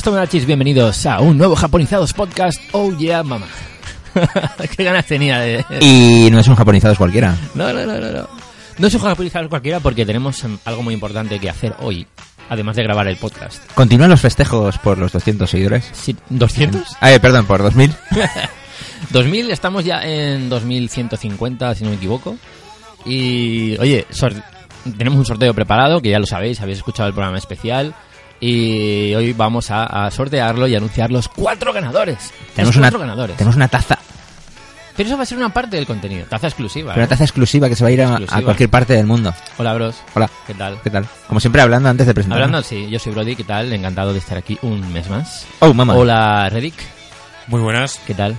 Buenas Tomodachis, bienvenidos a un nuevo Japonizados podcast. Oh yeah, mama. Qué ganas tenía de... Y no es un japonizados cualquiera. No, no, no, no. No, no es un Japonizados cualquiera porque tenemos em, algo muy importante que hacer hoy, además de grabar el podcast. Continúan los festejos por los 200 seguidores. Sí, ¿200? Ah, eh, perdón, por 2000. 2000, estamos ya en 2150, si no me equivoco. Y, oye, tenemos un sorteo preparado, que ya lo sabéis, habéis escuchado el programa especial. Y hoy vamos a, a sortearlo y anunciar los cuatro ganadores. Tenemos los una, cuatro ganadores. tenemos una taza, Pero eso va a ser una parte del contenido, taza exclusiva. pero una taza exclusiva que se va a ir a, a cualquier parte del mundo. Hola, bros. Hola, ¿Qué tal? ¿qué tal? Como siempre hablando antes de presentar. Hablando, sí, yo soy Brody, ¿qué tal? Encantado de estar aquí un mes más. Oh, mamá. Hola, Reddick, Muy buenas. ¿qué tal?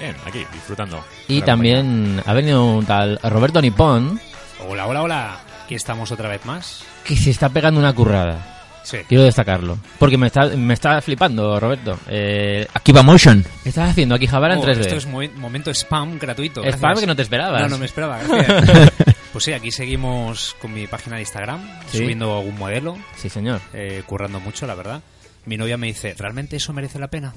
Bien, aquí, disfrutando. Y también ha venido un tal Roberto Nippon, Hola, hola, hola. Aquí estamos otra vez más. que se está pegando una currada. Sí. Quiero destacarlo. Porque me está, me está flipando, Roberto. Eh, Akiba Motion. ¿Qué estás haciendo aquí, Javara, en Oh, 3D? esto es momento spam gratuito. Gracias. spam que no te esperabas. No, no me esperaba, gracias. pues sí, aquí seguimos con mi página de Instagram, Sí. subiendo algún modelo, Sí, señor. eh, currando mucho, la verdad. Mi novia me dice, ¿realmente eso merece la pena?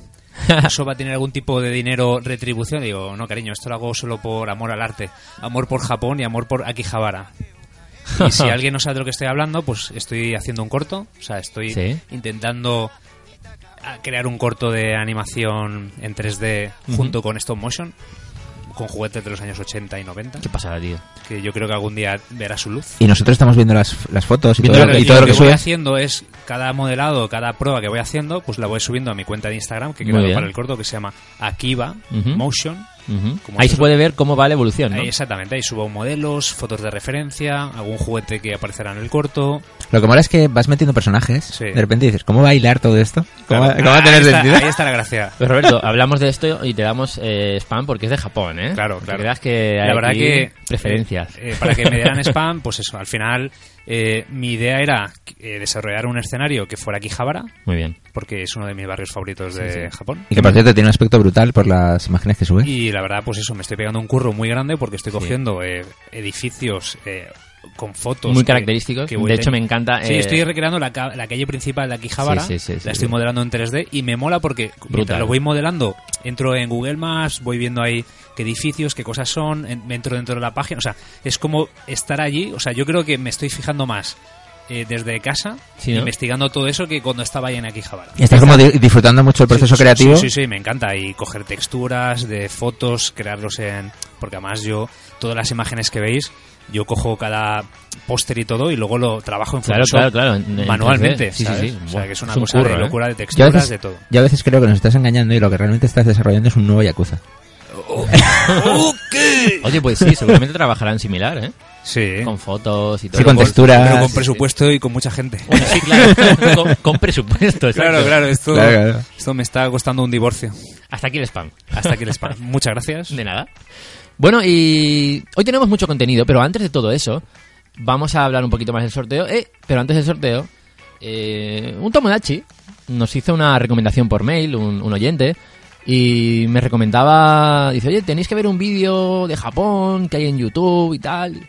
¿Eso va a tener algún tipo de dinero retribución? Digo, no, cariño, esto lo hago solo por amor al arte. Amor por Japón y amor por Akihabara. Y si alguien no sabe de lo que estoy hablando, pues estoy haciendo un corto. O sea, estoy Sí. intentando a crear un corto de animación en 3D junto con stop motion, con juguetes de los años 80 y 90, ¿Qué pasará, tío? que yo creo que algún día verá su luz. Y nosotros estamos viendo las, las fotos y Viendo todo, lo y que- todo lo que voy haciendo es cada modelado, cada prueba que voy haciendo, pues la voy subiendo a mi cuenta de Instagram que he creado para el corto que se llama Akiba Ujú. Motion. Como Ahí se puede ver cómo va la evolución, ¿no? Ahí, exactamente, ahí subo modelos, fotos de referencia, algún juguete que aparecerá en el corto. Lo que mola es que vas metiendo personajes. Sí. De repente dices, ¿cómo va a hilar todo esto? ¿Cómo, va- Claro. cómo va a tener ahí está- ahí está la gracia. Pero Roberto, hablamos de esto y te damos eh, spam porque es de Japón, ¿eh? Claro, claro. veas que hay La verdad aquí que preferencias. eh, para que me dieran spam, pues eso, al final eh, mi idea era eh, desarrollar un escenario que fuera Akihabara, Muy bien. porque es uno de mis barrios favoritos de Japón. Y que por cierto tiene un aspecto brutal por las imágenes que sube. Y la verdad, pues eso, me estoy pegando un curro muy grande porque estoy cogiendo eh, edificios eh, con fotos. Muy que- característicos. que voy de hecho, me encanta. Sí, eh, estoy recreando la, ca- la calle principal de sí, sí, sí, la estoy modelando en 3D y me mola porque Brutal. mientras lo voy modelando, entro en Google Maps, voy viendo ahí qué edificios, qué cosas son, entro dentro de la página. O sea, es como estar allí. O sea, yo creo que me estoy fijando más eh, desde casa, Sí, ¿no? investigando todo eso que cuando estaba ahí en Akihabara. Y estás como di- disfrutando mucho el proceso Sí, creativo. Sí, sí, sí, me encanta. Y coger texturas de fotos, crearlos en... Porque además yo, todas las imágenes que veis, yo cojo cada póster y todo y luego lo trabajo en Claro, Photoshop claro, claro, en- en manualmente, 3D. Sí, sí, ¿sabes? sí. O sea, que es una es un cosa curro, de ¿eh? locura de texturas, veces, de todo. yo a veces creo que nos estás engañando y lo que realmente estás desarrollando es un nuevo Yakuza. Oye, pues sí, seguramente trabajarán similar, ¿eh? Sí. Con fotos y todo. Sí, con texturas. Pero con Sí, presupuesto y con mucha gente. Bueno, sí, claro. con, con presupuesto, exacto. Claro, claro, esto, Claro, claro. esto me está costando un divorcio. Hasta aquí el spam. Hasta aquí el spam. Muchas gracias. De nada. Bueno, y hoy tenemos mucho contenido, pero antes de todo eso, vamos a hablar un poquito más del sorteo. Eh, pero antes del sorteo, eh, un Tomodachi nos hizo una recomendación por mail, un, un oyente, y me recomendaba, dice, oye, tenéis que ver un vídeo de Japón que hay en YouTube y tal.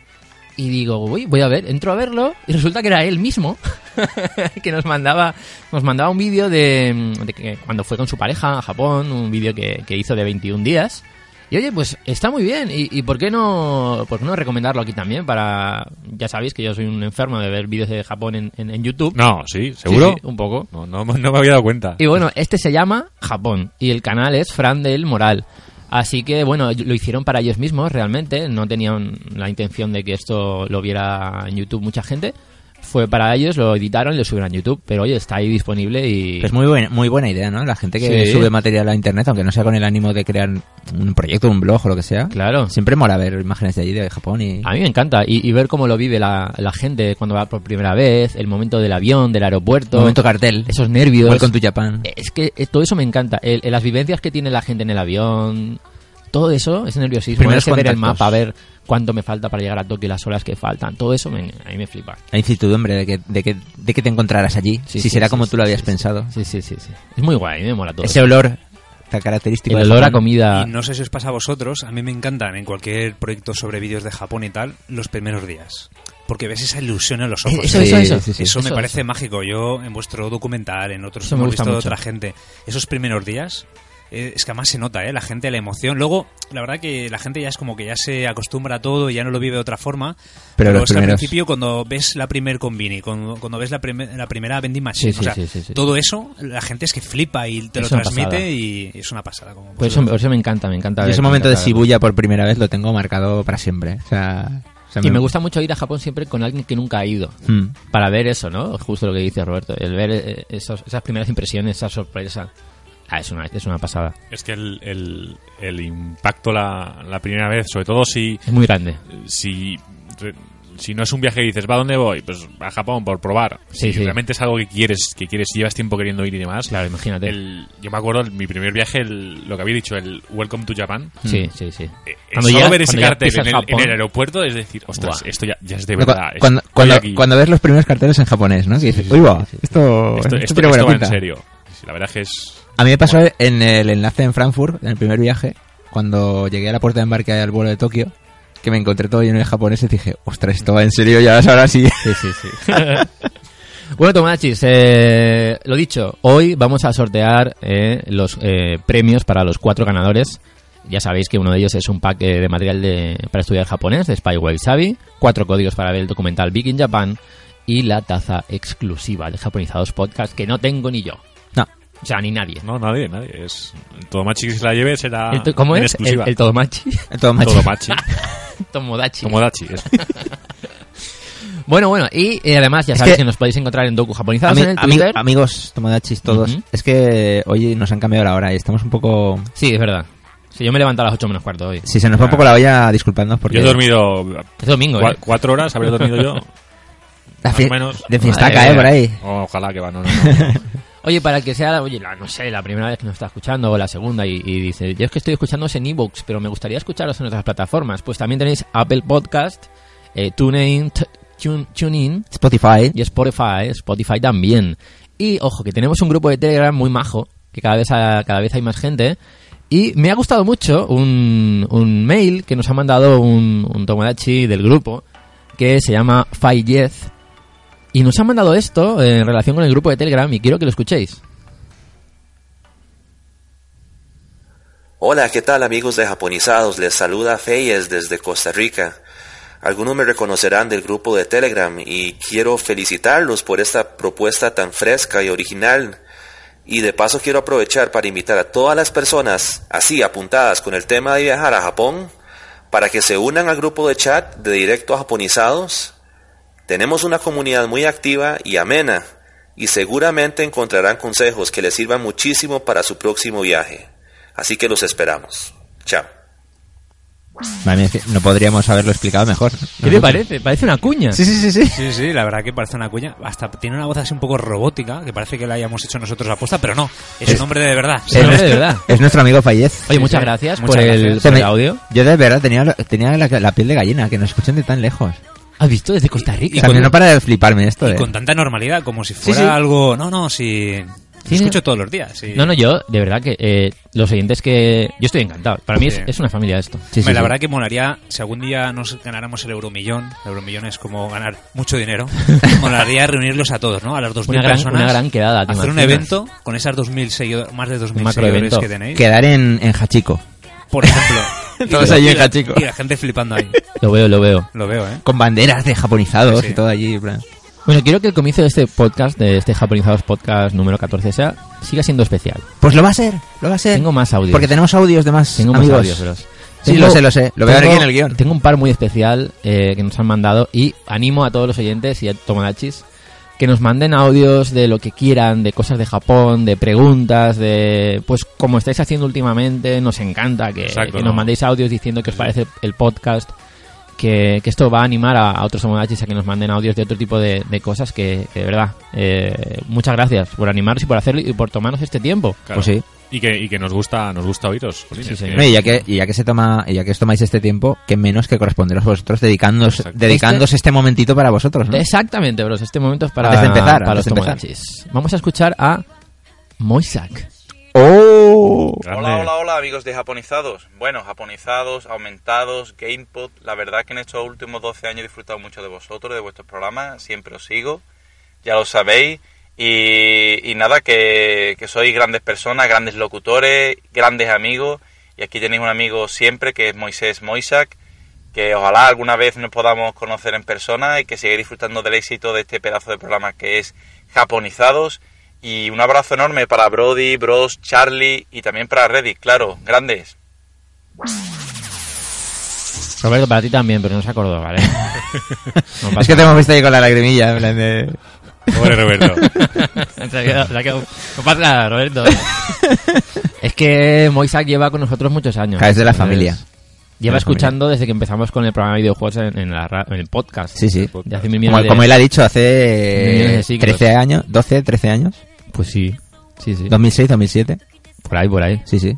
Y digo, uy, voy a ver, entro a verlo y resulta que era él mismo que nos mandaba nos mandaba un vídeo de, de cuando fue con su pareja a Japón, un vídeo que, que hizo de 21 días. Y oye, pues está muy bien. ¿Y, y por qué no por qué no recomendarlo aquí también? Para Ya sabéis que yo soy un enfermo de ver vídeos de Japón en, en, en YouTube. No, sí, Sí, ¿seguro? sí, un poco. No, no, no me había dado cuenta. Y bueno, este se llama Japón y el canal es Fran del Moral. Así que bueno, lo hicieron para ellos mismos realmente, no tenían la intención de que esto lo viera en YouTube mucha gente. Fue para ellos, lo editaron y lo subieron a YouTube, pero oye, está ahí disponible y... Es muy buena, muy buena idea, ¿no? La gente que Sí. sube material a internet, aunque no sea con el ánimo de crear un proyecto, un blog o lo que sea. Claro. Siempre mola ver imágenes de allí, de Japón y... A mí me encanta y, y ver cómo lo vive la, la gente cuando va por primera vez, el momento del avión, del aeropuerto, Momento cartel. esos nervios. con tu Japan. Es que eh, todo eso me encanta. El- el- las vivencias que tiene la gente en el avión, todo eso, ese nerviosismo, Primeros ese ver el mapa, ver cuánto me falta para llegar a Tokio y las horas que faltan, todo eso me, a mí me flipa. La incertidumbre de que, de que, de que te encontrarás allí. Sí, si sí, será sí, como sí, tú lo habías sí, pensado. Sí, sí, sí, sí. Es muy guay, a me mola todo. Ese eso. olor tan característico. El de olor a Japón. comida. Y no sé si os pasa a vosotros, a mí me encantan en cualquier proyecto sobre vídeos de Japón y tal, los primeros días. Porque ves esa ilusión en los ojos. Eso, Sí, eso, eso. sí, sí. Eso me Eso, parece mágico. Yo, en vuestro documental, en otros Eso hemos visto de otra gente, esos primeros días, eh, es que además se nota, ¿eh? La gente, la emoción. Luego, la verdad que la gente ya es como que ya se acostumbra a todo y ya no lo vive de otra forma. Pero es que al principio, cuando ves la primer convini, cuando, cuando ves la, primer- la primera vending machine, Sí, sí, o sea, sí, sí, sí. todo eso, la gente es que flipa y te Es lo transmite y es una pasada. Como Por eso, me encanta, me encanta. Ver- ese me momento de encanta. Shibuya por primera vez lo tengo marcado para siempre. O sea, o sea, Y me gusta mucho ir a Japón siempre con alguien que nunca ha ido. Mm. Para ver eso, ¿no? Justo lo que dice Roberto. El ver eh, esos- esas primeras impresiones, esa sorpresa. Ah, es una, es una pasada. Es que el, el, el impacto la, la primera vez, sobre todo si, Es muy grande. si, si no es un viaje y dices, ¿va a dónde voy? Pues a Japón, por probar. Sí, si sí. realmente es algo que quieres, que quieres, llevas tiempo queriendo ir y demás. Claro, imagínate. El, yo me acuerdo, el- mi primer viaje, el- lo que había dicho, el Welcome to Japan. Sí, sí, sí. Eh, Cuando solo ya- ver ese cartel en el, Japón. en el aeropuerto es decir, ostras, Buah. esto ya, ya es de verdad. es- Cuando, cuando, ves los primeros carteles en japonés, ¿no? Que dices, uy, va, esto, esto, esto esto- esto va en pinta". serio. La verdad es que es... A mí me pasó en el enlace en Frankfurt, en el primer viaje, cuando llegué a la puerta de embarque al vuelo de Tokio, que me encontré todo lleno de japoneses y dije, ostras, esto va en serio, ya ahora sí. Sí, sí, sí. bueno, Tomachis, eh, lo dicho, hoy vamos a sortear eh, los eh, premios para los cuatro ganadores. Ya sabéis que uno de ellos es un pack eh, de material de, para estudiar japonés de Spyway Sabi, cuatro códigos para ver el documental Big in Japan y la taza exclusiva de Japonizados Podcast que no tengo ni yo. O sea, ni nadie. No, nadie, nadie. Es, todo machi que se la lleve será El to- ¿Cómo en es? El, exclusiva. el Todomachi. Todo macho. Todo machi. Tomodachi. Tomodachi. es- Bueno, bueno, y eh, además ya Es sabéis que, que- nos podéis encontrar en Doku Japonizados Ami- en el ami- Twitter. amigos tomodachis todos, Ujú. es que hoy nos han cambiado la hora y estamos un poco... Sí, es verdad. Sí, yo me he levantado a las 8 menos cuarto hoy. Si se nos va un poco la olla, disculpadnos porque... Yo he dormido Es domingo, cua- ¿eh? cuatro horas, habré dormido yo. La más o menos. De fiestaca, Madre ¿eh? mía. Por ahí. Oh, ojalá que va, no, no, no. Oye, para el que sea, oye, la, no sé, la primera vez que nos está escuchando o la segunda y, y dice, yo es que estoy escuchando en ebooks, pero me gustaría escucharos en otras plataformas. Pues también tenéis Apple Podcast, eh, TuneIn, Tune- TuneIn Spotify. y Spotify, Spotify también. Y ojo, que tenemos un grupo de Telegram muy majo, que cada vez, ha- cada vez hay más gente. Y me ha gustado mucho un, un mail que nos ha mandado un, un Tomodachi del grupo, que se llama Fayez. Y nos ha mandado esto en relación con el grupo de Telegram y quiero que lo escuchéis. Hola, ¿qué tal amigos de Japonizados? Les saluda Feyes desde Costa Rica. Algunos me reconocerán del grupo de Telegram y quiero felicitarlos por esta propuesta tan fresca y original. Y de paso quiero aprovechar para invitar a todas las personas así apuntadas con el tema de viajar a Japón para que se unan al grupo de chat de Directo a Japonizados. Tenemos una comunidad muy activa y amena y seguramente encontrarán consejos que les sirvan muchísimo para su próximo viaje. Así que los esperamos. Chao. No podríamos haberlo explicado mejor. ¿Qué te parece? Parece una cuña. Sí, sí, sí, sí. Sí, sí, la verdad que parece una cuña. Hasta tiene una voz así un poco robótica, que parece que la hayamos hecho nosotros a posta, pero no, es, un hombre de verdad. Es nombre de verdad. Es nuestro amigo Fallez. Oye, Sí, muchas sí. gracias Muchas por, el, por audio. Yo de verdad tenía, la- tenía la, la piel de gallina, que nos escuchen de tan lejos. ¿Has visto? Desde Costa Y Rica. también no para de fliparme esto, Y eh. con tanta normalidad, como si fuera sí. algo... No, no, si... Sí, Lo escucho todos los días. sí. No, no, yo, de verdad que eh, los oyentes que... Yo estoy encantado. Para mí es, Sí. es una familia esto. Sí, sí, Hombre, la sí. verdad que molaría, si algún día nos ganáramos el euromillón, el euromillón es como ganar mucho dinero, molaría reunirlos a todos, ¿no? A las 2.000 Una gran- personas. una gran quedada, ¿te Hacer un evento con esas 2.000 seguidores, más de 2.000 macroevento. seguidores que tenéis. Quedar en, en Hachiko. Por ejemplo. Todos allí y en la- Hachiko. Y la gente flipando ahí. Lo veo, lo veo. Lo veo, ¿eh? Con banderas de japonizados Sí, sí. y todo allí. en plan. Bueno, quiero que el comienzo de este podcast, de este Japonizados Podcast número 14, sea, siga siendo especial. Pues lo va a ser, lo va a ser. Tengo más audios. Porque tenemos audios de más Tengo más amigos. audios, bros. Sí, lo sé, lo sé. Lo veo tengo- aquí en el guion. Tengo un par muy especial eh, que nos han mandado y animo a todos los oyentes y a Tomodachis que nos manden audios de lo que quieran, de cosas de Japón, de preguntas, de pues como estáis haciendo últimamente, nos encanta que, Exacto, que nos ¿no? mandéis audios diciendo que os parece el podcast, que, que esto va a animar a, a otros Tomodachis a que nos manden audios de otro tipo de, de cosas que, que de verdad, eh, muchas gracias por animaros y por hacerlo y por tomarnos este tiempo. Claro. Pues sí. Y que, y que nos gusta nos gusta oíros. Sí, que- señor. Y ya que, y ya que se toma, y ya que os tomáis este tiempo, que menos que corresponderos vosotros dedicándoos, Exacto. dedicándose este, momentito para vosotros, ¿no? Exactamente, bros. Este momento es para, Antes de empezar, para los de empezar. Vamos a escuchar a Moisak. ¡Oh! Hola, hola, hola, amigos de Japonizados. Bueno, Japonizados, Aumentados, GamePod. La verdad que en estos últimos 12 años he disfrutado mucho de vosotros, de vuestros programas. Siempre os sigo, ya lo sabéis. Y, y nada, que, que sois grandes personas, grandes locutores, grandes amigos. Y aquí tenéis un amigo siempre que es Moisés Moisac. Que ojalá alguna vez nos podamos conocer en persona y que sigáis disfrutando del éxito de este pedazo de programa que es Japonizados. Y un abrazo enorme para Brody, Bros, Charlie y también para Reddit, claro, grandes. Roberto, para ti también, pero no se acordó, ¿vale? No Es que te hemos visto ahí con la lagrimilla. en plan de- Pobre Roberto. Se ha quedado- se ha quedado- No pasa nada, Roberto. es que Moisac lleva con nosotros muchos años. Ah, es de la Entonces, familia. Lleva De la escuchando desde que empezamos con el programa de videojuegos en, en la ra- en el podcast. Sí, sí. De hace mil Como, de- como él ha dicho, millones de hace siglos. 13 años, 12, 13 años. Pues sí. Sí, sí. 2006, 2007. Por ahí, por ahí. Sí, sí.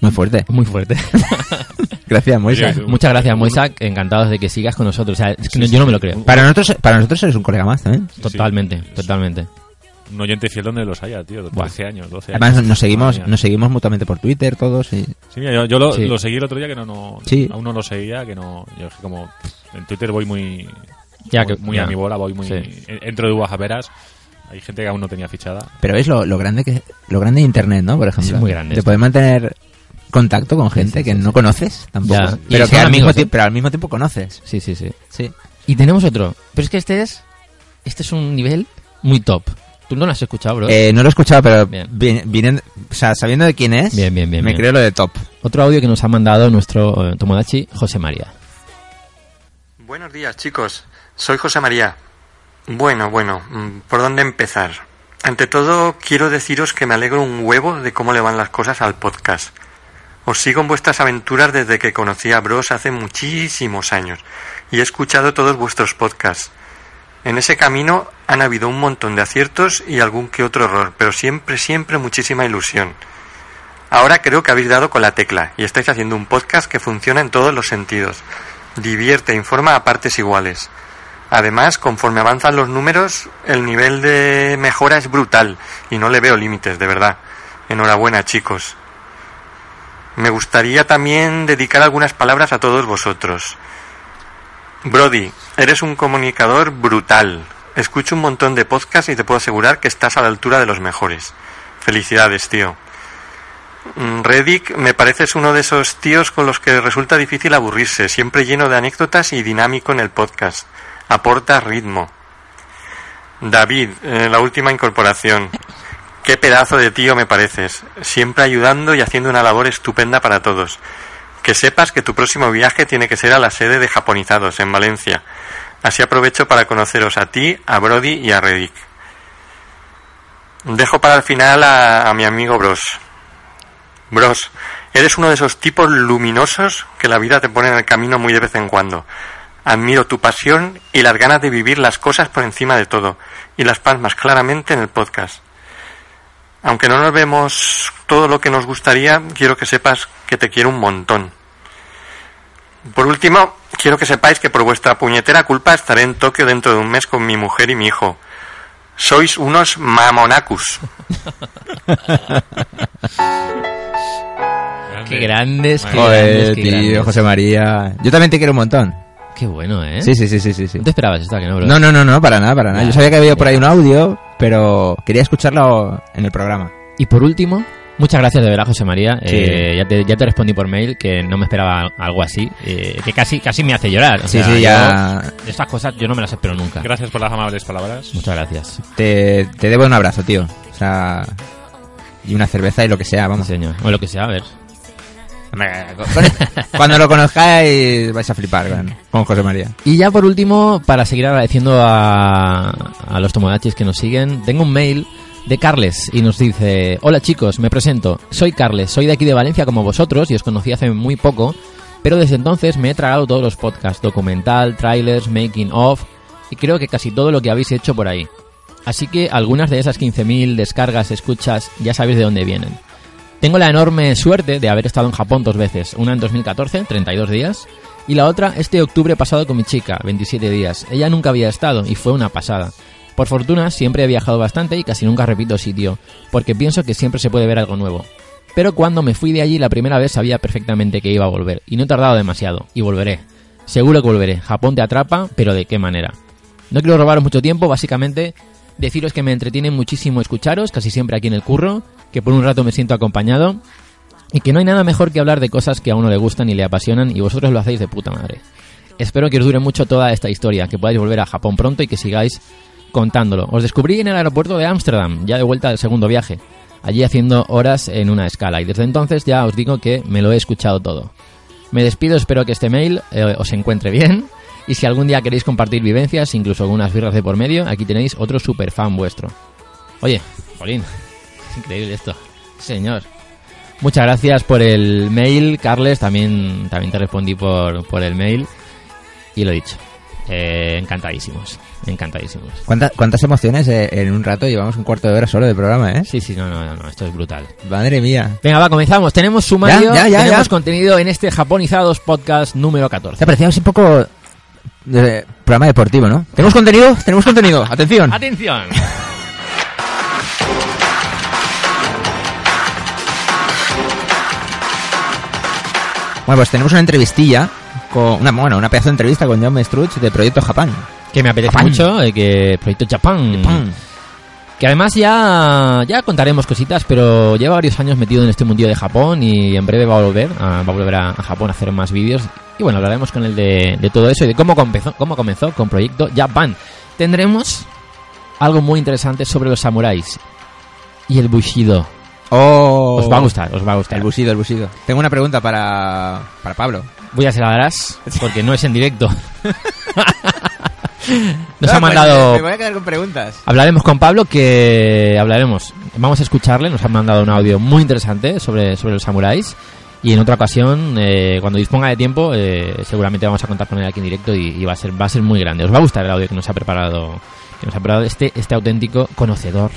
Muy fuerte. Muy fuerte. Gracias, Moisés. Oye, Muchas gracias, Moisac. Encantados de que sigas con nosotros. O sea, es que no- yo no me lo creo. Para nosotros, para nosotros eres un colega más también. Totalmente, totalmente. Un oyente fiel donde los haya, tío. 13 años, 12 años. Además, nos seguimos, Madre nos seguimos mutuamente por Twitter todos. Y... Sí, mira, yo, yo lo, Sí. lo seguí el otro día que no, no Sí. aún no lo seguía, que no, yo es que como en Twitter voy muy, Ya que- muy ya. a mi bola, voy muy, Sí. en- entro de uvas a veras, hay gente que aún no tenía fichada. Pero es lo, lo grande que lo grande de internet, ¿no? Por ejemplo. Es muy grande De esto. poder mantener contacto con gente que no conoces tampoco. Ya. Pero que al amigos, mismo ¿eh? tiempo, pero al mismo tiempo conoces. Sí, sí, sí. Sí. Y tenemos otro. Pero es que este es. Este es un nivel muy top. Tú no lo has escuchado, bro. Eh, no lo he escuchado, pero Bien. o sea, sabiendo de quién es, Bien, bien, bien, me bien. creo lo de top. Otro audio que nos ha mandado nuestro eh, Tomodachi José María. Buenos días, chicos. Soy José María. Bueno, bueno, mm, ¿por dónde empezar? Ante todo, quiero deciros que me alegro un huevo de cómo le van las cosas al podcast. Os sigo en vuestras aventuras desde que conocí a Bros hace muchísimos años y he escuchado todos vuestros podcasts. En ese camino han habido un montón de aciertos y algún que otro error, pero siempre, siempre muchísima ilusión. Ahora creo que habéis dado con la tecla y estáis haciendo un podcast que funciona en todos los sentidos. Divierte e informa a partes iguales. Además, conforme avanzan los números, el nivel de mejora es brutal y no le veo límites, de verdad. Enhorabuena, chicos. Me gustaría también dedicar algunas palabras a todos vosotros. Brody, eres un comunicador brutal. Escucho un montón de podcasts y te puedo asegurar que estás a la altura de los mejores. Felicidades, tío. Mm, Reddick, me pareces uno de esos tíos con los que resulta difícil aburrirse, siempre lleno de anécdotas y dinámico en el podcast. Aporta ritmo. David, eh, la última incorporación. Qué pedazo de tío me pareces, siempre ayudando y haciendo una labor estupenda para todos. Que sepas que tu próximo viaje tiene que ser a la sede de Japonizados, en Valencia. Así aprovecho para conoceros a ti, a Brody y a Reddick. Dejo para el final a, a mi amigo Bros. Bros, eres uno de esos tipos luminosos que la vida te pone en el camino muy de vez en cuando. Admiro tu pasión y las ganas de vivir las cosas por encima de todo, y las palmas claramente en el podcast. Aunque no nos vemos todo lo que nos gustaría, quiero que sepas que te quiero un montón. Por último, quiero que sepáis que por vuestra puñetera culpa estaré en Tokio dentro de un mes con mi mujer y mi hijo. Sois unos mamonacus. Qué grandes, qué Joder, grandes, qué tío, grandes. José María. Yo también te quiero un montón. Qué bueno, ¿eh? Sí, sí, sí, sí, sí. sí. ¿No te esperabas esto, ¿a que no, bro? No, no, no, no, para nada, para nada. Yo sabía que había por ahí un audio, pero quería escucharlo en el programa. Y por último, muchas gracias de verdad, José María. Sí. Eh, ya, te, ya te respondí por mail que no me esperaba algo así, eh, que casi casi me hace llorar. O Sí, sea, sí, yo- ya estas cosas yo no me las espero nunca. Gracias por las amables palabras. Muchas gracias. te, te debo un abrazo, tío. O sea, y una cerveza y lo que sea, vamos. Sí, señor. O lo que sea, a ver. Cuando lo conozcáis vais a flipar con, con José María. Y ya por último, para seguir agradeciendo a, a los tomodachis que nos siguen, tengo un mail de Carles y nos dice, hola chicos, me presento, soy Carles, soy de aquí de Valencia como vosotros y os conocí hace muy poco, pero desde entonces me he tragado todos los podcasts, documental, trailers, making of y creo que casi todo lo que habéis hecho por ahí. Así que algunas de esas 15.000 descargas, escuchas, ya sabéis de dónde vienen. Tengo la enorme suerte de haber estado en Japón dos veces, una en 2014, 32 días, y la otra este octubre pasado con mi chica, 27 días. Ella nunca había estado y fue una pasada. Por fortuna, siempre he viajado bastante y casi nunca repito sitio, porque pienso que siempre se puede ver algo nuevo. Pero cuando me fui de allí la primera vez sabía perfectamente que iba a volver, y no he tardado demasiado, y volveré. Seguro que volveré. Japón te atrapa, pero ¿de qué manera? No quiero robaros mucho tiempo, básicamente deciros que me entretiene muchísimo escucharos, casi siempre aquí en el curro, que por un rato me siento acompañado, y que no hay nada mejor que hablar de cosas que a uno le gustan y le apasionan, y vosotros lo hacéis de puta madre. Espero que os dure mucho toda esta historia, que podáis volver a Japón pronto y que sigáis contándolo. Os descubrí en el aeropuerto de Ámsterdam, ya de vuelta del segundo viaje, allí haciendo horas en una escala, y desde entonces ya os digo que me lo he escuchado todo. Me despido, espero que este mail eh, os encuentre bien. Y si algún día queréis compartir vivencias, incluso algunas birras de por medio, aquí tenéis otro super fan vuestro. Oye, Jolín, es increíble esto. Señor. Muchas gracias por el mail, Carles. También, también te respondí por, por el mail. Y lo dicho. Eh, encantadísimos. Encantadísimos. ¿Cuánta- ¿Cuántas emociones eh, en un rato? Llevamos un cuarto de hora solo de programa, ¿eh? Sí, sí, no, no, no, esto es brutal. Madre mía. Venga, va, comenzamos. Tenemos sumario, Ya, ya, ya, tenemos contenido en este Japonizados podcast número 14. Te parecía un poco de programa deportivo, ¿no? ¿Tenemos contenido? Tenemos contenido. Atención. ¡Atención! Bueno, pues tenemos una entrevistilla con una bueno, una pedazo de entrevista con John Struch de Proyecto Japón. Que me apetece Japón. mucho, eh, que Proyecto Japan. Que además ya, ya contaremos cositas, pero lleva varios años metido en este mundillo de Japón y en breve va a volver, a, va a, volver a, a Japón a hacer más vídeos. Y bueno, hablaremos con él de, de todo eso y de cómo comenzó, cómo comenzó con Proyecto Japan. Tendremos algo muy interesante sobre los samuráis y el Bushido. Oh. Os va a gustar, os va a gustar. El busido, el busido. Tengo una pregunta para, para Pablo. Voy a se la darás porque no es en directo. Nos Ah, ha pues, mandado Me voy a quedar con preguntas. Hablaremos con Pablo que hablaremos. Vamos a escucharle, nos han mandado un audio muy interesante sobre, sobre los samuráis. Y en otra ocasión, eh, cuando disponga de tiempo, eh, seguramente vamos a contar con él aquí en directo y, y va a ser va a ser muy grande. Os va a gustar el audio que nos ha preparado que nos ha preparado este este auténtico conocedor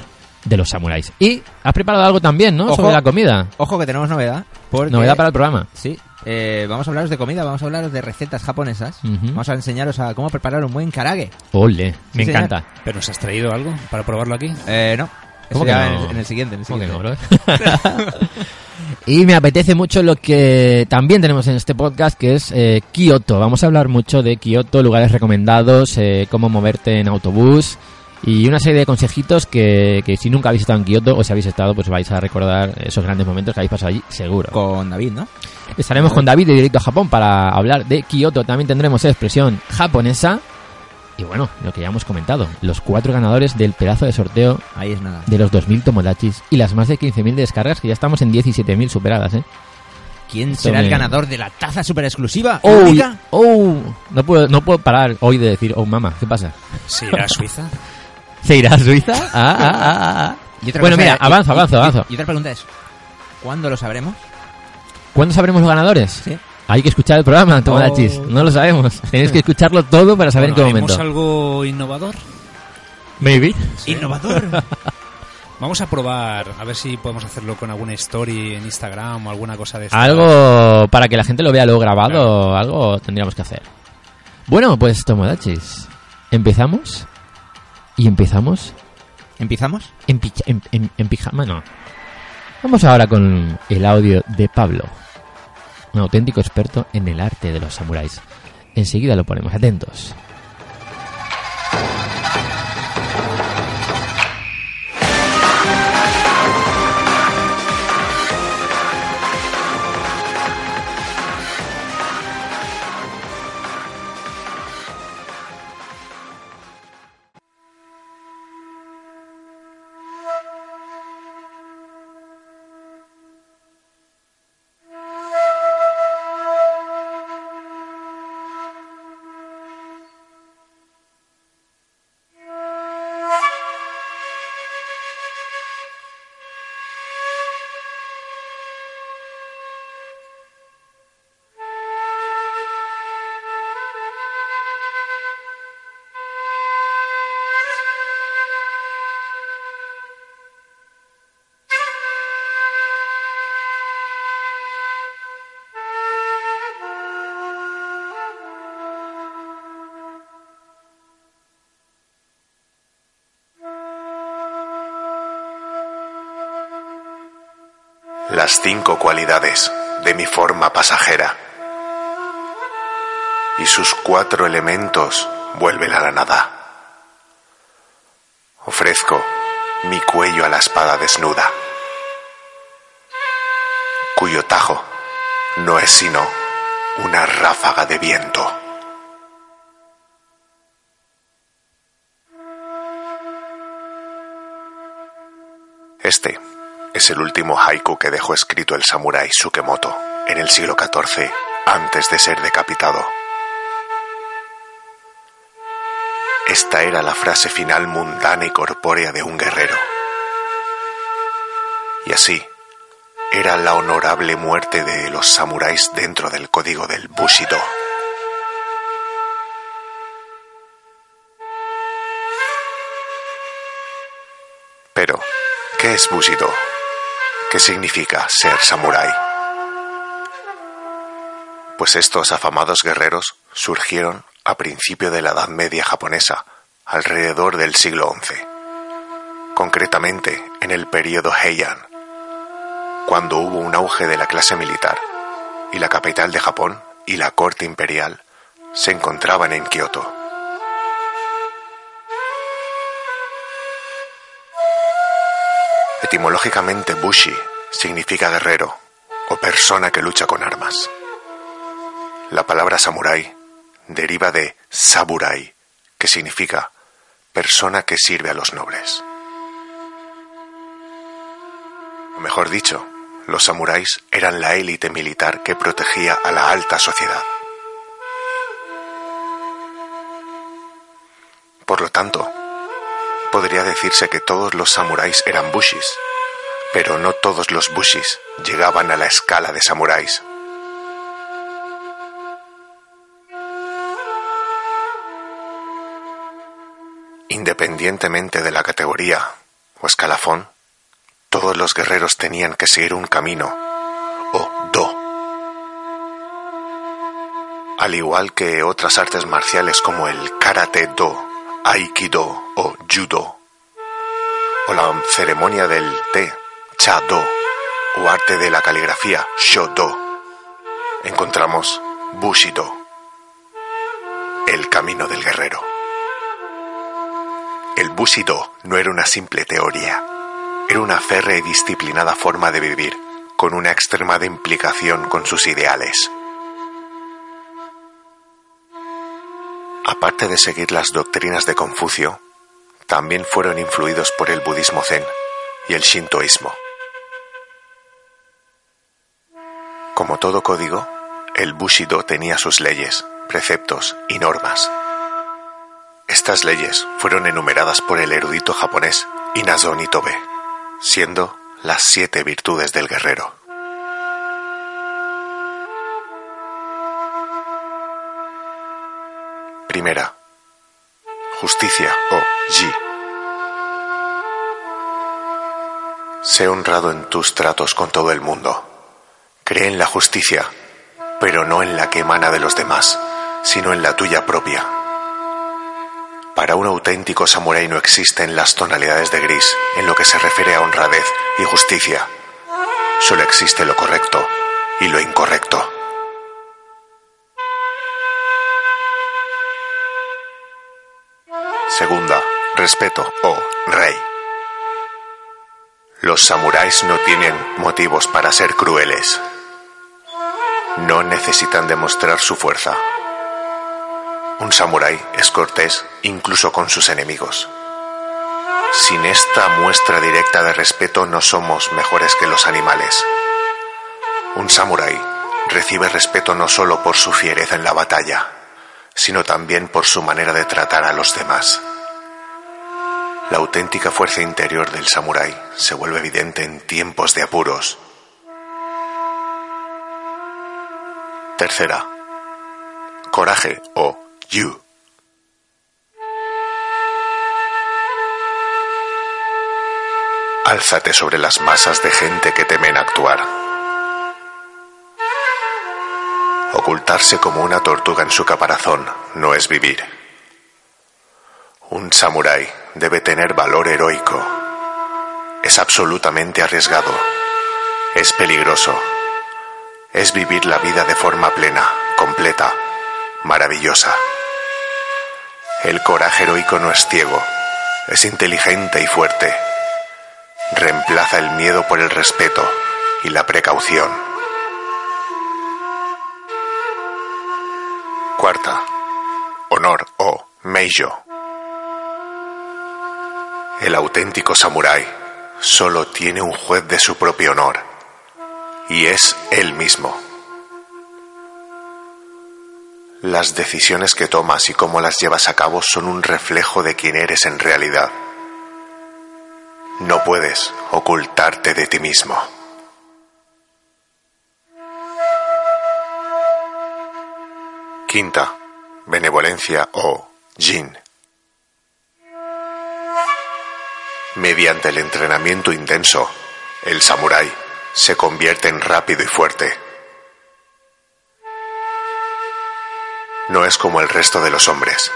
de los samuráis. Y has preparado algo también, ¿no? Ojo. Sobre la comida. Ojo que tenemos novedad. Porque, Novedad para el programa. Sí. Eh, vamos a hablaros de comida, vamos a hablaros de recetas japonesas. Vamos a enseñaros a cómo preparar un buen karage. Ole, me encanta. ¿Pero nos has traído algo para probarlo aquí? Eh, no. ¿Cómo que ya no? en, en el siguiente. En el ¿Cómo que siguiente. no, bro? y me apetece mucho lo que también tenemos en este podcast, que es eh, Kioto. Vamos a hablar mucho de Kioto, lugares recomendados, eh, cómo moverte en autobús y una serie de consejitos que, que si nunca habéis estado en Kioto o si habéis estado, pues vais a recordar esos grandes momentos que habéis pasado allí, seguro. Con David, ¿no? Estaremos con David de Directo a Japón para hablar de Kioto. También tendremos expresión japonesa. Y bueno, lo que ya hemos comentado, los cuatro ganadores del pedazo de sorteo Ahí es nada. de los 2.000 tomodachis y las más de 15.000 descargas, que ya estamos en 17.000 superadas, ¿eh? ¿Quién será el ganador de la taza super exclusiva? ¡Oh! ¡Oh! No puedo, no puedo parar hoy de decir, oh, mamá, ¿qué pasa? ¿Se irá a Suiza? ¿Se irá a Suiza? Ah, ah, ah, ah. Y otra Bueno, cosa- mira, y- avanza, y- avanza, y- avanza. Y otra pregunta es, ¿cuándo lo sabremos? ¿Cuándo sabremos los ganadores? Sí. Hay que escuchar el programa, tomodachis. Oh. No lo sabemos. Tenéis que escucharlo todo para saber Bueno, en qué ¿haremos momento. algo innovador? Maybe. ¡Innovador! Vamos a probar, a ver si podemos hacerlo con alguna story en Instagram o alguna cosa de esta. Algo para que la gente lo vea luego grabado, algo tendríamos que hacer. Bueno, pues tomodachis, empezamos y empezamos ¿Empezamos? en, picha- en- en- en pijama, no. Vamos ahora con el audio de Pablo, un auténtico experto en el arte de los samuráis. Enseguida lo ponemos, atentos. Cualidades de mi forma pasajera. Y sus cuatro elementos vuelven a la nada. Ofrezco mi cuello a la espada desnuda, cuyo tajo no es sino una ráfaga de viento. Es el último haiku que dejó escrito el samurái Sukemoto en el siglo XIV antes de ser decapitado. Esta era la frase final mundana y corpórea de un guerrero. Y así, era la honorable muerte de los samuráis dentro del código del Bushido. Pero, ¿qué es Bushido? ¿Qué significa ser samurái? Pues estos afamados guerreros surgieron a principio de la Edad Media japonesa, alrededor del siglo XI. Concretamente, en el período Heian, cuando hubo un auge de la clase militar y la capital de Japón y la corte imperial se encontraban en Kioto. Etimológicamente Bushi significa guerrero o persona que lucha con armas. La palabra samurái deriva de saburai, que significa persona que sirve a los nobles. O mejor dicho, los samuráis eran la élite militar que protegía a la alta sociedad. Por lo tanto, podría decirse que todos los samuráis eran bushis, pero no todos los bushis llegaban a la escala de samuráis. Independientemente de la categoría o escalafón, todos los guerreros tenían que seguir un camino, o do. Al igual que otras artes marciales como el karate do, aikido o judo, o la ceremonia del té, cha do, o arte de la caligrafía, shodo, encontramos bushido, el camino del guerrero. El bushido no era una simple teoría, era una férrea y disciplinada forma de vivir, con una extremada implicación con sus ideales. Aparte de seguir las doctrinas de Confucio, también fueron influidos por el budismo zen y el shintoísmo. Como todo código, el Bushido tenía sus leyes, preceptos y normas. Estas leyes fueron enumeradas por el erudito japonés Inazo Nitobe, siendo las siete virtudes del guerrero. Primera, justicia o ji. Sé honrado en tus tratos con todo el mundo. Cree en la justicia, pero no en la que emana de los demás, sino en la tuya propia. Para un auténtico samurái no existen las tonalidades de gris en lo que se refiere a honradez y justicia. Solo existe lo correcto y lo incorrecto. Segunda, respeto o rey. Los samuráis no tienen motivos para ser crueles. No necesitan demostrar su fuerza. Un samurái es cortés incluso con sus enemigos. Sin esta muestra directa de respeto no somos mejores que los animales. Un samurái recibe respeto no solo por su fiereza en la batalla, sino también por su manera de tratar a los demás. La auténtica fuerza interior del samurái se vuelve evidente en tiempos de apuros. Tercera, coraje o yu. Álzate sobre las masas de gente que temen actuar. Ocultarse como una tortuga en su caparazón no es vivir. Un samurái debe tener valor heroico. Es absolutamente arriesgado Es peligroso. Es vivir la vida de forma plena, completa, maravillosa. El coraje heroico no es ciego, es inteligente y fuerte. Reemplaza el miedo por el respeto y la precaución. Cuarta. Honor o Meijo. El auténtico samurái solo tiene un juez de su propio honor, y es él mismo. Las decisiones que tomas y cómo las llevas a cabo son un reflejo de quién eres en realidad. No puedes ocultarte de ti mismo. Quinta, benevolencia o Jin. Mediante el entrenamiento intenso, el samurái se convierte en rápido y fuerte. No es como el resto de los hombres.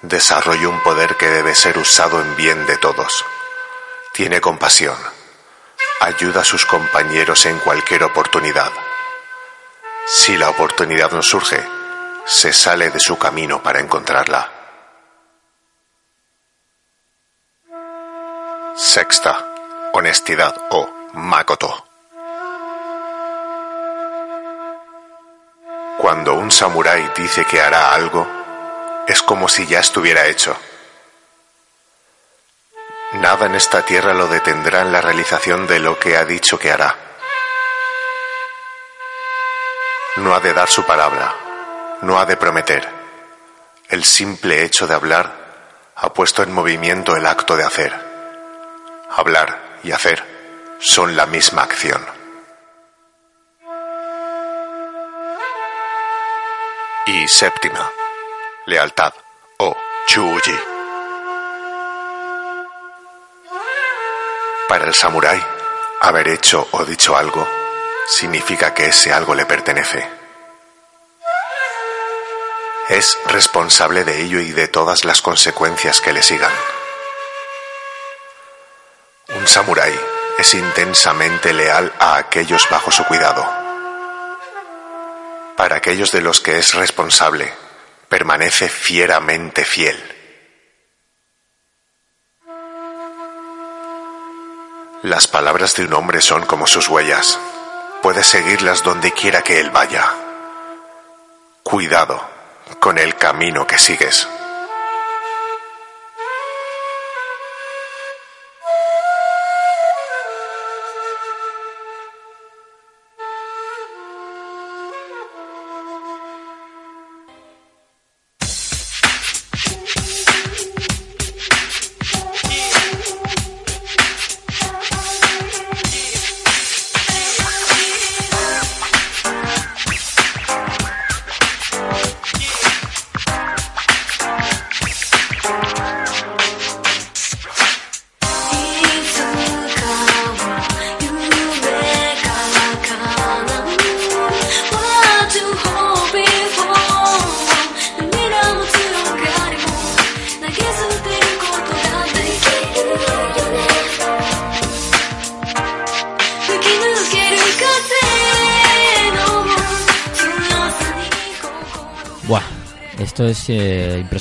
Desarrolla un poder que debe ser usado en bien de todos. Tiene compasión. Ayuda a sus compañeros en cualquier oportunidad. Si la oportunidad no surge, se sale de su camino para encontrarla. Sexta, honestidad o makoto. Cuando un samurái dice que hará algo, es como si ya estuviera hecho. Nada en esta tierra lo detendrá en la realización de lo que ha dicho que hará. No ha de dar su palabra, no ha de prometer. El simple hecho de hablar ha puesto en movimiento el acto de hacer. Hablar y hacer son la misma acción. Y séptima, lealtad o chuji. Para el samurái, haber hecho o dicho algo significa que ese algo le pertenece. Es responsable de ello y de todas las consecuencias que le sigan. Un samurái es intensamente leal a aquellos bajo su cuidado. Para aquellos de los que es responsable, permanece fieramente fiel. Las palabras de un hombre son como sus huellas. Puedes seguirlas donde quiera que él vaya. Cuidado con el camino que sigues.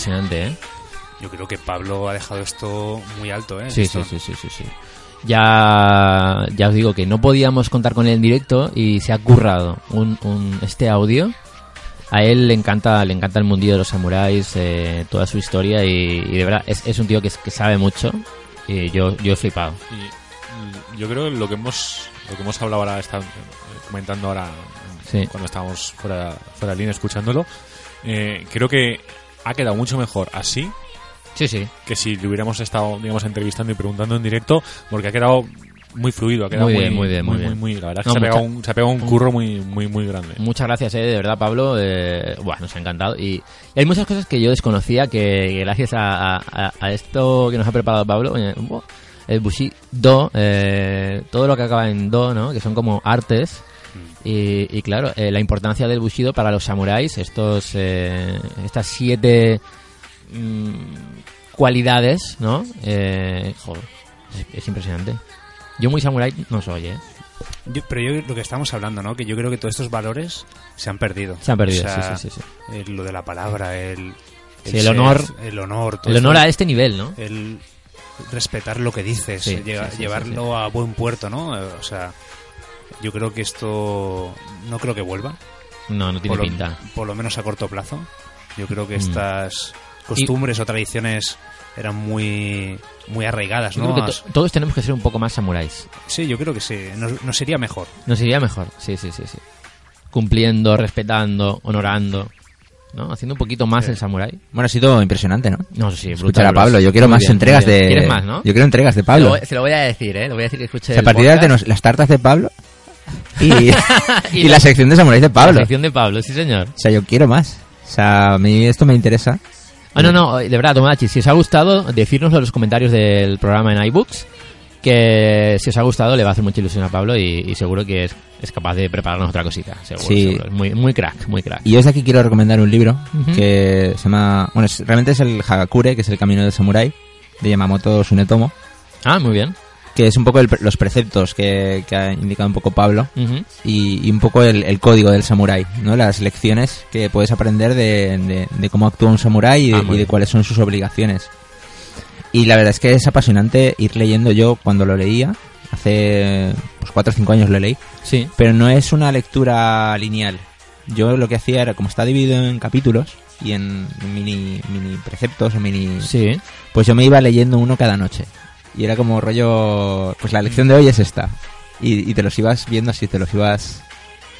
Impresionante, ¿eh? Yo creo que Pablo ha dejado esto muy alto, ¿eh? Sí, sí, sí, sí, sí, sí. Ya, ya os digo que no podíamos contar con él en directo y se ha currado un, un- este audio. A él le encanta, le encanta el mundillo de los samuráis, eh, toda su historia y, y de verdad es, es un tío que, que sabe mucho y yo, yo he flipado. Y yo creo lo que hemos lo que hemos hablado ahora, está, eh, comentando ahora Sí. cuando estábamos fuera, fuera de línea escuchándolo, eh, creo que ha quedado mucho mejor así Sí, sí. que si le hubiéramos estado, digamos, entrevistando y preguntando en directo, porque ha quedado muy fluido, ha quedado Muy muy, bien, muy bien, muy muy, bien. muy- la verdad es que No, se, ha pegado mucha- un, se ha pegado un curro muy, muy, muy grande. Muchas gracias, eh, de verdad, Pablo. Eh, buah, nos ha encantado. Y, hay muchas cosas que yo desconocía que gracias a, a- a esto que nos ha preparado Pablo, el Bushido, eh, todo lo que acaba en Do, ¿no? que son como artes. Y, y claro, eh, la importancia del Bushido para los samuráis, estos, eh, estas siete mm, cualidades, ¿no? Eh, joder, es, es impresionante. Yo muy samurái no soy, ¿eh? Yo- pero yo lo que estamos hablando, ¿no? Que yo creo que todos estos valores se han perdido. Se han perdido, O sea, sí, sí, sí, sí. lo de la palabra, el... Sí, el honor. El honor. todo El honor esto, a este nivel, ¿no? El respetar lo que dices, Sí, llega- sí, sí, llevarlo a buen puerto, ¿no? O sea, yo creo que esto no creo que vuelva. No, no tiene por lo, pinta. por lo menos a corto plazo. Yo creo que Mm. estas costumbres o tradiciones eran muy muy arraigadas, Yo ¿no? creo que to- todos tenemos que ser un poco más samuráis. Sí, yo creo que sí. Nos, nos sería mejor. Nos iría mejor, sí, sí, sí, sí. Cumpliendo, respetando, honorando, ¿no? Haciendo un poquito más Sí. el samurái. Bueno, ha sido impresionante, ¿no? No, sí, brutal, Escuchar a. Pablo. Yo quiero más bien, entregas de... ¿Quieres más, no? Yo quiero entregas de Se Pablo. lo, se lo voy a decir, ¿eh? Le voy a decir que escuche O sea, a partir de las tartas de Pablo y, y, Y la sección de samuráis de Pablo. La sección de Pablo, sí, señor. O sea, yo quiero más. O sea, a mí esto me interesa. Ah, no, no, de verdad, Tomodachi, si os ha gustado, decírnoslo en los comentarios del programa en iBooks, que si os ha gustado le va a hacer mucha ilusión a Pablo y, y seguro que es, es capaz de prepararnos otra cosita. Seguro, Sí. seguro. Es Muy, muy crack, muy crack. Y yo desde aquí quiero recomendar un libro que se llama... Bueno, es- realmente es el Hagakure, que es el camino del samurái, de Yamamoto Tsunetomo, Ah, muy bien. Que es un poco el los preceptos que, que ha indicado un poco Pablo y, y un poco el, el código del samurái, ¿no? Las lecciones que puedes aprender de, de- de cómo actúa un samurái y de, Ah, y de cuáles son sus obligaciones. Y la verdad es que es apasionante ir leyendo yo cuando lo leía, hace pues 4 o 5 años lo leí, Sí. pero no es una lectura lineal. Yo lo que hacía era, como está dividido en capítulos y en mini, mini preceptos o mini... Sí. Pues yo me iba leyendo uno cada noche. Y era como rollo, pues la lección de hoy es esta. Y, y te los ibas viendo así, te los ibas...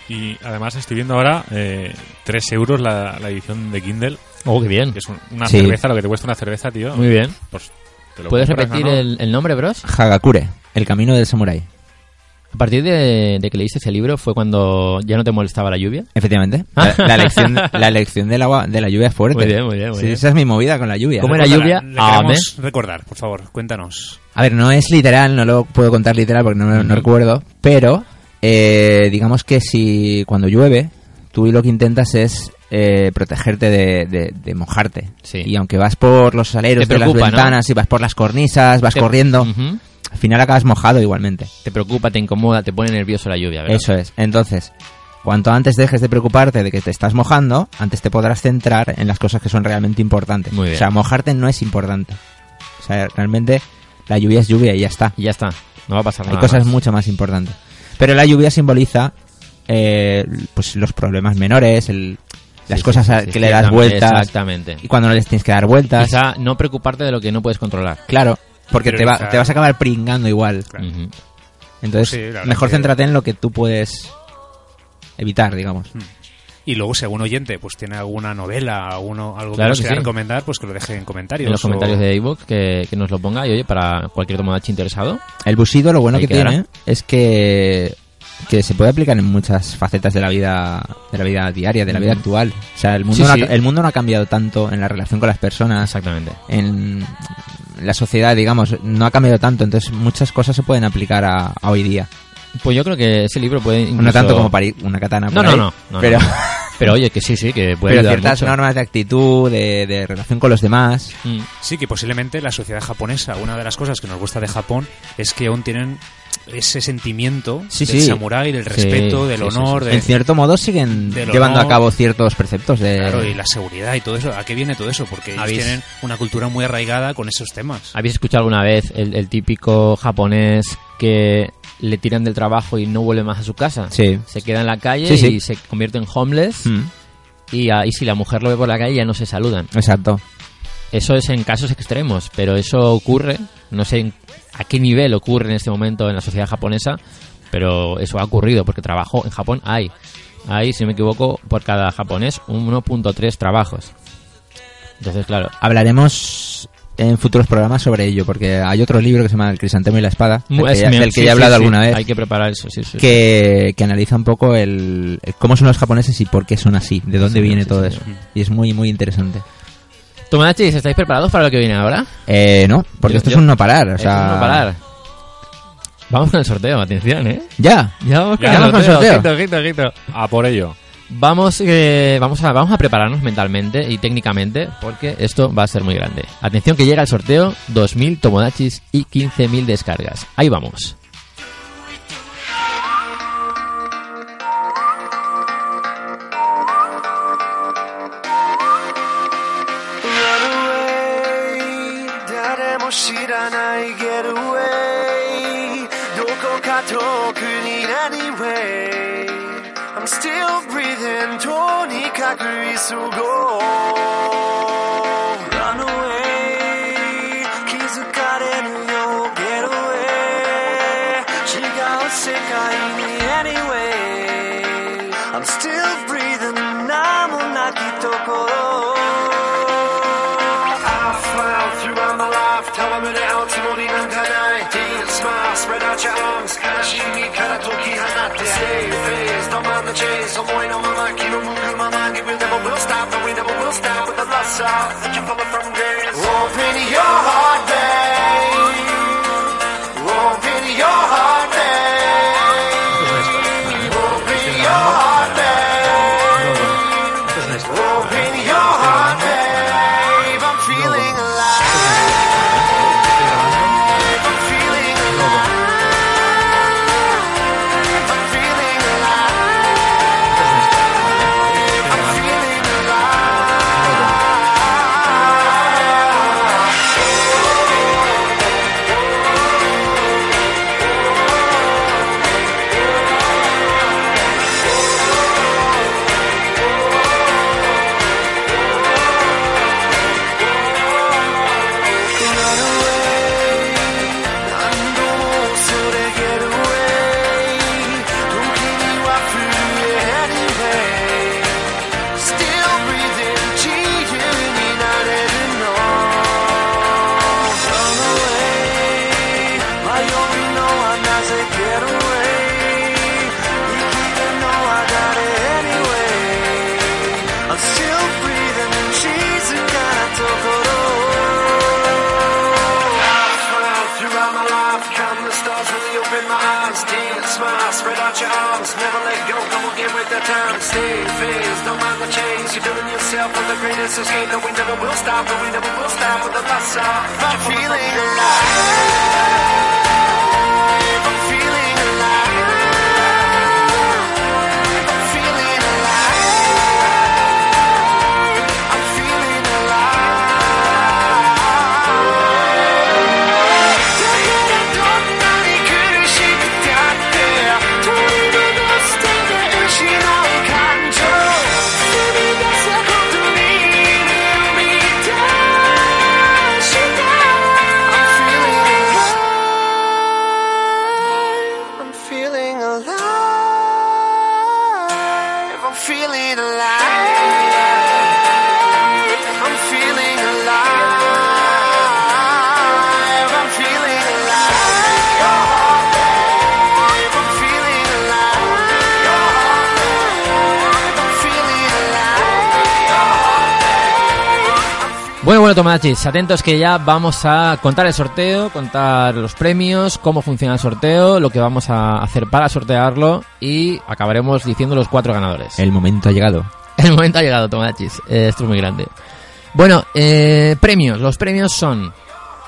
Y además estoy viendo ahora eh, 3 euros la, la edición de Kindle, Oh, qué bien. que es un- una Sí. cerveza, lo que te cuesta una cerveza, tío. Muy bien. Pues te lo ¿Puedes repetir ¿no? el, el nombre, bros? Hagakure, el camino del samurái. A partir de, de que leíste ese libro fue cuando ya no te molestaba la lluvia. Efectivamente. La, la lección, la lección del agua, de la lluvia es fuerte. Muy bien, muy bien, muy Sí, bien. esa es mi movida con la lluvia. ¿Cómo era lluvia? Ah, recordar, por favor, cuéntanos. A ver, no es literal, no lo puedo contar literal porque no, no recuerdo, pero eh, digamos que si cuando llueve, tú lo que intentas es eh, protegerte de, de- de mojarte. Sí. Y aunque vas por los aleros Te de las ventanas y vas por las cornisas, vas Te- corriendo. Al final acabas mojado igualmente. Te preocupa, te incomoda, te pone nervioso la lluvia, ¿verdad? Eso es. Entonces, cuanto antes dejes de preocuparte de que te estás mojando, antes te podrás centrar en las cosas que son realmente importantes. Muy bien. O sea, mojarte no es importante. O sea, realmente la lluvia es lluvia y ya está. Y ya está. No va a pasar Hay nada. cosas más. mucho más importantes. Pero la lluvia simboliza eh, pues los problemas menores, el- las Sí, cosas sí, a- sí, que le das vueltas Exactamente. y cuando no les tienes que dar vueltas. Quizá no preocuparte de lo que no puedes controlar. Claro, porque te, va- te vas a acabar pringando igual. Claro. Entonces, Sí, mejor que- céntrate en lo que tú puedes evitar, digamos. Y luego, si algún oyente pues tiene alguna novela, alguno, algo Claro que nos que quiera sí. recomendar, pues que lo deje en comentarios. En los o- comentarios de ebook que, que nos lo ponga y oye, para cualquier tomodachi interesado. El Bushido lo bueno que quedará. tiene es que que se puede aplicar en muchas facetas de la vida de la vida diaria, de la vida actual. O sea, el mundo, Sí, no ha- sí. el mundo no ha cambiado tanto en la relación con las personas, Exactamente. en la sociedad, digamos, no ha cambiado tanto, entonces muchas cosas se pueden aplicar a, a hoy día. Pues yo creo que ese libro puede incluso... No tanto como para una katana No, por no, ahí, no, no, pero, no. Pero oye, que sí, sí, que puede pero ciertas mucho. normas de actitud, de, de relación con los demás. Mm. Sí, que posiblemente la sociedad japonesa, una de las cosas que nos gusta de Japón es que aún tienen ese sentimiento Sí, del sí. samurái, del Sí, respeto, del sí, sí, honor, sí. de- En cierto modo siguen del llevando honor. a cabo ciertos preceptos de... claro, y la seguridad y todo eso. ¿A qué viene todo eso? Porque ellos ¿Habéis- tienen una cultura muy arraigada con esos temas. ¿Habéis escuchado alguna vez el, el típico japonés que le tiran del trabajo y no vuelve más a su casa? Sí. Se queda en la calle Sí, sí. y se convierte en homeless Mm, y, ahí si la mujer lo ve por la calle ya no se saludan. exacto. Eso es en casos extremos, pero eso ocurre, no sé en- a qué nivel ocurre en este momento en la sociedad japonesa, pero eso ha ocurrido porque trabajo en Japón hay. Hay, si no me equivoco, por cada japonés 1.3 trabajos. Entonces, claro, Hablaremos en futuros programas sobre ello, porque hay otro libro que se llama El crisantemo y la espada, del que es- ya, del que sí, ya he hablado sí, alguna vez, Hay que preparar eso, sí, sí. que, que analiza un poco el, el cómo son los japoneses y por qué son así, de dónde viene todo eso. Y es muy, muy interesante. Tomodachis, ¿estáis preparados para lo que viene ahora? Eh, no, porque Yo- esto yo- es un no parar, o sea... es no parar. Vamos con el sorteo, atención, ¿eh? Ya, Ya vamos con, Ya el, vamos con el sorteo. Ojito, ojito, ojito. A por ello. Vamos, eh, vamos, a, vamos a prepararnos mentalmente y técnicamente porque esto va a ser muy grande. Atención que llega el sorteo, 2.000 Tomodachis y 15.000 descargas. Ahí vamos. I get away? どこか遠くに anyway I'm still breathing とにかく急ごう。chase. I'm waiting on my mind, keep on moving my mind. Give me never will stop, and we never will stop with the lust side. That you follow from grace. Greatest escape. No, we never will stop, and we never will stop with the lust side. I'm feeling alive. Bueno, Tomachis, atentos que ya vamos a contar el sorteo, contar los premios, cómo funciona el sorteo, lo que vamos a hacer para sortearlo y acabaremos diciendo los cuatro ganadores. El momento ha llegado. El momento ha llegado, Tomachis. Eh, esto es muy grande. Bueno, eh, premios. Los premios son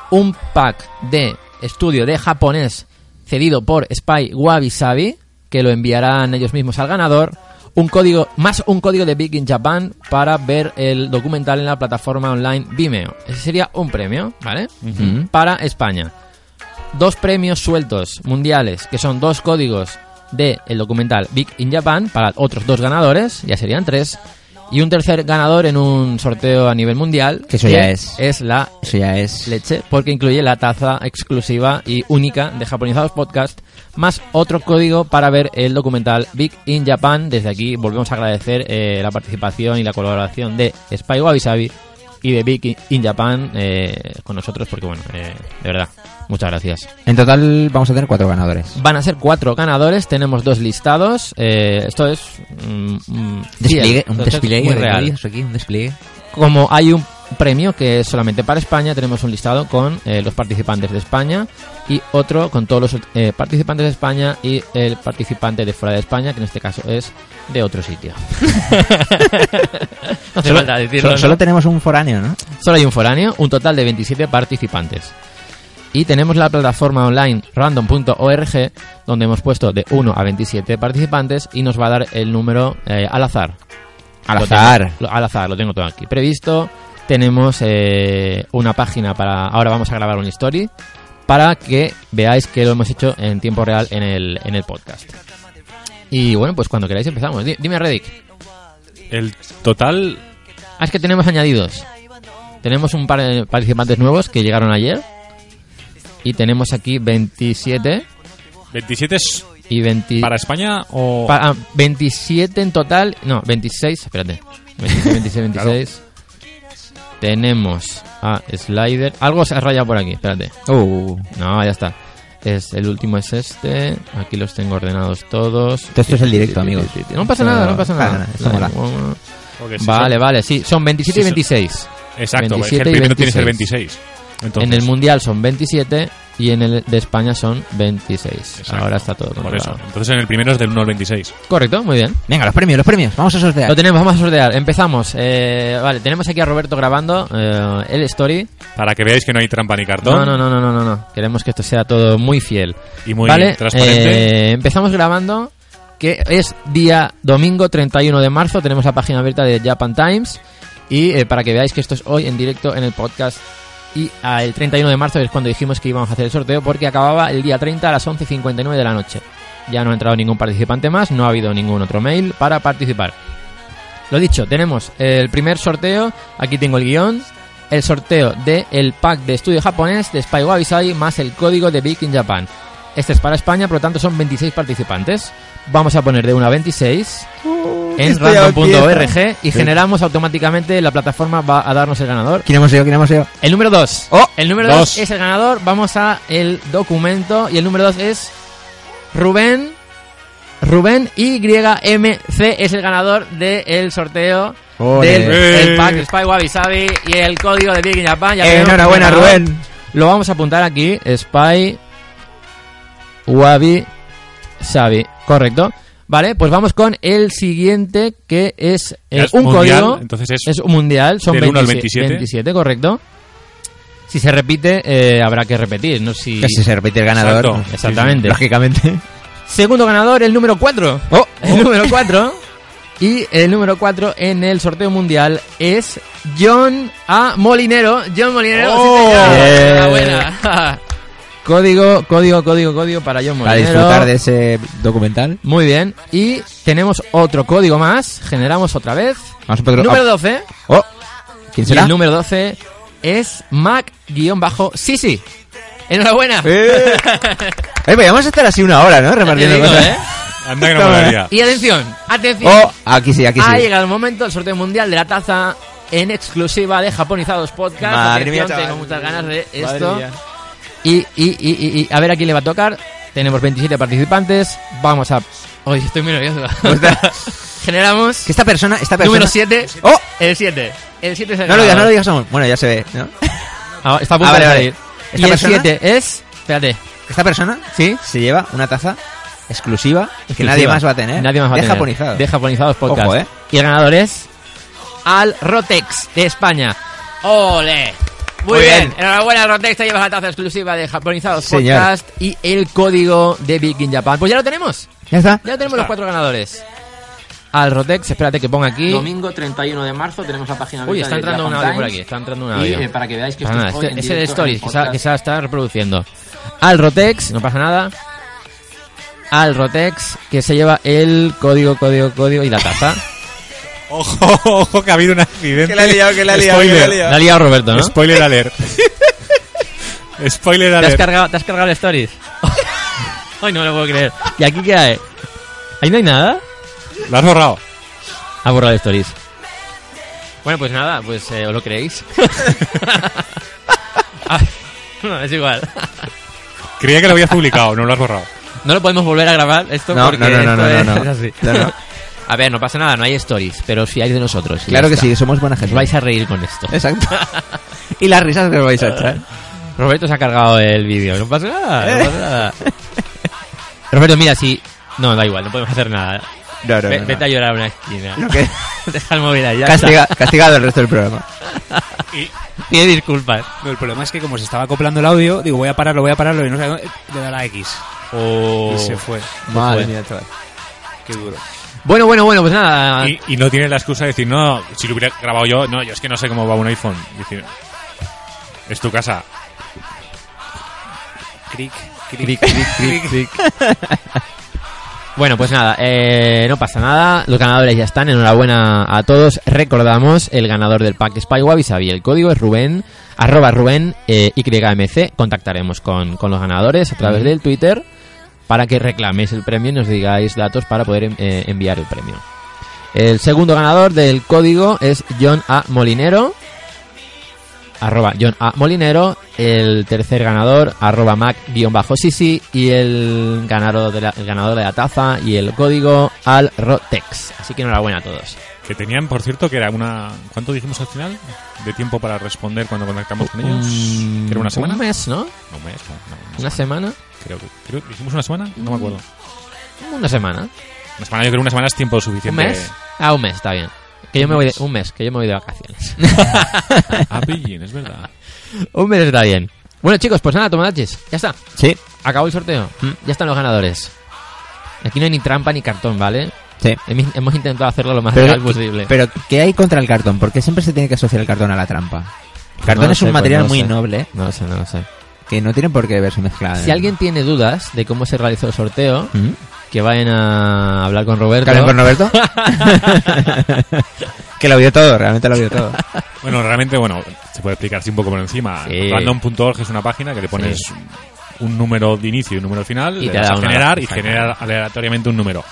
un pack de estudio de japonés cedido por Spy Wabi Sabi, que lo enviarán ellos mismos al ganador. Un código, más un código de Big in Japan para ver el documental en la plataforma online Vimeo. Ese sería un premio, ¿vale? Para España. Dos premios sueltos mundiales, que son dos códigos de el documental Big in Japan para otros dos ganadores, ya serían tres. Y un tercer ganador en un sorteo a nivel mundial. Que eso ya es. Es la Eso ya es. leche, porque incluye la taza exclusiva y única de Japonizados Podcast, más otro código para ver el documental Big in Japan. Desde aquí volvemos a agradecer eh, la participación y la colaboración de Spy Wabi Sabi y de Big in Japan eh, con nosotros, porque bueno, eh, de verdad, muchas gracias. En total vamos a tener cuatro ganadores. Van a ser cuatro ganadores, tenemos dos listados. eh, esto es. mm, mm, Despliegue, fiel, un despliegue muy de real. vídeos aquí, un despliegue. Como hay un premio que es solamente para España, tenemos un listado con eh, los participantes de España y otro con todos los eh, participantes de España y el participante de fuera de España, que en este caso es de otro sitio. no hace falta decirlo, Solo, ¿no? solo tenemos un foráneo, ¿no? Solo hay un foráneo, un total de 27 participantes. Y tenemos la plataforma online random.org, donde hemos puesto de 1 a 27 participantes y nos va a dar el número eh, al azar. Al Lo azar. tengo- al azar, lo tengo todo aquí previsto. Tenemos eh, una página para... Ahora vamos a grabar un story para que veáis que lo hemos hecho en tiempo real en el, en el podcast. Y bueno, pues cuando queráis empezamos. Di- Dime, Reddick. El total. Ah, es que tenemos añadidos. Tenemos un par de participantes nuevos que llegaron ayer. Y tenemos aquí 27 ¿27 es y 20... para España o.? Pa- ah, 27 en total. No, 26. Espérate. 26, 26, 26. Tenemos a Slider. Algo se ha rayado por aquí. Espérate. Uh, No, ya está. Es, el último es este. Aquí los tengo ordenados todos. esto es el directo, amigos. No pasa nada, no pasa Nada, Vale, vale, sí. Son 27 y Sí, son- 26. Exacto, es 27 que el y primero tiene que ser 26. 26. Entonces, En el Mundial son 27 y en el de España son 26. exacto, Ahora está todo Por eso. Entonces en el primero es del 1 al 26. Correcto, muy bien. Venga, los premios, los premios. Vamos a sortear. Lo tenemos, vamos a sortear. Empezamos. Eh, vale, tenemos aquí a Roberto grabando eh, el story. Para que veáis que no hay trampa ni cartón. No, no, no, no, no, no, no. Queremos que esto sea todo muy fiel. Y muy vale, transparente. eh, empezamos grabando que es día domingo 31 de marzo. Tenemos la página abierta de Japan Times. Y eh, para que veáis que esto es hoy en directo en el podcast. Y el 31 de marzo es cuando dijimos que íbamos a hacer el sorteo porque acababa el día 30 a las 11.59 de la noche. Ya no ha entrado ningún participante más, no ha habido ningún otro mail para participar. Lo dicho, tenemos el primer sorteo, aquí tengo el guion, el sorteo del el pack de estudio japonés de Spy Wabi más el código de Big in Japan. Este es para España, por lo tanto son 26 participantes. Vamos a poner de 1 a 26 en esto ya random.org y generamos automáticamente, la plataforma va a darnos el ganador. ¿Quién hemos ido? ¿Quién hemos ido? El número 2. ¡Oh! El número Dos. 2 es el ganador. Vamos a el documento. Y el número 2 es Rubén. Rubén YMC es el ganador del sorteo Ole. del Eh. el pack de Spy Wabi Sabi y el código de Big in Japan. Ya Enhorabuena. Rubén. Lo vamos a apuntar aquí. Spy Wabi Sabi. Correcto. Vale, pues vamos con el siguiente que es eh, un mundial, código. Entonces es. Es un mundial, son Del 1 al 27, 27. correcto. Si se repite, eh, habrá que repetir. No si... Que si se repite el ganador. Exacto. pues, Exactamente. Lógicamente. Segundo ganador, el número 4. ¡Oh! El número 4. Y el número 4 en el sorteo mundial es John A. Molinero. John Molinero, sí, ¡Oh! señor. Bien. Enhorabuena. Código, código, código, código para John Para Molinero. disfrutar de ese documental. Muy bien. Y tenemos otro código más. Generamos otra vez. Vamos a Número 12. Oh, ¿Quién Y será? el número 12 es Mac-Sisi. Enhorabuena. Eh, eh, podríamos estar así una hora, ¿no? Repartiendo digo, cosas. ¿eh? Anda que no molaría. Y atención, atención. Oh, aquí sí, aquí ha sí. llegado el momento del sorteo mundial de la taza en exclusiva de Japonizados Podcast. Madre mía, Atención, tengo muchas ganas de Madre esto. Y, y, y, y, a ver a quién le va a tocar. Tenemos 27 participantes. Vamos a. Hoy estoy muy nervioso. Generamos. Que esta persona, esta persona... Número 7. ¡Oh! El 7. El 7 es el No lo digas, no lo digas aún. Bueno, ya se ve, ¿no? Ah, está a punto Ah, vale, de vale. salir. ¿Esta Y el persona? 7 es. Espérate. Esta persona ¿Sí? se lleva una taza exclusiva, que Exclusiva. nadie más va a tener. Nadie más va a de tener. japonizado. De Japonizados Podcast. Ojo, ¿eh? Y el ganador es. Al Rotex de España. ¡Ole! Muy, Muy bien. bien. Enhorabuena, Rotex. Te llevas la taza exclusiva de Japonizados Señor. Podcast y el código de Big in Japan. Pues ya lo tenemos. Ya está. Ya tenemos los cuatro ganadores. Al Rotex, espérate que ponga aquí. Domingo 31 de marzo tenemos la página Uy, está entrando un audio por aquí. Está entrando un audio. para que veáis que esto es nada, hoy este- ese de Stories que se, que se está reproduciendo. Al Rotex, no pasa nada. Al Rotex, que se lleva el código, código, código y la taza. Ojo, ojo, que ha habido un accidente. Que la ha liado, que la ha liado, que Spoiler. la ha liado. La ha liado Roberto, ¿no? Spoiler alert. Spoiler ¿Te has, alert. cargado, ¿Te has cargado el Stories? Ay, no me lo puedo creer. ¿Y aquí qué hay? ¿Ahí no hay nada? Lo has borrado. Ha borrado el Stories. Bueno, pues nada, pues eh, ¿os lo creéis? Ah, no, es igual. Creía que lo habías publicado, no lo has borrado. No lo podemos volver a grabar esto No, porque no, no, no, esto no, es, no. es así. No, no. A ver, no pasa nada, no hay stories, pero sí hay de nosotros. y Claro que está. sí, somos buena gente. Os vais a reír con esto. Exacto. y las risas que os vais a echar. Roberto se ha cargado el vídeo, no pasa nada, no pasa nada. Roberto, mira, si... No, da igual, no podemos hacer nada. No, no, Ve- no, no. Vete a llorar a una esquina. Lo que- Deja el móvil Castiga- está. castigado el resto del programa. Pide disculpas. No, el problema es que como se estaba acoplando el audio, digo, voy a pararlo, voy a pararlo y no sé dónde, le da la X. Oh. Y se fue. Madre fue. mía, chaval. Qué duro. Bueno, bueno, bueno, pues nada. Y, y no tiene la excusa de decir, no, si lo hubiera grabado yo, no, yo es que no sé cómo va un iPhone. Decir, es tu casa. cric, Cric, cric, cric, cric. Bueno, pues nada, eh, no pasa nada. Los ganadores ya están. Enhorabuena a todos. Recordamos el ganador del pack Spywab y sabía el código es Rubén, arroba Rubén eh, YMC. Contactaremos con, con los ganadores a través del Twitter para que reclaméis el premio y nos digáis datos para poder eh, enviar el premio. El segundo ganador del código es John A. Molinero. Arroba John A. Molinero. El tercer ganador, arroba Mac-Sisi. Y el ganador, de la, el ganador de la taza y el código al Rotex. Así que enhorabuena a todos. Que tenían, por cierto, que era una... ¿Cuánto dijimos al final? De tiempo para responder cuando contactamos con ellos. Un- ¿Que era una semana? Un mes, ¿no? Un mes, no, no, ¿Una semana? Creo que... Creo, ¿Dijimos una semana? No me acuerdo. Una semana. Una semana, yo creo que una semana es tiempo ¿Un suficiente. mes? Ah, un mes, está bien. Que yo me voy de, un mes, que yo me voy de vacaciones. Ah, pillín, es verdad. un mes está bien. Bueno, chicos, pues nada, tomadachis. Ya está. Sí, Acabó el sorteo. Mm. Ya están los ganadores. Aquí no hay ni trampa ni cartón, ¿vale? sí. Hemos intentado hacerlo lo más Pero, real posible. pero, ¿qué hay contra el cartón? Porque siempre se tiene que asociar el cartón a la trampa. El cartón No es un pues material no muy sé. noble No lo sé, no lo sé. Que no tiene por qué verse mezclado. Si alguien tiene dudas de cómo se realizó el sorteo, ¿Mm? que vayan a hablar con Roberto. ¿Que hablen con Roberto? que lo vio todo, realmente lo vio todo. Bueno, realmente, bueno, se puede explicar así un poco por encima. Sí. Random.org es una página que le pones Sí. un número de inicio y un número final, Y le te das da a generar y genera aleatoriamente un número.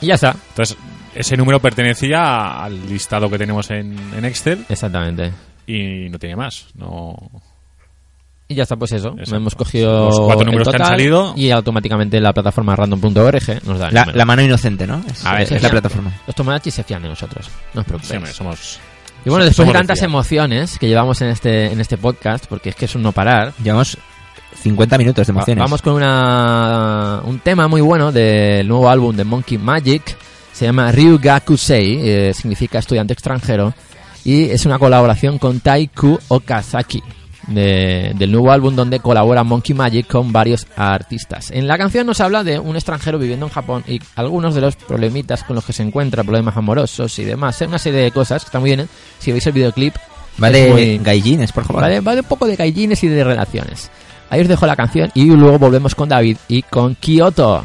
Y ya está. Entonces, ese número pertenecía al listado que tenemos en, en Excel Exactamente. y no tiene más. No, Y ya está, pues eso. Exacto. Hemos cogido Los cuatro el números que han salido. y automáticamente la plataforma random.org nos da el La, mano inocente, ¿no? Es, A ver, es la plataforma. Los tomadachis se fían de nosotros. No os preocupéis. somos... y bueno, después de tantas emociones que llevamos en este, en este podcast, porque es que es un no parar, Llevamos 50 minutos de va- emociones. vamos con una, un tema muy bueno del nuevo álbum de Monkey Magic. Se llama Ryugakusei, eh, significa estudiante extranjero. Y es una colaboración con Taiku Okazaki. De- del nuevo álbum donde colabora Monkey Magic con varios artistas. En la canción nos habla de un extranjero viviendo en Japón y algunos de los problemitas con los que se encuentra, problemas amorosos y demás. Una serie de cosas que está muy bien. ¿eh? Si veis el videoclip, Va es de muy- gaijines, por favor. va de, va de un poco de gaijines y de relaciones. Ahí os dejo la canción y luego volvemos con David y con Kyoto.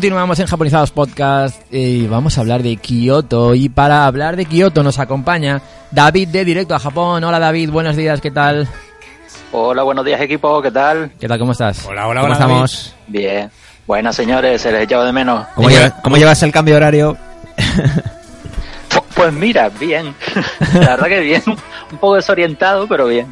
Continuamos en Japonizados Podcast y vamos a hablar de Kioto. Y para hablar de Kioto nos acompaña David de Directo a Japón. Hola David, buenos días, ¿qué tal? Hola, buenos días equipo, ¿qué tal? ¿Qué tal, cómo estás? Hola, hola, ¿Cómo hola. estamos? Bien. Buenas señores, se les echaba de menos. ¿Cómo, lleva- cómo llevas el cambio de horario? Pu- Pues mira, bien. La verdad que bien. Un poco desorientado, pero bien.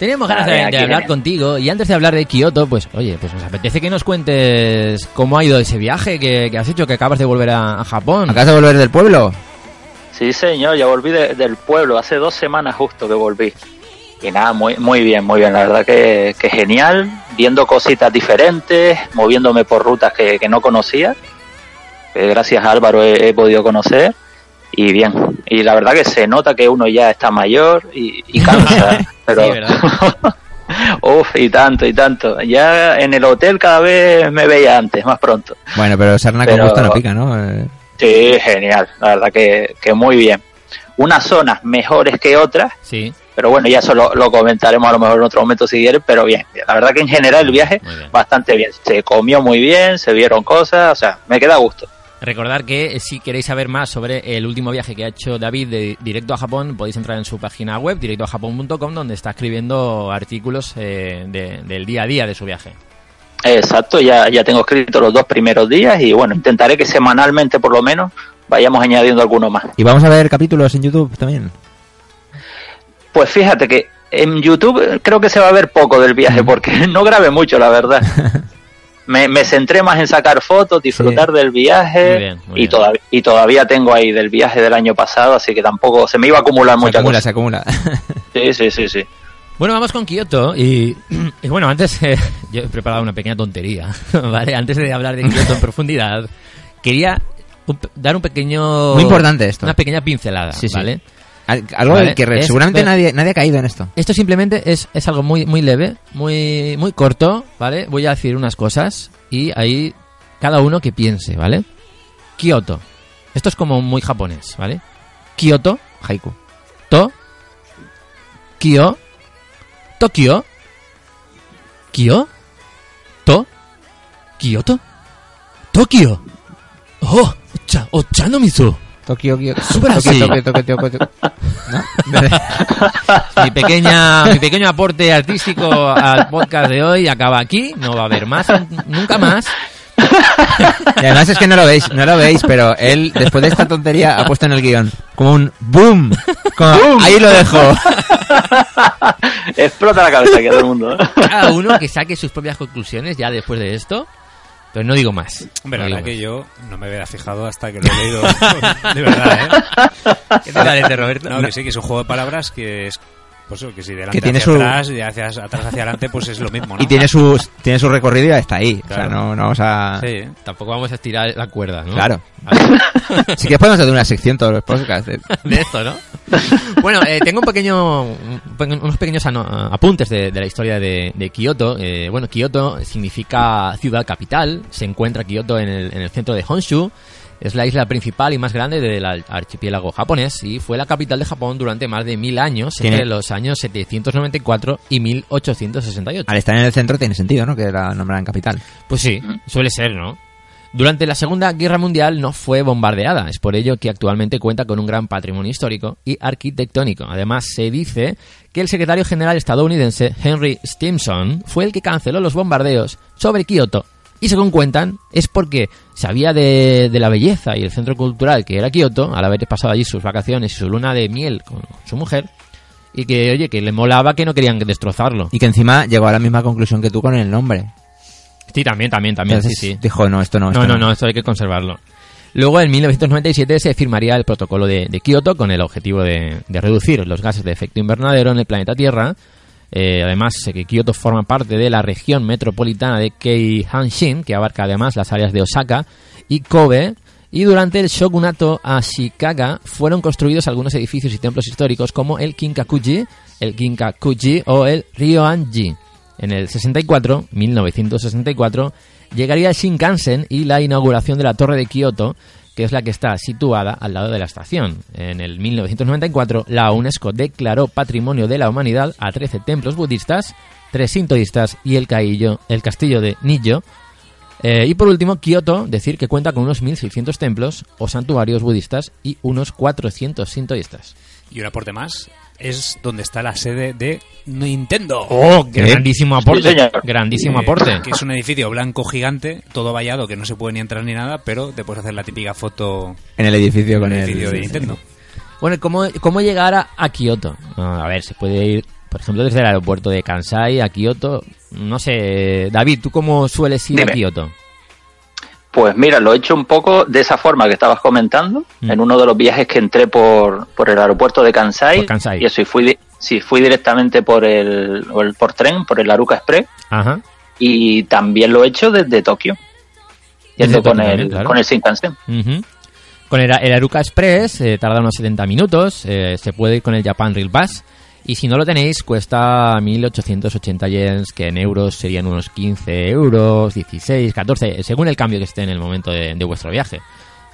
Teníamos ganas de, hablar viene. contigo y antes de hablar de Kioto, pues oye, pues nos apetece que nos cuentes cómo ha ido ese viaje que, que has hecho, que acabas de volver a, a Japón. ¿Acabas de volver del pueblo? Sí, señor, ya volví de- del pueblo. Hace dos semanas justo que volví. Y nada, muy, muy bien, muy bien. La verdad que, que genial. Viendo cositas diferentes, moviéndome por rutas que, que no conocía. Que gracias a Álvaro he, he podido conocer. Y bien. Y la verdad que se nota que uno ya está mayor y, y cansa. pero. Uf, y tanto, y tanto. Ya en el hotel cada vez me veía antes, más pronto. Bueno, pero sarna con Pero- gusto no pica, ¿no? Eh, Sí, genial. La verdad que, que muy bien. Unas zonas mejores que otras, Sí, pero bueno, ya eso lo, lo comentaremos a lo mejor en otro momento si quieren, pero bien. La verdad que en general el viaje bien. bastante bien. Se comió muy bien, se vieron cosas, o sea, me queda a gusto. Recordar que eh, si queréis saber más sobre el último viaje que ha hecho David de Directo a Japón, podéis entrar en su página web, directoajapón.com, donde está escribiendo artículos eh, de- del día a día de su viaje. Exacto, ya, ya tengo escrito los dos primeros días y bueno, intentaré que semanalmente por lo menos vayamos añadiendo alguno más. Y vamos a ver capítulos en YouTube también. Pues fíjate que en YouTube creo que se va a ver poco del viaje porque no grabé mucho, la verdad. Me, me centré más en sacar fotos, disfrutar del viaje Muy bien, muy y, bien. todavía, y todavía tengo ahí del viaje del año pasado, así que tampoco se me iba a acumular Se mucha acumula, cosa. se acumula. Sí, sí, sí, sí. Bueno, vamos con Kioto y, y bueno, antes eh, yo he preparado una pequeña tontería, ¿vale? Antes de hablar de Kioto en profundidad, quería un pe- dar un pequeño... Muy importante esto. Una pequeña pincelada, Sí, sí. ¿vale? Al- Algo Vale, del que es- seguramente pero- nadie, nadie ha caído en esto. Esto simplemente es, es algo muy, muy leve, muy, muy corto, ¿vale? Voy a decir unas cosas y ahí cada uno que piense, ¿vale? Kioto. Esto es como muy japonés, ¿vale? Kioto, Haiku. to, kyo, Tokio, kyo, to, Kyoto, Tokio. Oh, ocha, ocha no miso. Tokio, mi pequeña mi pequeño aporte artístico al podcast de hoy acaba aquí no va a haber más nunca más Y además es que no lo veis, no lo veis, pero él, después de esta tontería, ha puesto en el guion como un boom. Como, ahí lo dejo. Explota la cabeza aquí a todo el mundo. ¿eh? cada uno que saque sus propias conclusiones ya después de esto pero no digo más Hombre, No la verdad que más. yo no me hubiera fijado hasta que lo he leído. de verdad, ¿eh? ¿Qué te parece Roberto? No, que sí, que es un juego de palabras que es. Pues eso, que si delante Que tiene hacia su- atrás y hacia atrás hacia adelante, pues es lo mismo, ¿no? Y tiene su, tiene su recorrido y ya está ahí. O sea, Claro. no, no vamos a... Sí. tampoco vamos a estirar la cuerda ¿no? Claro. Si quieres podemos hacer una sección todos los podcasts. de- de esto, ¿no? Bueno, eh, tengo un pequeño, un pe- unos pequeños ano- apuntes de, de la historia de, de Kioto. Eh, bueno, Kioto significa ciudad capital. Se encuentra Kioto en el, en el centro de Honshu. Es la isla principal y más grande del archipiélago japonés y fue la capital de Japón durante más de mil años, Tiene- entre los años 794 y 1868. Al estar en el centro tiene sentido, ¿no? Que la nombran capital. Pues sí, suele ser, ¿no? Durante la Segunda Guerra Mundial no fue bombardeada, es por ello que actualmente cuenta con un gran patrimonio histórico y arquitectónico. Además, se dice que el secretario general estadounidense Henry Stimson fue el que canceló los bombardeos sobre Kioto. Y según cuentan, es porque sabía de, de la belleza y el centro cultural que era Kioto, al haber pasado allí sus vacaciones y su luna de miel con su mujer, y que, oye, que le molaba que no querían destrozarlo. Y que encima llegó a la misma conclusión que tú con el nombre. Sí, también, también, también, Entonces sí, sí. dijo, no, esto no, esto No, no, no, esto hay que conservarlo. Luego, en 1997, se firmaría el protocolo de, de Kioto con el objetivo de, de reducir los gases de efecto invernadero en el planeta Tierra. Eh, además, eh, que Kioto forma parte de la región metropolitana de Keihanshin, que abarca además las áreas de Osaka y Kobe. Y durante el shogunato Ashikaga fueron construidos algunos edificios y templos históricos como el Kinkakuji, el Kinkakuji o el Ryoanji. En el 64, 1964, llegaría el Shinkansen y la inauguración de la Torre de Kioto, que es la que está situada al lado de la estación. En el 1994, la UNESCO declaró Patrimonio de la Humanidad a 13 templos budistas, 3 sintoístas y el, caillo- el castillo de Nijo. Eh, y por último, Kioto, decir que cuenta con unos 1.600 templos o santuarios budistas y unos 400 sintoístas. Y un aporte más, es donde está la sede de Nintendo. ¡Oh, qué grandísimo aporte! Sí, grandísimo Eh, aporte. Que es un edificio blanco gigante, todo vallado, que no se puede ni entrar ni nada, pero te puedes hacer la típica foto En el edificio con el el... edificio de Nintendo. Bueno, ¿y ¿cómo, cómo llegar a, a Kioto? Ah, a ver, se puede ir, por ejemplo, desde el aeropuerto de Kansai a Kioto. No sé, David, ¿tú cómo sueles ir a. Kioto? Pues mira, lo he hecho un poco de esa forma que estabas comentando, Mm. en uno de los viajes que entré por, por el aeropuerto de Kansai. Por Kansai. Y eso, y fui, sí, fui directamente por el, por tren, por el Aruka Express. Ajá. Y también lo he hecho desde Tokio. Desde Yendo con, el, claro. con el Shinkansen. Con el, el Aruka Express eh, tarda unos 70 minutos, eh, se puede ir con el Japan Rail Pass y si no lo tenéis cuesta 1.880 yens, que en euros serían unos 15 euros, 16, 14, según el cambio que esté en el momento de, de vuestro viaje.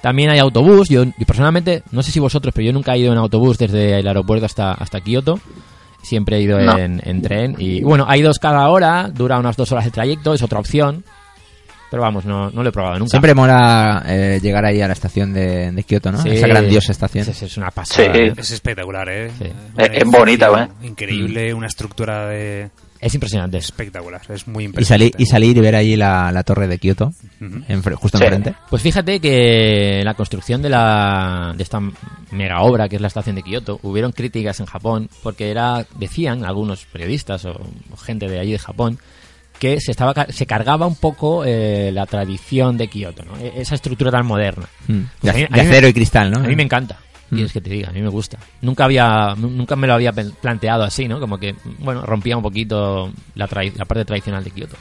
También hay autobús, yo, yo personalmente, no sé si vosotros, pero yo nunca he ido en autobús desde el aeropuerto hasta, hasta Kioto. Siempre he ido No. en, en tren y bueno, hay dos cada hora, dura unas dos horas el trayecto, es otra opción. Pero vamos, no, no lo he probado nunca. Siempre mola eh, llegar ahí a la estación de, de Kioto, ¿no? Sí. Esa grandiosa estación. Es, es una pasada. Sí. ¿eh? Es espectacular, ¿eh? Sí. Un Es- es bonita, ¿eh? Increíble, una estructura de... Es impresionante. espectacular, es muy Y impresionante. salir, y salir y ver ahí la, la torre de Kioto, Ujú. enfre- justo Sí. enfrente. Pues fíjate que la construcción de la de esta mega obra que es la estación de Kioto, hubieron críticas en Japón porque era decían algunos periodistas o, o gente de allí de Japón que se estaba se cargaba un poco eh, la tradición de Kioto, ¿no? E- esa estructura tan moderna. Mm. Pues mí- de mí me- acero y cristal, ¿no? A mí me encanta. Mm. Y es que te diga, a mí me gusta. Nunca había, nu- nunca me lo había planteado así, ¿no? Como que, bueno, rompía un poquito la, la parte tradicional de Kioto.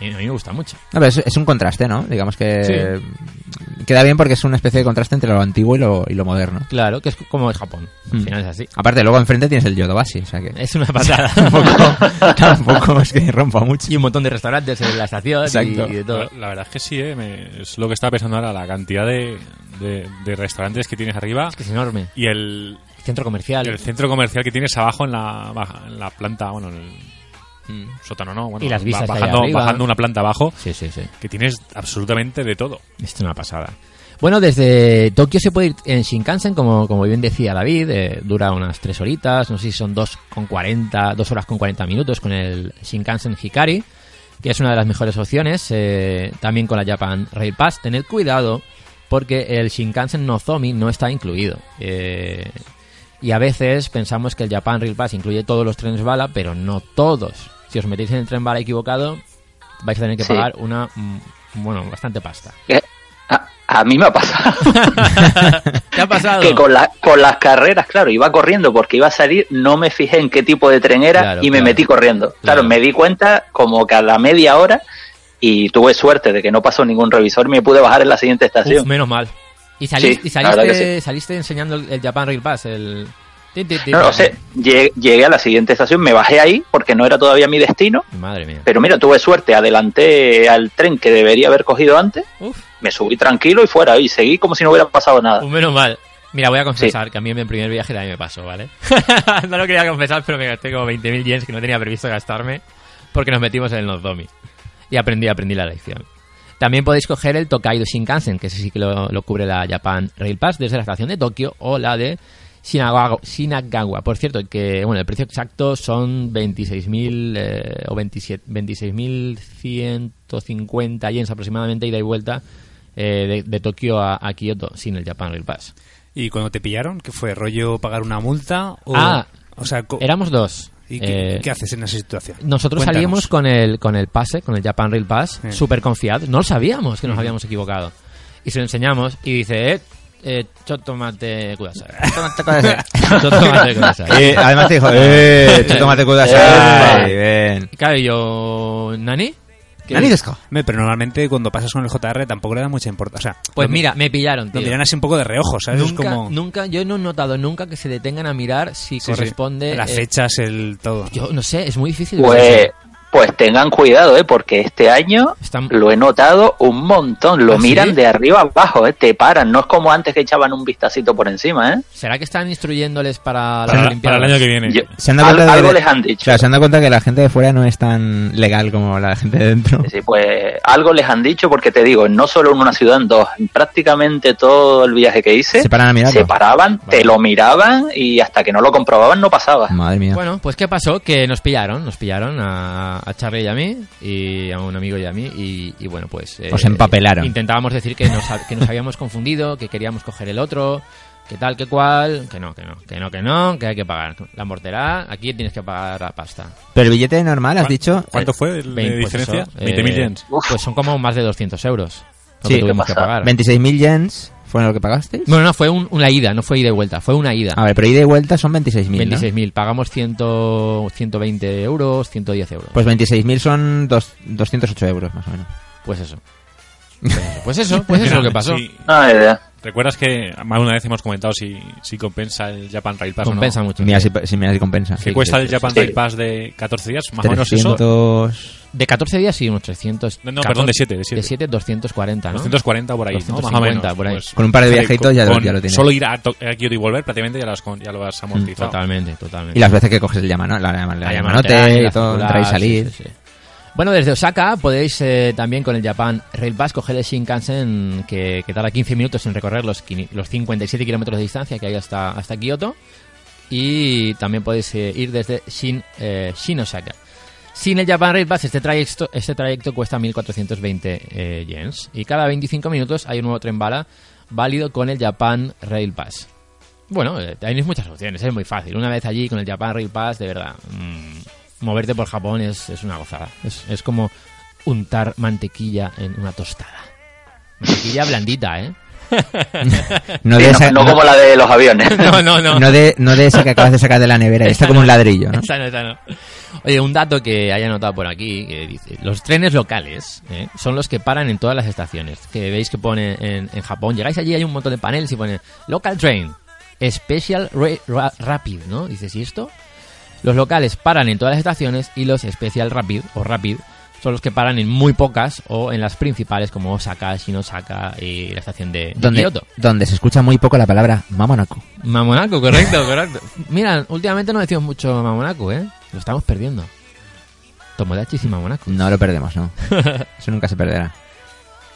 A mí, a mí me gusta mucho. No, pero es, es un contraste, ¿no? Digamos que Sí. queda bien porque es una especie de contraste entre lo antiguo y lo, y lo moderno. Claro, que es como en Japón. Al Mm. final es así. Aparte, luego enfrente tienes el Yodobashi, o sea que... Es una pasada. tampoco, tampoco es que rompa mucho. y un montón de restaurantes en la estación y- Exacto. y, de todo. La, la verdad es que sí, ¿eh? Me- es lo que estaba pensando ahora, la cantidad de, de- de restaurantes que tienes arriba Es que es enorme. y el, Centro comercial. el centro comercial que tienes abajo en la, en la planta, bueno, en el sótano, ¿no? Bueno, Y las vistas bajando, bajando una planta abajo, Sí, sí, sí. que tienes absolutamente de todo. Esto es una pasada. Bueno, desde Tokio se puede ir en Shinkansen, como, como bien decía David, eh, dura unas tres horitas, no sé si son dos con 40, dos horas con 40 minutos con el Shinkansen Hikari, que es una de las mejores opciones, eh, también con la Japan Rail Pass. Tened cuidado porque el Shinkansen Nozomi no está incluido. Eh, y a veces pensamos que el Japan Rail Pass incluye todos los trenes bala, pero no todos. Si os metéis en el tren bala equivocado, vais a tener que Sí. pagar una, mm, bueno, bastante pasta. A, a mí me ha pasado. ¿Qué ha pasado? que con, la- con las carreras, claro, iba corriendo porque iba a salir, no me fijé en qué tipo de tren era Claro, y me claro. metí corriendo. Claro, Claro. me di cuenta como cada media hora y tuve suerte de que no pasó ningún revisor y me pude bajar en la siguiente estación. Uf, menos mal. ¿Y, saliste, Sí, y saliste, enseñando el, Japan Rail Pass? El... No sé, llegué, llegué a la siguiente estación, me bajé ahí porque no era todavía mi destino, Madre mía. pero mira, tuve suerte, adelanté al tren que debería haber cogido antes, Uf, me subí tranquilo y fuera y seguí como si no hubiera pasado nada. menos mal. Mira, voy a confesar que a mí en mi primer viaje también me pasó, ¿vale? no lo quería confesar, pero me gasté como 20.000 yens que no tenía previsto gastarme porque nos metimos en el Nozomi. Y aprendí, aprendí la lección. También podéis coger el Tokaido Shinkansen, que ese sí que lo, lo cubre la Japan Rail Pass desde la estación de Tokio o la de Shinagawa. Shinagawa. Por cierto, que bueno, el precio exacto son 26.000 eh, o 27 26.150 yens aproximadamente ida y vuelta eh, de, de Tokio a, a Kioto sin el Japan Rail Pass. ¿Y cuando te pillaron? ¿Qué fue? ¿Rollo pagar una multa? O, Ah, o sea, Éramos dos. ¿Y qué, Eh, qué haces en esa situación? Nosotros Cuéntanos. salíamos con el, con el pase, con el Japan Rail Pass, Sí. súper confiados. No lo sabíamos que nos habíamos equivocado. Y se lo enseñamos y dice, eh, eh, chotomate kudasai. Chotomate kudasai. Eh, además te dijo, eh, tú tómate kudasai. Ven. Y Claro, y yo, ¿Nani? Que- Nani Pero normalmente cuando pasas con el JR tampoco le da mucha importancia. O sea, Pues lo- mira, me pillaron, Lo tío. miran así un poco de reojo, ¿sabes? Nunca, es como nunca, yo no he notado nunca que se detengan a mirar si Sí, sí. corresponde. las eh, fechas, el todo. yo no sé, es muy difícil. Pues, pues tengan cuidado, ¿eh? Porque este año Están- lo he notado un montón. Lo ¿Ah, sí? miran de arriba a abajo, ¿eh? Te paran. No es como antes que echaban un vistacito por encima, ¿eh? ¿Será que están instruyéndoles para, las Para, el año que viene. Yo- Se han dado Al- cuenta de algo que- les han dicho. Claro, se han dado cuenta que la gente de fuera no es tan legal como la gente de dentro. Sí, pues algo les han dicho porque te digo, no solo en una ciudad, en dos, en prácticamente todo el viaje que hice, Se paran a se paraban, te lo miraban y hasta que no lo comprobaban no pasaba. Madre mía. Bueno, pues ¿qué pasó? Que nos pillaron, nos pillaron a, a Charlie y a mí, y a un amigo y a mí, y, y bueno, pues... eh, Os empapelaron. Intentábamos decir que nos, que nos habíamos confundido, que queríamos coger el otro, que tal, que cual, que no, que no, que no, que no, que hay que pagar la mortera, aquí tienes que pagar la pasta. Pero el billete normal, has ¿Cuán- dicho. ¿Cuánto fue el de Vein- pues diferencia? eso, 20.000 eh, yens. Pues son como más de 200 euros lo Sí, que tuvimos ¿qué que pagar. 26.000 yens fueron lo que pagasteis. Bueno, no, fue un- una ida, no fue ida y vuelta, fue una ida. A ver, pero ida y vuelta son 26.000. ¿no? 26.000, pagamos 100, 120 euros, 110 euros. Pues 26.000 son dos- 208 euros más o menos. Pues eso. Pues eso, pues eso, es lo que pasó. Sí. Hay idea. ¿Recuerdas que más de una vez hemos comentado si, si compensa el Japan Rail Pass Compensa o no? mucho. Mira si, si mira si compensa. ¿Qué Sí, cuesta sí, el Japan sí. Rail Pass de 14 días? Más o menos eso. 300... De 14 días sí, unos 300. No, no, perdón, de siete, de siete. De 7, 240, ¿no? 240 por ahí, ¿no? Más o 250 menos. por ahí. Pues, Con un par de viajitos ya lo- ya lo tienes. Solo ir a, a Kyoto y volver prácticamente ya lo has, con- ya lo has amortizado. Totalmente, totalmente. Y las veces que coges el Yamano, la, la, la La Yamanote Yamanote, y todo, entrar y sí, salir. sí, sí. Bueno, desde Osaka podéis eh, también con el Japan Rail Pass coger el Shinkansen que, que tarda 15 minutos en recorrer los, los 57 kilómetros de distancia que hay hasta, hasta Kioto. Y también podéis eh, ir desde Shin, eh, Shin Osaka. Sin el Japan Rail Pass, este trayecto, este trayecto cuesta 1.420 eh, yens. Y cada 25 minutos hay un nuevo tren bala válido con el Japan Rail Pass. Bueno, tenéis muchas opciones, es muy fácil. Una vez allí con el Japan Rail Pass, de verdad, mm, moverte por Japón es, es una gozada. Es, es como untar mantequilla en una tostada. Mantequilla blandita, ¿eh? No Sí, de, no, esa, no no, como la de los aviones. No, no, no. no de, no de esa que acabas de sacar de la nevera. Está como un ladrillo, ¿no? Esa no, esa no. Oye, un dato que haya notado por aquí, que dice, los trenes locales ¿eh? son los que paran en todas las estaciones. Que veis que pone en, en Japón, llegáis allí, hay un montón de paneles y pone Local Train, Special Ra- Ra- Rapid, ¿no? Dices, ¿y esto? Los locales paran en todas las estaciones y los Special Rapid o Rapid son los que paran en muy pocas o en las principales como Osaka, Shinosaka y la estación de, de Donde, Kyoto. donde se escucha muy poco la palabra Mamonaco. Mamonaco, correcto, correcto. Mira, últimamente no decimos mucho Mamonaco, ¿eh? Lo estamos perdiendo. Tomodachis y Mamonaco. No lo perdemos, ¿no? Eso nunca se perderá.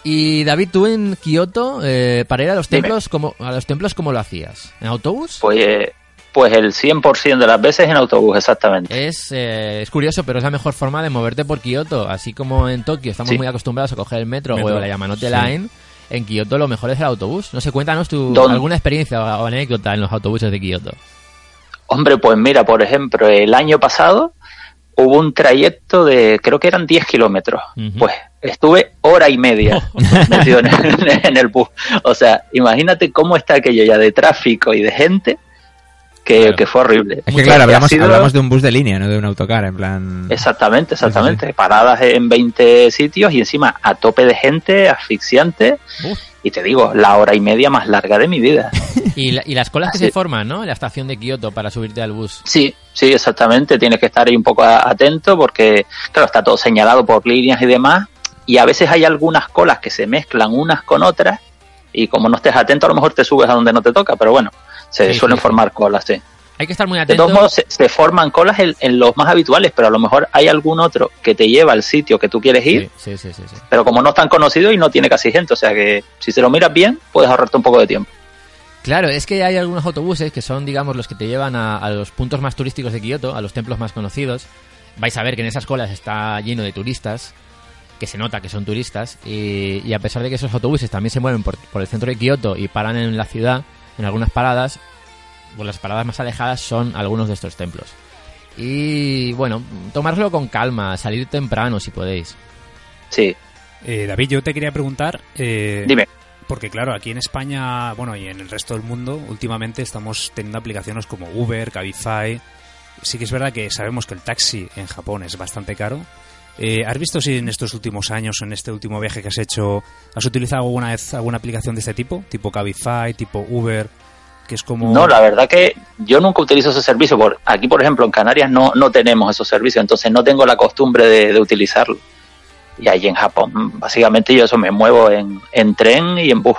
Y David, tú en Kioto, eh, para ir a los Dime. templos, ¿cómo, a los templos, ¿cómo lo hacías? ¿En autobús? Pues, eh, pues el 100% de las veces en autobús, exactamente. Es, eh, es curioso, pero es la mejor forma de moverte por Kioto. Así como en Tokio estamos Sí. muy acostumbrados a coger el metro, Metro, o la Yamanote sí. Line, en Kioto lo mejor es el autobús. No sé, cuéntanos tu, alguna experiencia o, anécdota en los autobuses de Kioto. Hombre, pues mira, por ejemplo, el año pasado hubo un trayecto de, creo que eran 10 kilómetros. Pues estuve hora y media metido en el, en el bus. O sea, imagínate cómo está aquello ya de tráfico y de gente, que, Claro. que fue horrible. Es que claro, ha hablamos, sido- hablamos de un bus de línea, no de un autocar, en plan... Exactamente, exactamente. Paradas en 20 sitios y encima a tope de gente, asfixiante. Uf. Y te digo, la hora y media más larga de mi vida. Y, la- y las colas que se forman, ¿no? En la estación de Kioto para subirte al bus. Sí, sí, exactamente. Tienes que estar ahí un poco a- atento porque, claro, está todo señalado por líneas y demás. Y a veces hay algunas colas que se mezclan unas con otras. Y como no estés atento, a lo mejor te subes a donde no te toca. Pero bueno, se Sí, suelen sí, formar colas, sí. Hay que estar muy De atento. todos modos, se, se forman colas en, en los más habituales, pero a lo mejor hay algún otro que te lleva al sitio que tú quieres ir. Sí, sí, sí, sí, pero como no es tan conocido y no tiene casi gente, o sea que si se lo miras bien, puedes ahorrarte un poco de tiempo. Claro, es que hay algunos autobuses que son, digamos, los que te llevan a, a los puntos más turísticos de Kioto, a los templos más conocidos. Vais a ver que en esas colas está lleno de turistas, que se nota que son turistas, y, y a pesar de que esos autobuses también se mueven por, por el centro de Kioto y paran en la ciudad, en algunas paradas, pues las paradas más alejadas son algunos de estos templos. Y bueno, tomároslo con calma, salir temprano si podéis. Sí, Eh, David, yo te quería preguntar. eh, dime. Porque claro, aquí en España, bueno, y en el resto del mundo, últimamente estamos teniendo aplicaciones como Uber, Cabify. Sí que es verdad que sabemos que el taxi en Japón es bastante caro, Eh, ¿Has visto si en estos últimos años, en este último viaje que has hecho, has utilizado alguna vez alguna aplicación de este tipo? Tipo Cabify, tipo Uber, que es como... No, la verdad que yo nunca utilizo ese servicio. Por, aquí, por ejemplo, en Canarias no, no tenemos esos servicios, entonces no tengo la costumbre de, de utilizarlo. Y allí en Japón, básicamente yo eso me muevo en, en tren y en bus.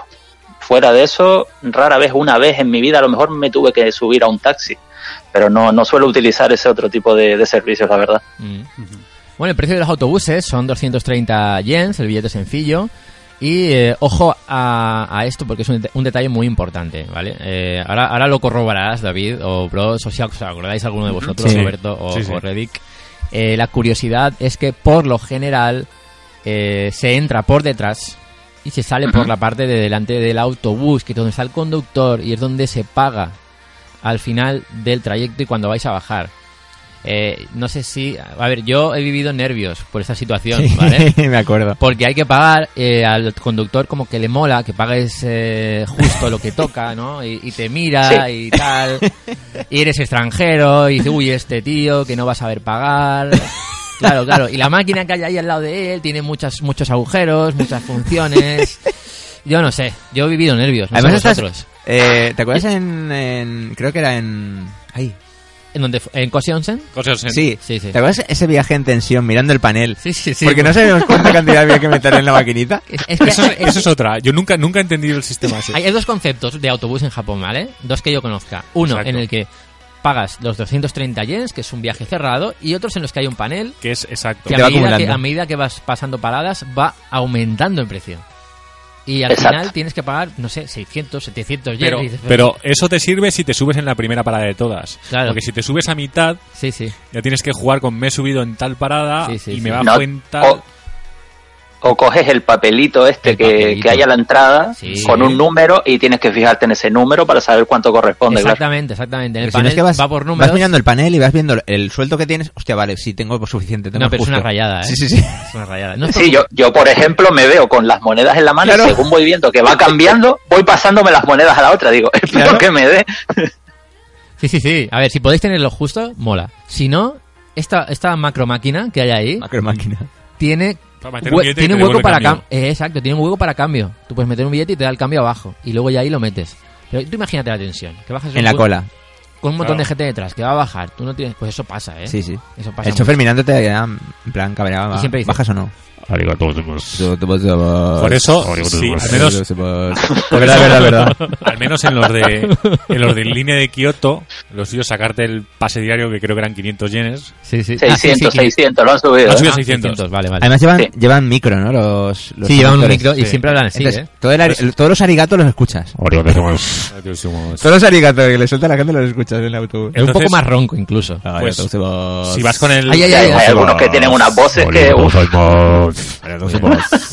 Fuera de eso, rara vez, una vez en mi vida, a lo mejor me tuve que subir a un taxi. Pero no, no suelo utilizar ese otro tipo de, de servicios, la verdad. Mm. Bueno, el precio de los autobuses son 230 yens, el billete sencillo. Y eh, ojo a, a esto porque es un, det- un detalle muy importante, ¿vale? Eh, ahora, ahora lo corroborarás, David, o Bros, o si os acordáis alguno de vosotros, Sí. Roberto o, Sí, sí. o Reddick. Eh, la curiosidad es que por lo general eh, se entra por detrás y se sale por la parte de delante del autobús, que es donde está el conductor y es donde se paga al final del trayecto y cuando vais a bajar. Eh, no sé si... A ver, yo he vivido nervios por esta situación, ¿vale? me acuerdo. Porque hay que pagar eh, al conductor como que le mola, que pagues eh, justo lo que toca, ¿no? Y, y te mira y tal. Y eres extranjero y dice, uy, este tío que no va a saber pagar. Claro, claro. Y la máquina que hay ahí al lado de él tiene muchas, muchos agujeros, muchas funciones. Yo no sé, yo he vivido nervios, no sé Además estás- vosotros. eh, ¿Te acuerdas en, en- Creo que era en... Ay. ¿En dónde ¿En Koshi Onsen? Sí. Sí, sí. ¿Te acuerdas ese viaje en tensión mirando el panel? Sí, sí, sí. Porque no sabemos cuánta cantidad había que meter en la maquinita. Es que Eso, eso es otra. Yo nunca, nunca he entendido el sistema ese. Hay, hay dos conceptos de autobús en Japón, ¿vale? Dos que yo conozca. Uno Exacto. en el que pagas los 230 yens, que es un viaje cerrado, y otros en los que hay un panel Que es exacto. que a medida que, a medida que vas pasando paradas va aumentando en precio. Y al Exacto. final tienes que pagar, no sé, 600, 700 yens. Pero, pero eso te sirve si te subes en la primera parada de todas. Claro. Porque si te subes a mitad, Sí, sí. ya tienes que jugar con me he subido en tal parada Sí, sí, y sí. me bajo No, en tal. o, o coges el papelito este El que, papelito. que hay a la entrada Sí. con un número y tienes que fijarte en ese número para saber cuánto corresponde. claro. Exactamente, exactamente. En el Pero si no panel es que vas, va por vas números. mirando el panel y vas viendo el sueldo que tienes. Hostia, vale, sí, tengo suficiente. Tengo no, pero es justo. una rayada, ¿eh? Sí, sí, sí. Es una rayada. No es Sí, yo, yo por ejemplo me veo con las monedas en la mano Claro. y según voy viendo que va cambiando, voy pasándome las monedas a la otra. Digo, espero Claro. que me dé. Sí, sí, sí. A ver, si podéis tenerlo justo, mola. Si no, esta, esta macro máquina que hay ahí Macro máquina. tiene, Para meter un hue- billete y tiene un hueco para cambio. cambio. exacto, tiene un hueco para cambio. Tú puedes meter un billete y te da el cambio abajo. Y luego ya ahí lo metes. Pero tú imagínate la tensión. Que bajas En la cola. Con un montón Claro. de gente detrás que va a bajar. Tú no tienes. Pues eso pasa, ¿eh? Sí, sí. Eso pasa. El chofer mirándote en plan cabreado. Y siempre dice- ¿Bajas o no? Por Por eso, sí, al menos, Por verdad, verdad, verdad. al menos en los de en los de línea de Kioto, los suyos sacarte el pase diario que creo que eran 500 yenes. Sí, sí. Ah, sí, 600, sí, 600, lo han subido. Lo han ¿eh? subido Ah, 600. Vale, vale. Además llevan, Sí. llevan micro, ¿no? Los, los sí, llevan un micro y siempre hablan así, Entonces, ¿eh? todo el ari- todos los arigatos los escuchas. Todos los arigatos que le suelta la gente los escuchas en el autobús. Es un poco más ronco incluso. Pues, si vas con el Ay, ay, Hay, ay, hay algunos que tienen unas voces que... uf,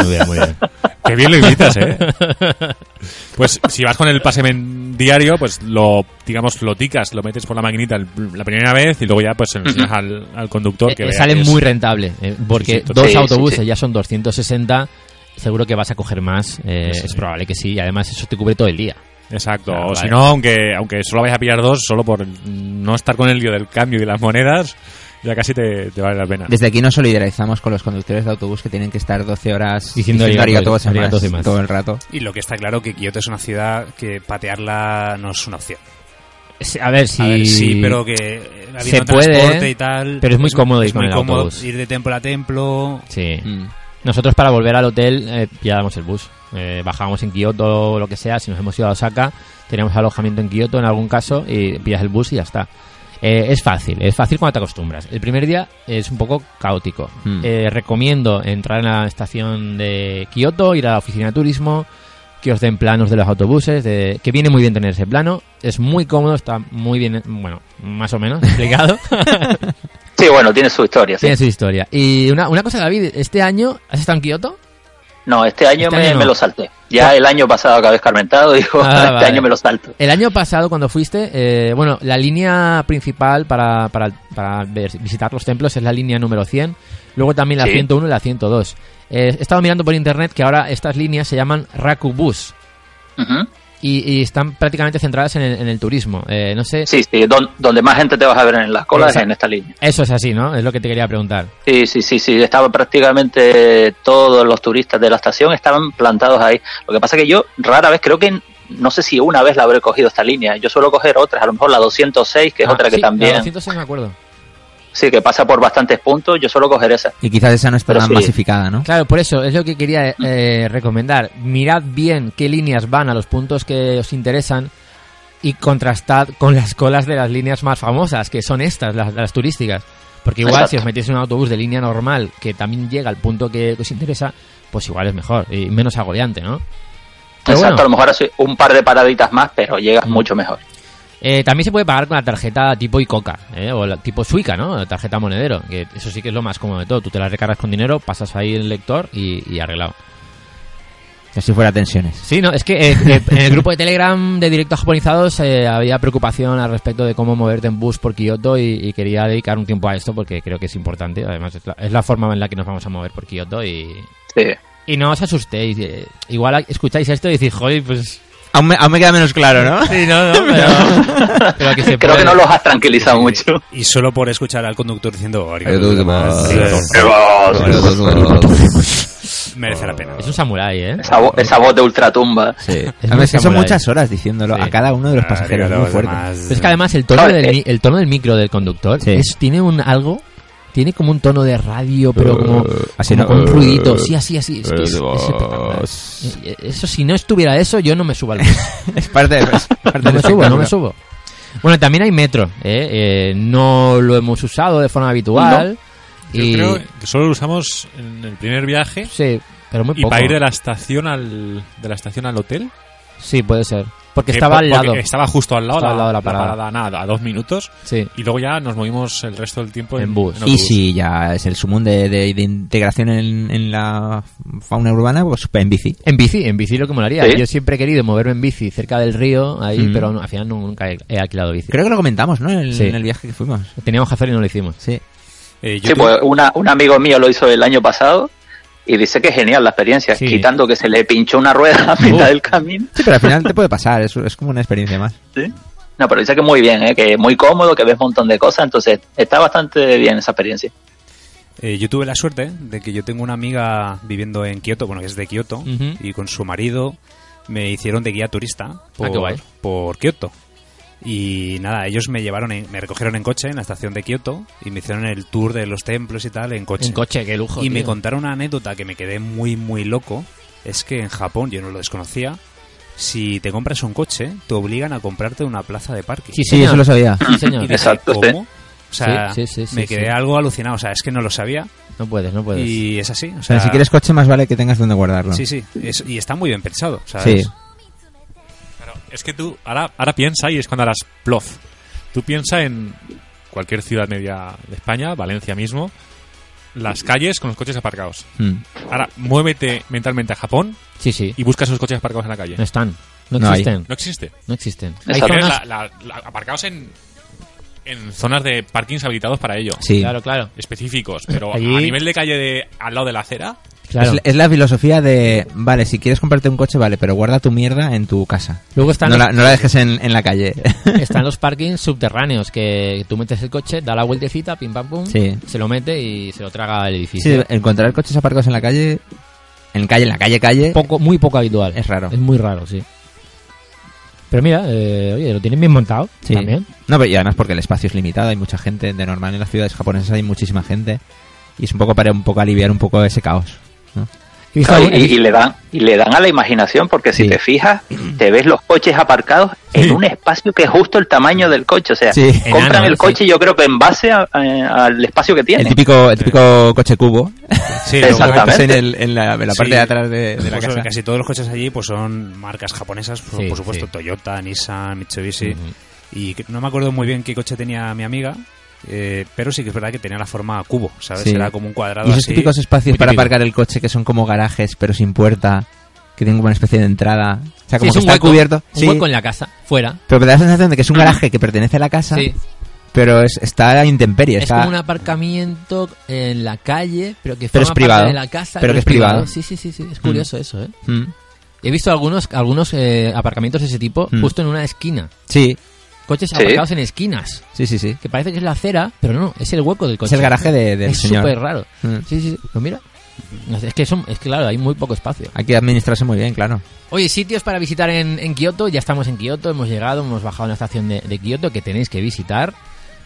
Muy bien, muy bien. Qué bien lo imitas, ¿eh? Pues si vas con el pase men- diario, pues lo, digamos, lo ticas, lo metes por la maquinita el- la primera vez y luego ya pues se lo enseñas al, al conductor que Eh, vea sale que es- muy rentable, eh, porque Sí, sí, dos sí, autobuses sí. ya son 260, seguro que vas a coger más, eh, Sí. es probable que sí, y además eso te cubre todo el día. Exacto, Ah, o si vale. no, aunque, aunque solo vayas a pillar dos, solo por no estar con el lío del cambio y de las monedas, ya casi te, te vale la pena. Desde aquí nos solidarizamos con los conductores de autobús que tienen que estar 12 horas Diciendo diciendo más más. todo el rato. Y lo que está claro que Kioto es una ciudad que patearla no es una opción. A ver, si... A ver, sí, pero que habiendo Se puede, transporte y tal. pero es muy cómodo ir es con muy el cómodo autobús. ir de templo a templo. Sí. Mm. Nosotros para volver al hotel eh, pillábamos el bus. Eh, bajábamos en Kioto o lo que sea. Si nos hemos ido a Osaka, teníamos alojamiento en Kioto en algún caso y pillas el bus y ya está. Eh, es fácil, es fácil cuando te acostumbras. El primer día es un poco caótico. Mm. Eh, recomiendo entrar en la estación de Kioto, ir a la oficina de turismo, que os den planos de los autobuses, de, que viene muy bien tener ese plano. Es muy cómodo, está muy bien, bueno, más o menos explicado. Sí, bueno, tiene su historia. ¿sí? Tiene su historia. Y una, una cosa, David, este año, ¿has estado en Kioto? No, este año, Este me, año no. me lo salté. Ya el año pasado acabé escarmentado, digo, Ah, este vale. año me lo salto. El año pasado, cuando fuiste, eh, bueno, la línea principal para, para, para ver- visitar los templos es la línea número 100. Luego también la Sí. 101 y la 102. Eh, he estado mirando por internet que ahora estas líneas se llaman Rakubus. Ujú. Y, y están prácticamente centradas en el, en el turismo. Eh, no sé. Sí, sí, don- donde más gente te vas a ver en las colas es en esta línea. Eso es así, ¿no? Es lo que te quería preguntar. Sí, sí, sí, sí, estaban prácticamente todos los turistas de la estación estaban plantados ahí. Lo que pasa que yo rara vez, creo que no sé si una vez la habré cogido esta línea. Yo suelo coger otras, a lo mejor la 206, que es Ah, otra que sí, también, La 206 me acuerdo. Sí, que pasa por bastantes puntos. Yo suelo coger esa. Y quizás esa no está Pero tan sí. masificada, ¿no? Claro, por eso es lo que quería eh, recomendar. Mirad bien qué líneas van a los puntos que os interesan y contrastad con las colas de las líneas más famosas, que son estas, las, las turísticas. Porque igual Exacto. si os metéis en un autobús de línea normal que también llega al punto que os interesa, pues igual es mejor y menos agobiante, ¿no? Pero Exacto, bueno. a lo mejor así un par de paraditas más, pero llegas Mm. mucho mejor. Eh, también se puede pagar con la tarjeta tipo Icoca, ¿eh? o la tipo Suica, ¿no? La tarjeta monedero, que eso sí que es lo más cómodo de todo. Tú te la recargas con dinero, pasas ahí el lector y, y arreglado. Que si fuera tensiones. Sí, no, es que eh, eh, en el grupo de Telegram de Directos Japonizados eh, había preocupación al respecto de cómo moverte en bus por Kioto y, y quería dedicar un tiempo a esto porque creo que es importante. Además, es la, es la forma en la que nos vamos a mover por Kioto y, Sí. y no os asustéis. eh, igual escucháis esto y decís, joder, pues... Aún me, aún me queda menos claro, ¿no? Sí, no, no, pero, pero que se Creo que no los has tranquilizado mucho. Y solo por escuchar al conductor diciendo merece la pena. Es un samurái, ¿eh? Esa, vo- esa voz de ultratumba. Sí. Es que son muchas horas diciéndolo Sí. a cada uno de los pasajeros. Muy fuerte. Pero es que además el tono, del, eh. el tono del micro del conductor Sí. es, tiene un algo, tiene como un tono de radio, pero como, así como no. con un ruidito. Sí, así, así. Es que es- es espectacular. Eh, Eso, si no estuviera eso, yo no me subo al bus. Es parte, de- es parte No me subo, no me subo. Bueno, también hay metro, ¿eh? Eh, no lo hemos usado de forma habitual. Y, creo que solo lo usamos en el primer viaje Sí, pero muy y poco. para ir de la estación al de la estación al hotel. Sí, puede ser. Porque que estaba al lado. Estaba justo al lado, Estaba la, al lado de la la parada. nada, a dos minutos. Sí. Y luego ya nos movimos el resto del tiempo en, En bus. en Y si ya es el sumum de, de- de integración en, en la fauna urbana, pues en bici. En bici, en bici lo que molaría. ¿Sí? Yo siempre he querido moverme en bici cerca del río, ahí, Mm. pero al final nunca he, he alquilado bici. Creo que lo comentamos, ¿no? En el, Sí. en el viaje que fuimos. Teníamos que hacerlo y no lo hicimos. Sí. Eh, yo Sí, tuve- pues una, un amigo mío lo hizo el año pasado y dice que es genial la experiencia, Sí. quitando que se le pinchó una rueda a mitad del camino. Sí, pero al final te puede pasar, es, es como una experiencia más. ¿sí? No, pero dice que muy bien, ¿eh? que es muy cómodo, que ves un montón de cosas, entonces está bastante bien esa experiencia. Eh, yo tuve la suerte de que yo tengo una amiga viviendo en Kioto, bueno, que es de Kioto, y con su marido me hicieron de guía turista por, Ah, guay. por Kioto. Y nada, ellos me llevaron, en- me recogieron en coche en la estación de Kioto y me hicieron el tour de los templos y tal en coche. En coche, qué lujo. y me contaron una anécdota que me quedé muy, muy loco. Es que en Japón, yo no lo desconocía, si te compras un coche, te obligan a comprarte una plaza de parking. Sí, Sí, señor. eso lo sabía. Sí, señor. Y dije, Exacto, sí. ¿cómo? O sea, Sí, sí, sí, sí, me quedé sí. algo alucinado. O sea, es que no lo sabía. No puedes, no puedes. Y es así. O sea, si quieres coche, más vale que tengas donde guardarlo. Sí, sí. es- y está muy bien pensado. ¿sabes? Sí. Es que tú ahora, ahora piensa y es cuando harás plof. Tú piensa en cualquier ciudad media de España, Valencia mismo, las calles con los coches aparcados. Mm. Ahora, muévete mentalmente a Japón Sí, sí. y busca esos coches aparcados en la calle. No están. No, No hay. existen. No existe. No existen. Hay zonas... la- la- la- aparcados en, en zonas de parkings habilitados para ello. Sí. Claro, claro. Específicos, pero Allí- a nivel de calle de al lado de la acera, claro. Es, es la filosofía de, vale, si quieres comprarte un coche, vale, pero guarda tu mierda en tu casa. Luego están, No los, la, no la dejes en, en la calle. están los parkings subterráneos que tú metes el coche, da la vueltecita, pim pam pum, Sí. se lo mete y se lo traga Sí, edificio. encontrar coches aparcados en la calle, en calle, en la calle, calle, Poco, muy poco habitual. es raro. Es muy raro, sí. Pero mira, eh, oye, lo tienen bien montado Sí. también. No, pero y además porque el espacio es limitado, hay mucha gente, de normal en las ciudades japonesas hay muchísima gente y es un poco para un poco aliviar un poco ese caos. Algún- y, y le dan y le dan a la imaginación porque si Sí. te fijas te ves los coches aparcados en un espacio que es justo el tamaño del coche o sea Sí. compran Enano, el sí. coche yo creo que en base a- a- al espacio que tiene El típico, el típico coche cubo, Sí, Exactamente. en, el- en la, en la parte Sí. de atrás de, de la pues, casa. Casi todos los coches allí pues son marcas japonesas, por, Sí, por supuesto, sí. Toyota, Nissan, Mitsubishi. Y no me acuerdo muy bien qué coche tenía mi amiga, eh, pero sí que es verdad que tenía la forma cubo, ¿sabes? Sí. Era como un cuadrado Y esos así. típicos espacios para típico. aparcar el coche que son como garajes pero sin puerta, que tienen como una especie de entrada. O sea, Sí, como es que un está hueco, cubierto. Un Sí, hueco en la casa, fuera. pero me da la sensación de que es un garaje que pertenece a la casa, Sí. pero es, está a intemperie. Es está- como un aparcamiento en la calle, pero que Pero forma es privado, parte de la casa. pero que es privado. Sí, sí, sí, sí. Es curioso eso, ¿eh? Mm. He visto algunos algunos eh, aparcamientos de ese tipo Mm. justo en una esquina. Sí, Coches Sí. aparcados en esquinas. sí, sí, sí. Que parece que es la acera, pero no, es el hueco del coche. Es el garaje de- del Es señor. súper raro. Mm. Sí, sí, sí. Pues mira. No sé, Es que, son, es que, claro, hay muy poco espacio. Hay que administrarse muy bien, claro. Oye, sitios para visitar en, en Kioto. Ya estamos en Kioto, hemos llegado, hemos bajado en la estación de, de Kioto que tenéis que visitar.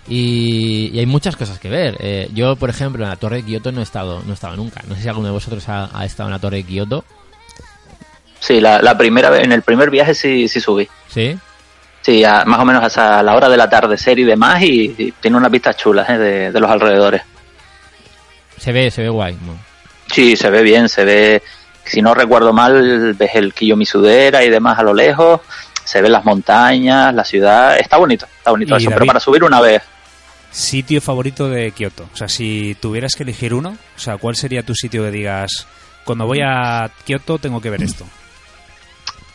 Y, y hay muchas cosas que ver. Eh, yo, por ejemplo, en la torre de Kioto no he estado, no he estado nunca. No sé si alguno de vosotros ha, ha estado en la torre de Kioto. Sí, la, la primera vez, en el primer viaje sí, sí subí. ¿Sí? Sí, a- más o menos hasta la hora del atardecer y demás, y, y tiene unas vistas chulas ¿eh? de, de los alrededores. Se ve, se ve guay. ¿no? Sí, se ve bien, se ve, si no recuerdo mal, ves el Kiyomizudera y demás a lo lejos, se ven las montañas, la ciudad, está bonito, está bonito eso, pero para subir una vez, Sitio favorito de Kioto. O sea, si tuvieras que elegir uno, o sea, ¿cuál sería tu sitio que digas, cuando voy a Kioto tengo que ver esto?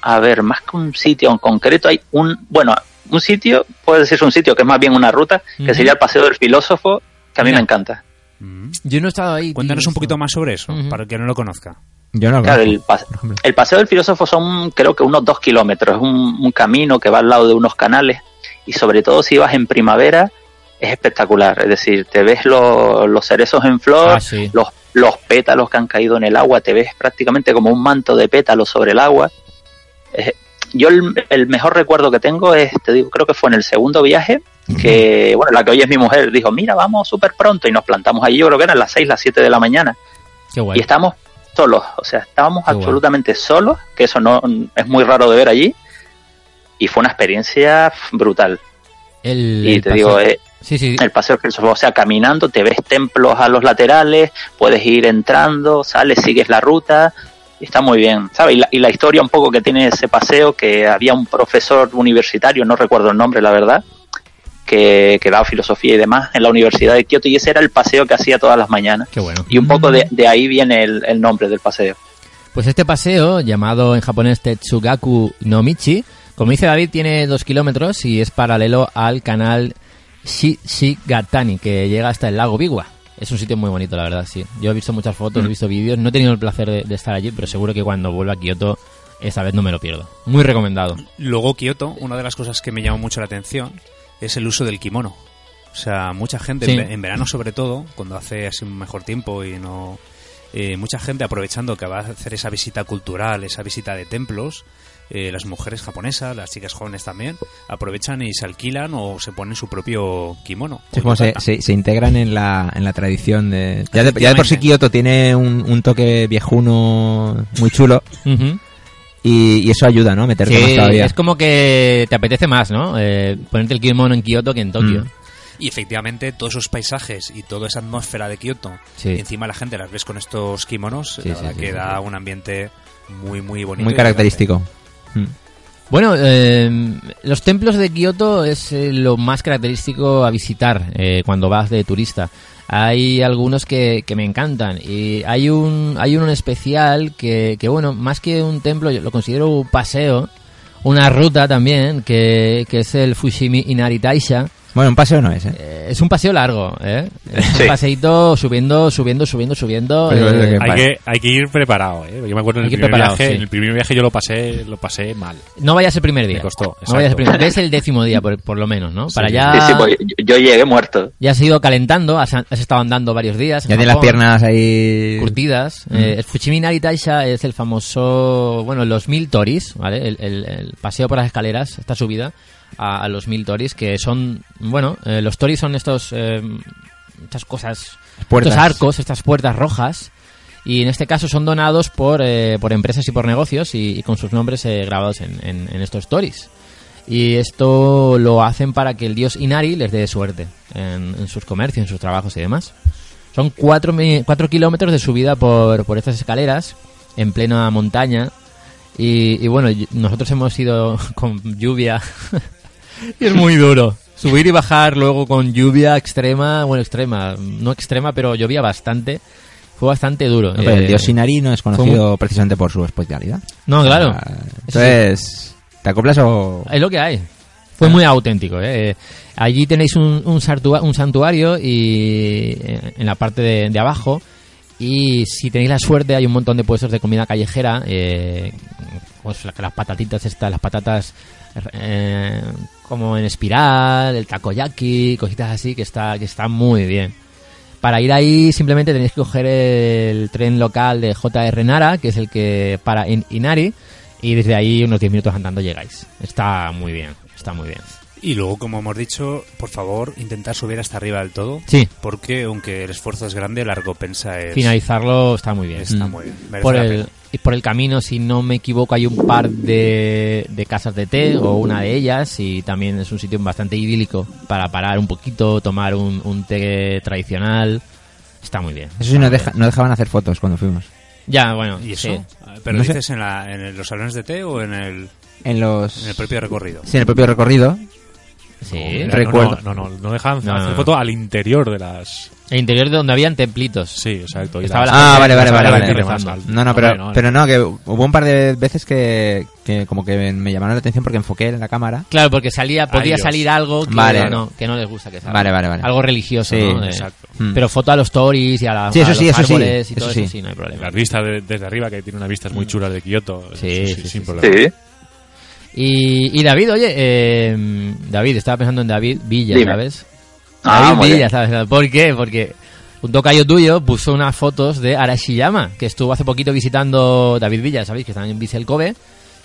A ver, más que un sitio en concreto, hay un, bueno, un sitio, puede decirse un sitio que es más bien una ruta, que sería el Paseo del Filósofo, que a mí Mira. me encanta. Mm. Yo no he estado ahí. Cuéntanos un poquito más sobre eso, para el que no lo conozca. Yo no lo Claro, conozco, el, pas- el Paseo del Filósofo son creo que unos dos kilómetros, es un, un camino que va al lado de unos canales y sobre todo si vas en primavera es espectacular, es decir, te ves lo- los cerezos en flor, Ah, sí. los, los pétalos que han caído en el agua, te ves prácticamente como un manto de pétalos sobre el agua. Eh, yo el, el mejor recuerdo que tengo es, te digo, creo que fue en el segundo viaje, que, bueno, la que hoy es mi mujer, dijo, mira, vamos súper pronto y nos plantamos allí, yo creo que eran las 6, las 7 de la mañana Qué guay. y estábamos solos, o sea, estábamos Qué guay. absolutamente solos, que eso no es muy raro de ver allí, y fue una experiencia brutal. El, y el te paseo- digo, eh, Sí, sí. el paseo filósofo, o sea, caminando, te ves templos a los laterales, puedes ir entrando, sales, sigues la ruta, está muy bien, ¿sabes? Y la, y la historia un poco que tiene ese paseo, que había un profesor universitario, no recuerdo el nombre, la verdad, que, que daba filosofía y demás en la Universidad de Kioto, y ese era el paseo que hacía todas las mañanas. Qué bueno. Y un poco de, de ahí viene el, el nombre del paseo. Pues este paseo, llamado en japonés Tetsugaku no Michi, como dice David, tiene dos kilómetros y es paralelo al canal Shigatani, que llega hasta el lago Biwa. Es un sitio muy bonito, la verdad, sí. Yo he visto muchas fotos, he visto vídeos, no he tenido el placer de, de estar allí, pero seguro que cuando vuelva a Kioto, esta vez no me lo pierdo. Muy recomendado. Luego Kioto, una de las cosas que me llamó mucho la atención es el uso del kimono. O sea, mucha gente, Sí. en verano sobre todo, cuando hace así un mejor tiempo y no... eh, mucha gente aprovechando que va a hacer esa visita cultural, esa visita de templos, eh, las mujeres japonesas, las chicas jóvenes también, aprovechan y se alquilan o se ponen su propio kimono. Es como se, se, se integran en la, en la tradición de... Ya de, ya de por sí. Kioto tiene un, un toque viejuno muy chulo y, y eso ayuda, ¿no? A meterte más Sí, todavía. es como que te apetece más, ¿no? Eh, ponerte el kimono en Kioto que en Tokio. Mm. Y efectivamente, todos esos paisajes y toda esa atmósfera de Kioto, Sí. y encima la gente las ves con estos kimonos, Sí, la sí, verdad sí, que sí, da sí. un ambiente muy, muy bonito. Muy característico. Bueno, eh, los templos de Kioto es eh, lo más característico a visitar eh, cuando vas de turista. Hay algunos que, me encantan y hay un hay uno en especial que, que bueno, más que un templo, yo lo considero un paseo, una ruta también, que, que es el Fushimi Inari Taisha. Bueno, un paseo no es, ¿eh? Eh, es un paseo largo, ¿eh? Es Sí. un paseíto subiendo, subiendo, subiendo, subiendo. Pero es eh, Hay que, hay que ir preparado, ¿eh? Yo me acuerdo en el primer viaje, sí. en el primer viaje yo lo pasé, lo pasé mal. no vayas el primer día. Me costó, No vayas el exacto. primer Ves el décimo día, por, por lo menos, ¿no? Para Sí. ya... Sí, sí, pues yo, llegué muerto. Ya has ido calentando, has, has estado andando varios días. Ya tiene las piernas ahí... curtidas. Mm. Eh, Taisha es el famoso, bueno, los mil toris, ¿vale? El, el- el paseo por las escaleras, esta subida a, a los mil toris, que son, bueno, eh, los toris son estos, eh, estas cosas, Puertas. estos arcos, estas puertas rojas. Y en este caso son donados por, eh, por empresas y por negocios y, y con sus nombres eh, grabados en, en- en estos toris. Y esto lo hacen para que el dios Inari les dé suerte en, en sus comercios, en sus trabajos y demás. Son cuatro, cuatro kilómetros de subida por, por estas escaleras en plena montaña. Y, y bueno, nosotros hemos ido con lluvia. Y es muy duro. Subir y bajar luego con lluvia extrema, bueno, extrema, no extrema, pero llovía bastante. Fue bastante duro. No, pero el Eh, dios Inari no es conocido precisamente por su especialidad. No, claro. Ah, Entonces, ¿te acoplas o...? Es lo que hay. Fue muy auténtico. ¿eh? Allí tenéis un, un, sartua- un santuario y eh, en la parte de, de abajo. Y si tenéis la suerte, hay un montón de puestos de comida callejera. eh, pues la- las patatitas estas, las patatas eh, como en espiral, el takoyaki, cositas así que está que está muy bien. Para ir ahí simplemente tenéis que coger el tren local de JR Nara, que es el que para en Inari, y desde ahí unos 10 minutos andando llegáis. Está muy bien, está muy bien. Y luego, como hemos dicho, por favor, intentar subir hasta arriba del todo. Sí. Porque aunque el esfuerzo es grande, la recompensa es... Finalizarlo está muy bien. Está Mm. muy bien. Merece Por el, y por el camino, si no me equivoco, hay un par de, de casas de té, o una de ellas, y también es un sitio bastante idílico para parar un poquito, tomar un, un té tradicional. Está muy bien. Eso sí, no, deja- no dejaban hacer fotos cuando fuimos. Ya, bueno, ¿Y eso? sí. Ah, ¿Pero No dices en, la- en el- los salones de té o en el, En los... en el propio recorrido? Sí, en el propio recorrido. Sí. No, Recuerdo. No, no, no, no dejaban No, hacer no. foto al interior de las... El interior de donde habían templitos. Sí, exacto. y Estaba las- la Ah, vale, vale, vale, vale. No, no, pero, pero no, que hubo un par de veces que, que como que me llamaron la atención porque enfoqué en la cámara. Claro, porque salía, podía salir algo que, Vale. no, que no les gusta que salga. Vale, vale, vale. Algo religioso, Sí, ¿no? De- exacto. Mm. Pero foto a los tories y a, la, Sí, eso a sí, los eso sí, árboles y eso todo sí. eso sí, no hay problema. Las vistas de- desde arriba, que tiene unas vistas muy chulas de Kioto. Sí, eso sí, sí, sin sí. problema. Sí. Y, y David, oye, eh, David, estaba pensando en David Villa, Dime. ¿sabes? Ah, David Villa, bien. ¿sabes? ¿Por qué? Porque un tocayo tuyo puso unas fotos de Arashiyama, que estuvo hace poquito visitando David Villa, ¿sabéis? Que está en Vissel Kobe.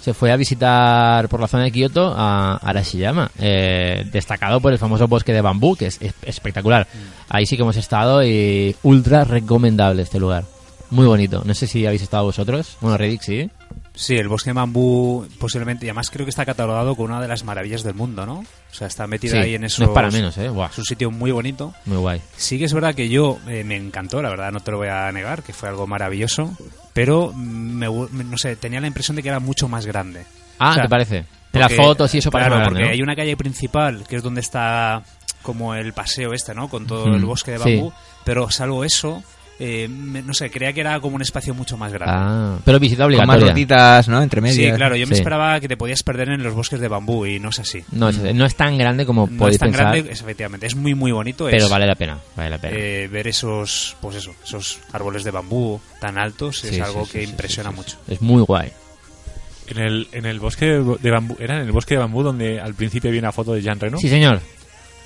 Se fue a visitar por la zona de Kioto a Arashiyama, eh, destacado por el famoso bosque de bambú, que es, es- espectacular. Ahí sí que hemos estado y ultra recomendable este lugar. Muy bonito. No sé si habéis estado vosotros. Bueno, Reddick sí. Sí, el bosque de bambú posiblemente, y además creo que está catalogado como una de las maravillas del mundo, ¿no? O sea, está metido Sí, ahí en eso. no es para menos, ¿eh? Buah, Es un sitio muy bonito. muy guay. Sí que es verdad que yo eh, me encantó, la verdad, no te lo voy a negar, que fue algo maravilloso, pero mm, me, no sé, tenía la impresión de que era mucho más grande. Ah, O sea, ¿te parece? En las fotos y eso parece Claro, porque grande, ¿no? hay una calle principal que es donde está como el paseo este, ¿no? Con todo Mm, el bosque de sí. bambú, pero salvo eso, eh, me- no sé, creía que era como un espacio mucho más grande. Ah, pero visita Con más obligatoria. rutitas, ¿no? Entre medias. Sí, claro, yo me Sí. esperaba que te podías perder en los bosques de bambú y no es así. No es, no es tan grande como No podéis es tan pensar, grande, es- efectivamente, es muy muy bonito. pero es, vale la pena, vale la pena. eh, ver esos, pues eso, esos árboles de bambú tan altos es sí, algo sí, que sí, impresiona sí, sí, mucho. Es muy guay. En el, en el bosque de bambú, era en el bosque de bambú donde al principio había una foto de Jean Reno. Sí, señor.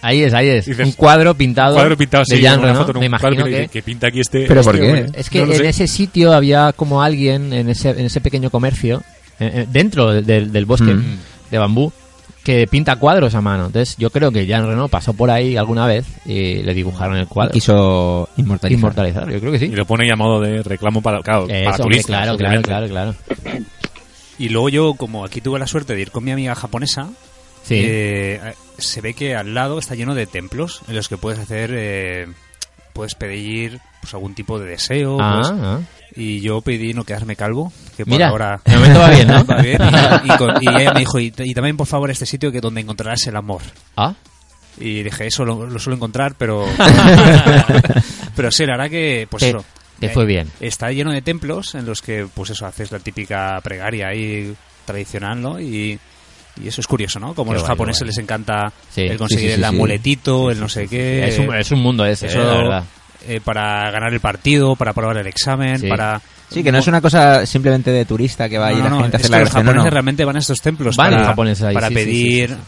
Ahí es, ahí es. Dices, un cuadro pintado, cuadro pintado de sí, Jean una Reno. foto Me imagino que, pinta aquí este. ¿Pero por este qué? hombre. Es que No en sé. ese sitio había como alguien, en ese, en ese pequeño comercio, eh, eh, dentro del- del, del bosque Mm. de bambú, que pinta cuadros a mano. Entonces yo creo que Jean Reno pasó por ahí alguna vez y le dibujaron el cuadro. Quiso inmortalizar. Inmortalizar, yo creo que sí. Y lo pone modo de reclamo para, claro, Eso, para turistas. claro, claro, claro, claro. Y luego yo, como aquí tuve la suerte de ir con mi amiga japonesa, Sí. eh, se ve que al lado está lleno de templos en los que puedes hacer, eh, puedes pedir pues algún tipo de deseo. Ah, pues, ah. Y yo pedí no quedarme calvo, que por Mira, ahora de momento va bien, ¿no? va bien. Y, y con- y ella me dijo, y, y también por favor este sitio que donde encontrarás el amor. Ah, Y dije, eso lo, lo suelo encontrar, pero... pero sí, la verdad que, pues Te- eso. te eh, fue bien. Está lleno de templos en los que, pues eso, haces la típica pregaria ahí tradicional, ¿no? Y, y eso es curioso, ¿no? Como a los guay, japoneses guay. les encanta Sí, el conseguir sí, sí, el sí. amuletito, el no sé qué. es, un, es un mundo ese, eso, eh, la verdad. eh, para ganar el partido, para probar el examen, Sí. para... Sí, que no es una cosa simplemente de turista que va ahí No, la no, gente a hacer la los japoneses no. realmente van a estos templos Van para, los japoneses ahí, para sí, sí, sí, pedir... sí, sí.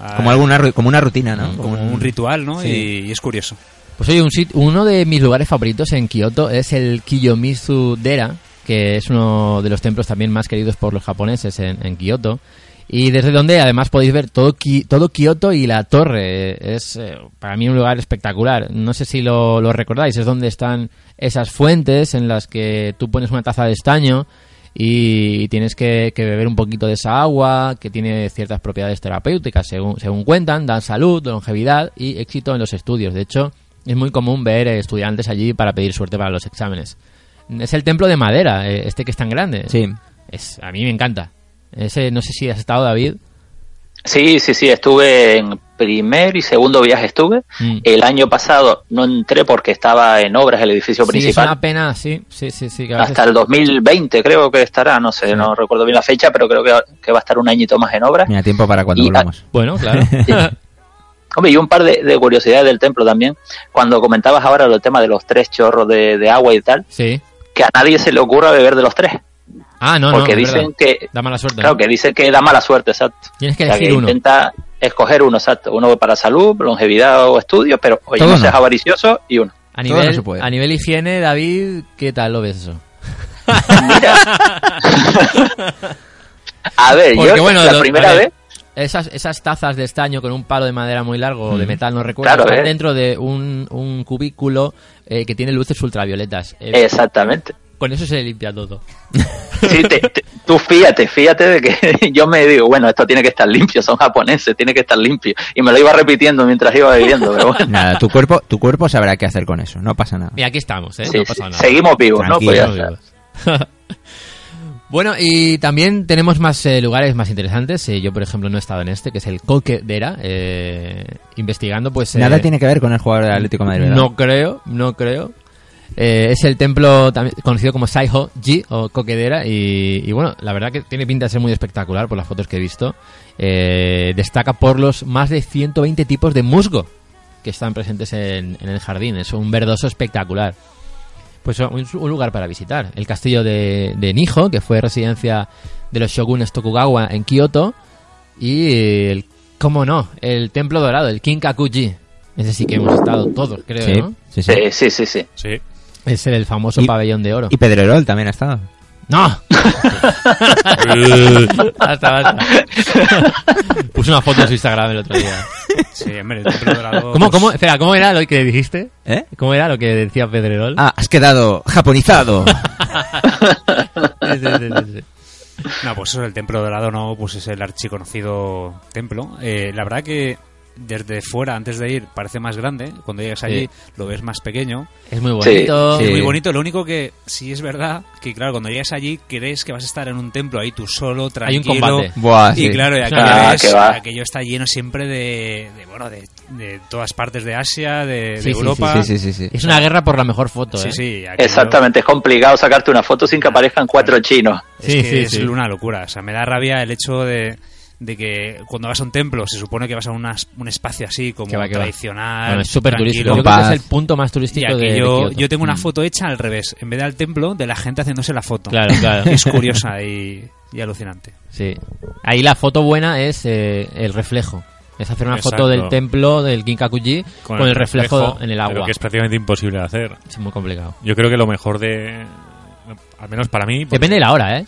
ah, Como, alguna, como una rutina, ¿no? como un ritual, ¿no? Sí. Y, y es curioso. Pues oye, un sit- uno de mis lugares favoritos en Kioto es el Kiyomizu Dera, que es uno de los templos también más queridos por los japoneses en, en Kioto. Y desde donde además podéis ver todo, Ki- todo Kioto y la torre. Es eh, para mí un lugar espectacular. No sé si lo, lo recordáis, es donde están esas fuentes en las que tú pones una taza de estaño y tienes que, que beber un poquito de esa agua que tiene ciertas propiedades terapéuticas según, según cuentan, dan salud, longevidad y éxito en los estudios. De hecho, es muy común ver estudiantes allí para pedir suerte para los exámenes. Es el templo de madera, eh, este que es tan grande. Sí. Es, a mí me encanta. Ese, no sé si has estado, David. Sí, sí, sí, estuve en primer y segundo viaje estuve. Mm. El año pasado no entré porque estaba en obras el edificio Sí, es principal. una pena, sí, sí, sí, sí. veces- Hasta el 2020 creo que estará, no sé, no recuerdo bien la fecha, pero creo que, que va a estar un añito más en obras. Mira, tiempo para cuando Y- volvamos. Bueno, claro. Hombre, y un par de, de curiosidades del templo también. Cuando comentabas ahora el tema de los tres chorros de, de agua y tal, sí. que a nadie se le ocurra beber de los tres. Ah, no, no. porque dicen verdad. que Da mala suerte. ¿no? claro que dicen que da mala suerte, exacto. Tienes que O sea, elegir uno. Intenta escoger uno, exacto. Uno para salud, longevidad o estudios, pero oye, Todo no no. seas avaricioso y uno. A nivel, no se puede. a nivel higiene, David, ¿qué tal lo ves eso? A ver, Porque, yo bueno, la lo- primera ver, vez Esas, esas tazas de estaño con un palo de madera muy largo o de metal, no recuerdo, Claro, están ¿eh? dentro de un, un cubículo eh, que tiene luces ultravioletas. Eh, Exactamente. Con eso se limpia todo. Sí, te- te- tú fíjate, fíjate de que yo me digo, bueno, esto tiene que estar limpio, son japoneses, tiene que estar limpio. Y me lo iba repitiendo mientras iba bebiendo, pero bueno. Nada, tu cuerpo, tu cuerpo sabrá qué hacer con eso, no pasa nada. Y aquí estamos, ¿eh? Sí, no pasa nada. seguimos vivos, ¿no? Pues ya Tranquilo, está. Bueno, y también tenemos más eh, lugares más interesantes. Eh, yo, por ejemplo, no he estado en este, que es el Coquedera, eh, investigando, pues... eh, Nada tiene que ver con el jugador del Atlético de Madrid, ¿verdad? No creo, no creo. Eh, es el templo también conocido como Saiho Ji o Coquedera y, y bueno, la verdad que tiene pinta de ser muy espectacular por las fotos que he visto. Eh, destaca por los más de 120 tipos de musgo que están presentes en, en el jardín. Es un verdoso espectacular. Pues un, un lugar para visitar. El castillo de, de Nijo, que fue residencia de los shogunes Tokugawa en Kioto. Y, el, cómo no, el templo dorado, el Kinkakuji. Ese sí que hemos estado todos, creo, Sí, ¿no? sí, sí. Sí, sí, sí, sí. Sí. Es el famoso Y- pabellón de oro. Y Pedrerol también ha estado. ¡No! basta, basta. Puse una foto en su Instagram el otro día. Sí, hombre, el templo dorado. ¿Cómo, pues, cómo? Espera, ¿cómo era lo que dijiste? ¿Eh? ¿Cómo era lo que decía Pedrerol? Ah, has quedado japonizado. Sí, sí, sí, sí, sí. No, pues eso, el templo dorado no, pues es el archiconocido templo. Eh, la verdad que desde fuera, antes de ir, parece más grande. Cuando llegas allí, Sí. lo ves más pequeño. Es muy bonito. sí. Es muy bonito. Lo único que sí es verdad que, claro, cuando llegas allí, crees que vas a estar en un templo ahí tú solo, Hay un tranquilo. combate. Buah, Y claro, y aquello, Ah, es- que va. aquello está lleno siempre de, de, bueno, de, de todas partes de Asia, de, Europa. Sí, sí, sí, sí. Es una guerra por la mejor foto, Sí, ¿eh? sí, aquello Exactamente, es complicado sacarte una foto sin que aparezcan cuatro chinos. Es Sí, que sí, es sí. una locura. O sea, me da rabia el hecho de, de que cuando vas a un templo se supone que vas a unas- un espacio así como Que va, que va. tradicional. Bueno, es súper turístico. Yo creo que es el punto más Y turístico de, Kioto. yo tengo una Mm. foto hecha al revés. En vez del templo, de la gente haciéndose la foto. Claro, claro. Es curiosa y, y alucinante. Sí. Ahí la foto buena es eh, el reflejo. Es hacer una Exacto. foto del templo del Kinkakuji con, el reflejo, en el pero agua. que es prácticamente imposible de hacer. Es muy complicado. Yo creo que lo mejor de. Al menos para mí. Depende de la hora, ¿eh?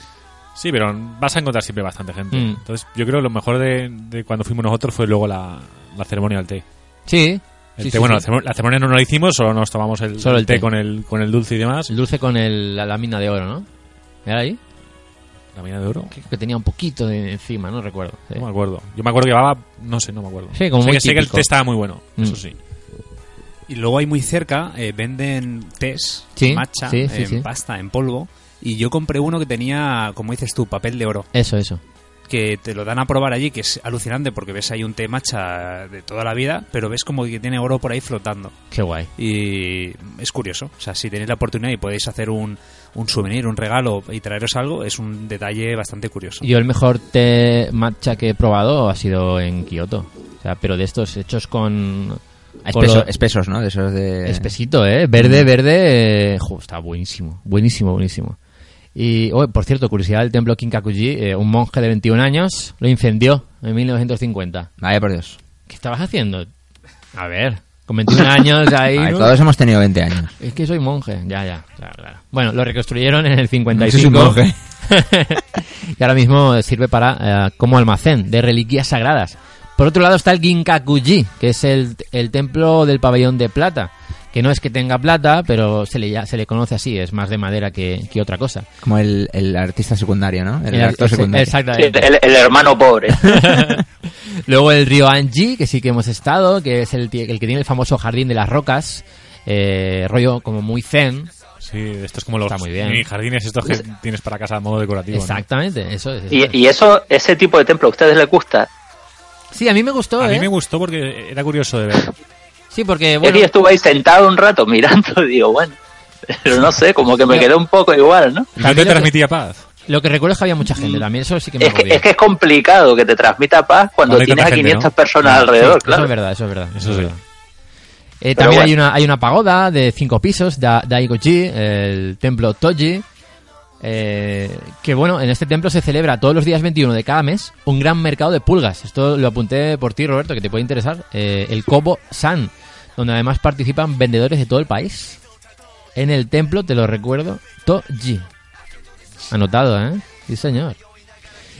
Sí, pero vas a encontrar siempre bastante gente. Mm. Entonces, yo creo que lo mejor de, de cuando fuimos nosotros fue luego la, la ceremonia del té. Sí. El Sí, té, sí, bueno, sí. La, ceremo- la ceremonia no la hicimos, solo nos tomamos el, Solo el el té, té. Con, el, con el dulce y demás. El dulce con el, la lámina de oro, ¿no? ¿Era ahí? La mina de oro. Creo que tenía un poquito de encima, no recuerdo. Sí. No me acuerdo. Yo me acuerdo que llevaba. No sé, no me acuerdo. Sí, como sé, muy que, sé que el té estaba muy bueno, Mm. eso sí. Y luego hay muy cerca, eh, venden tés, Sí, matcha, sí, sí, en sí. pasta, en polvo. Y yo compré uno que tenía, como dices tú, papel de oro. Eso, eso. que te lo dan a probar allí, que es alucinante porque ves ahí un té matcha de toda la vida, pero ves como que tiene oro por ahí flotando. Qué guay. Y es curioso. O sea, si tenéis la oportunidad y podéis hacer un, un souvenir, un regalo y traeros algo, es un detalle bastante curioso. Yo el mejor té matcha que he probado ha sido en Kioto. O sea, pero de estos hechos con... con Espeso- lo- espesos, ¿no? De esos de... Espesito, ¿eh? Verde, verde... eh, jo, está buenísimo. Buenísimo, buenísimo. Y, oh, por cierto, curiosidad del templo Kinkakuji, eh, un monje de 21 años lo incendió en 1950. Vaya por Dios. ¿Qué estabas haciendo? A ver, con 21 años ahí... Todos hemos tenido 20 años. Es que soy monje, ya, ya, claro, claro. Bueno, lo reconstruyeron en el No soy 55. un monje. y ahora mismo sirve para eh, como almacén de reliquias sagradas. Por otro lado está el Ginkakuji, que es el, el templo del pabellón de plata, que no es que tenga plata, pero se le, ya- se le conoce así, es más de madera que, que otra cosa. Como el, el artista secundario, ¿no? El, El- actor ese- secundario. Sí, Exactamente. el, el hermano pobre. Luego el río Anji, que sí que hemos estado, que es el, que tiene el famoso jardín de las rocas, eh, rollo como muy zen. Sí, esto es como los muy bien. jardines estos que tienes para casa a modo decorativo. ¿no? Exactamente, eso es. eso es. Y, y eso, ese tipo de templo, ¿a ustedes les gusta? Sí, a mí me gustó, A ¿eh? mí me gustó porque era curioso de ver. Sí, porque, Es bueno... que yo estuve ahí sentado un rato mirando y digo, bueno, pero no sé, como que me quedé un poco igual, ¿no? ¿No También te lo que- transmitía paz? Lo que recuerdo es que había mucha gente también, eso sí que me Es que, es que es complicado que te transmita paz cuando tienes a gente, 500 ¿no? personas Sí, alrededor, Eso claro. es verdad, eso es verdad. Eso es sí. verdad. Eh, también bueno. hay una hay una pagoda de cinco pisos, da, Daigoji, el templo Toji, Eh, que bueno, en este templo se celebra todos los días 21 de cada mes un gran mercado de pulgas. Esto lo apunté por ti, Roberto, que te puede interesar. Eh, el Kobo San, donde además participan vendedores de todo el país. En el templo, te lo recuerdo, Toji. Anotado, ¿eh? Sí, señor.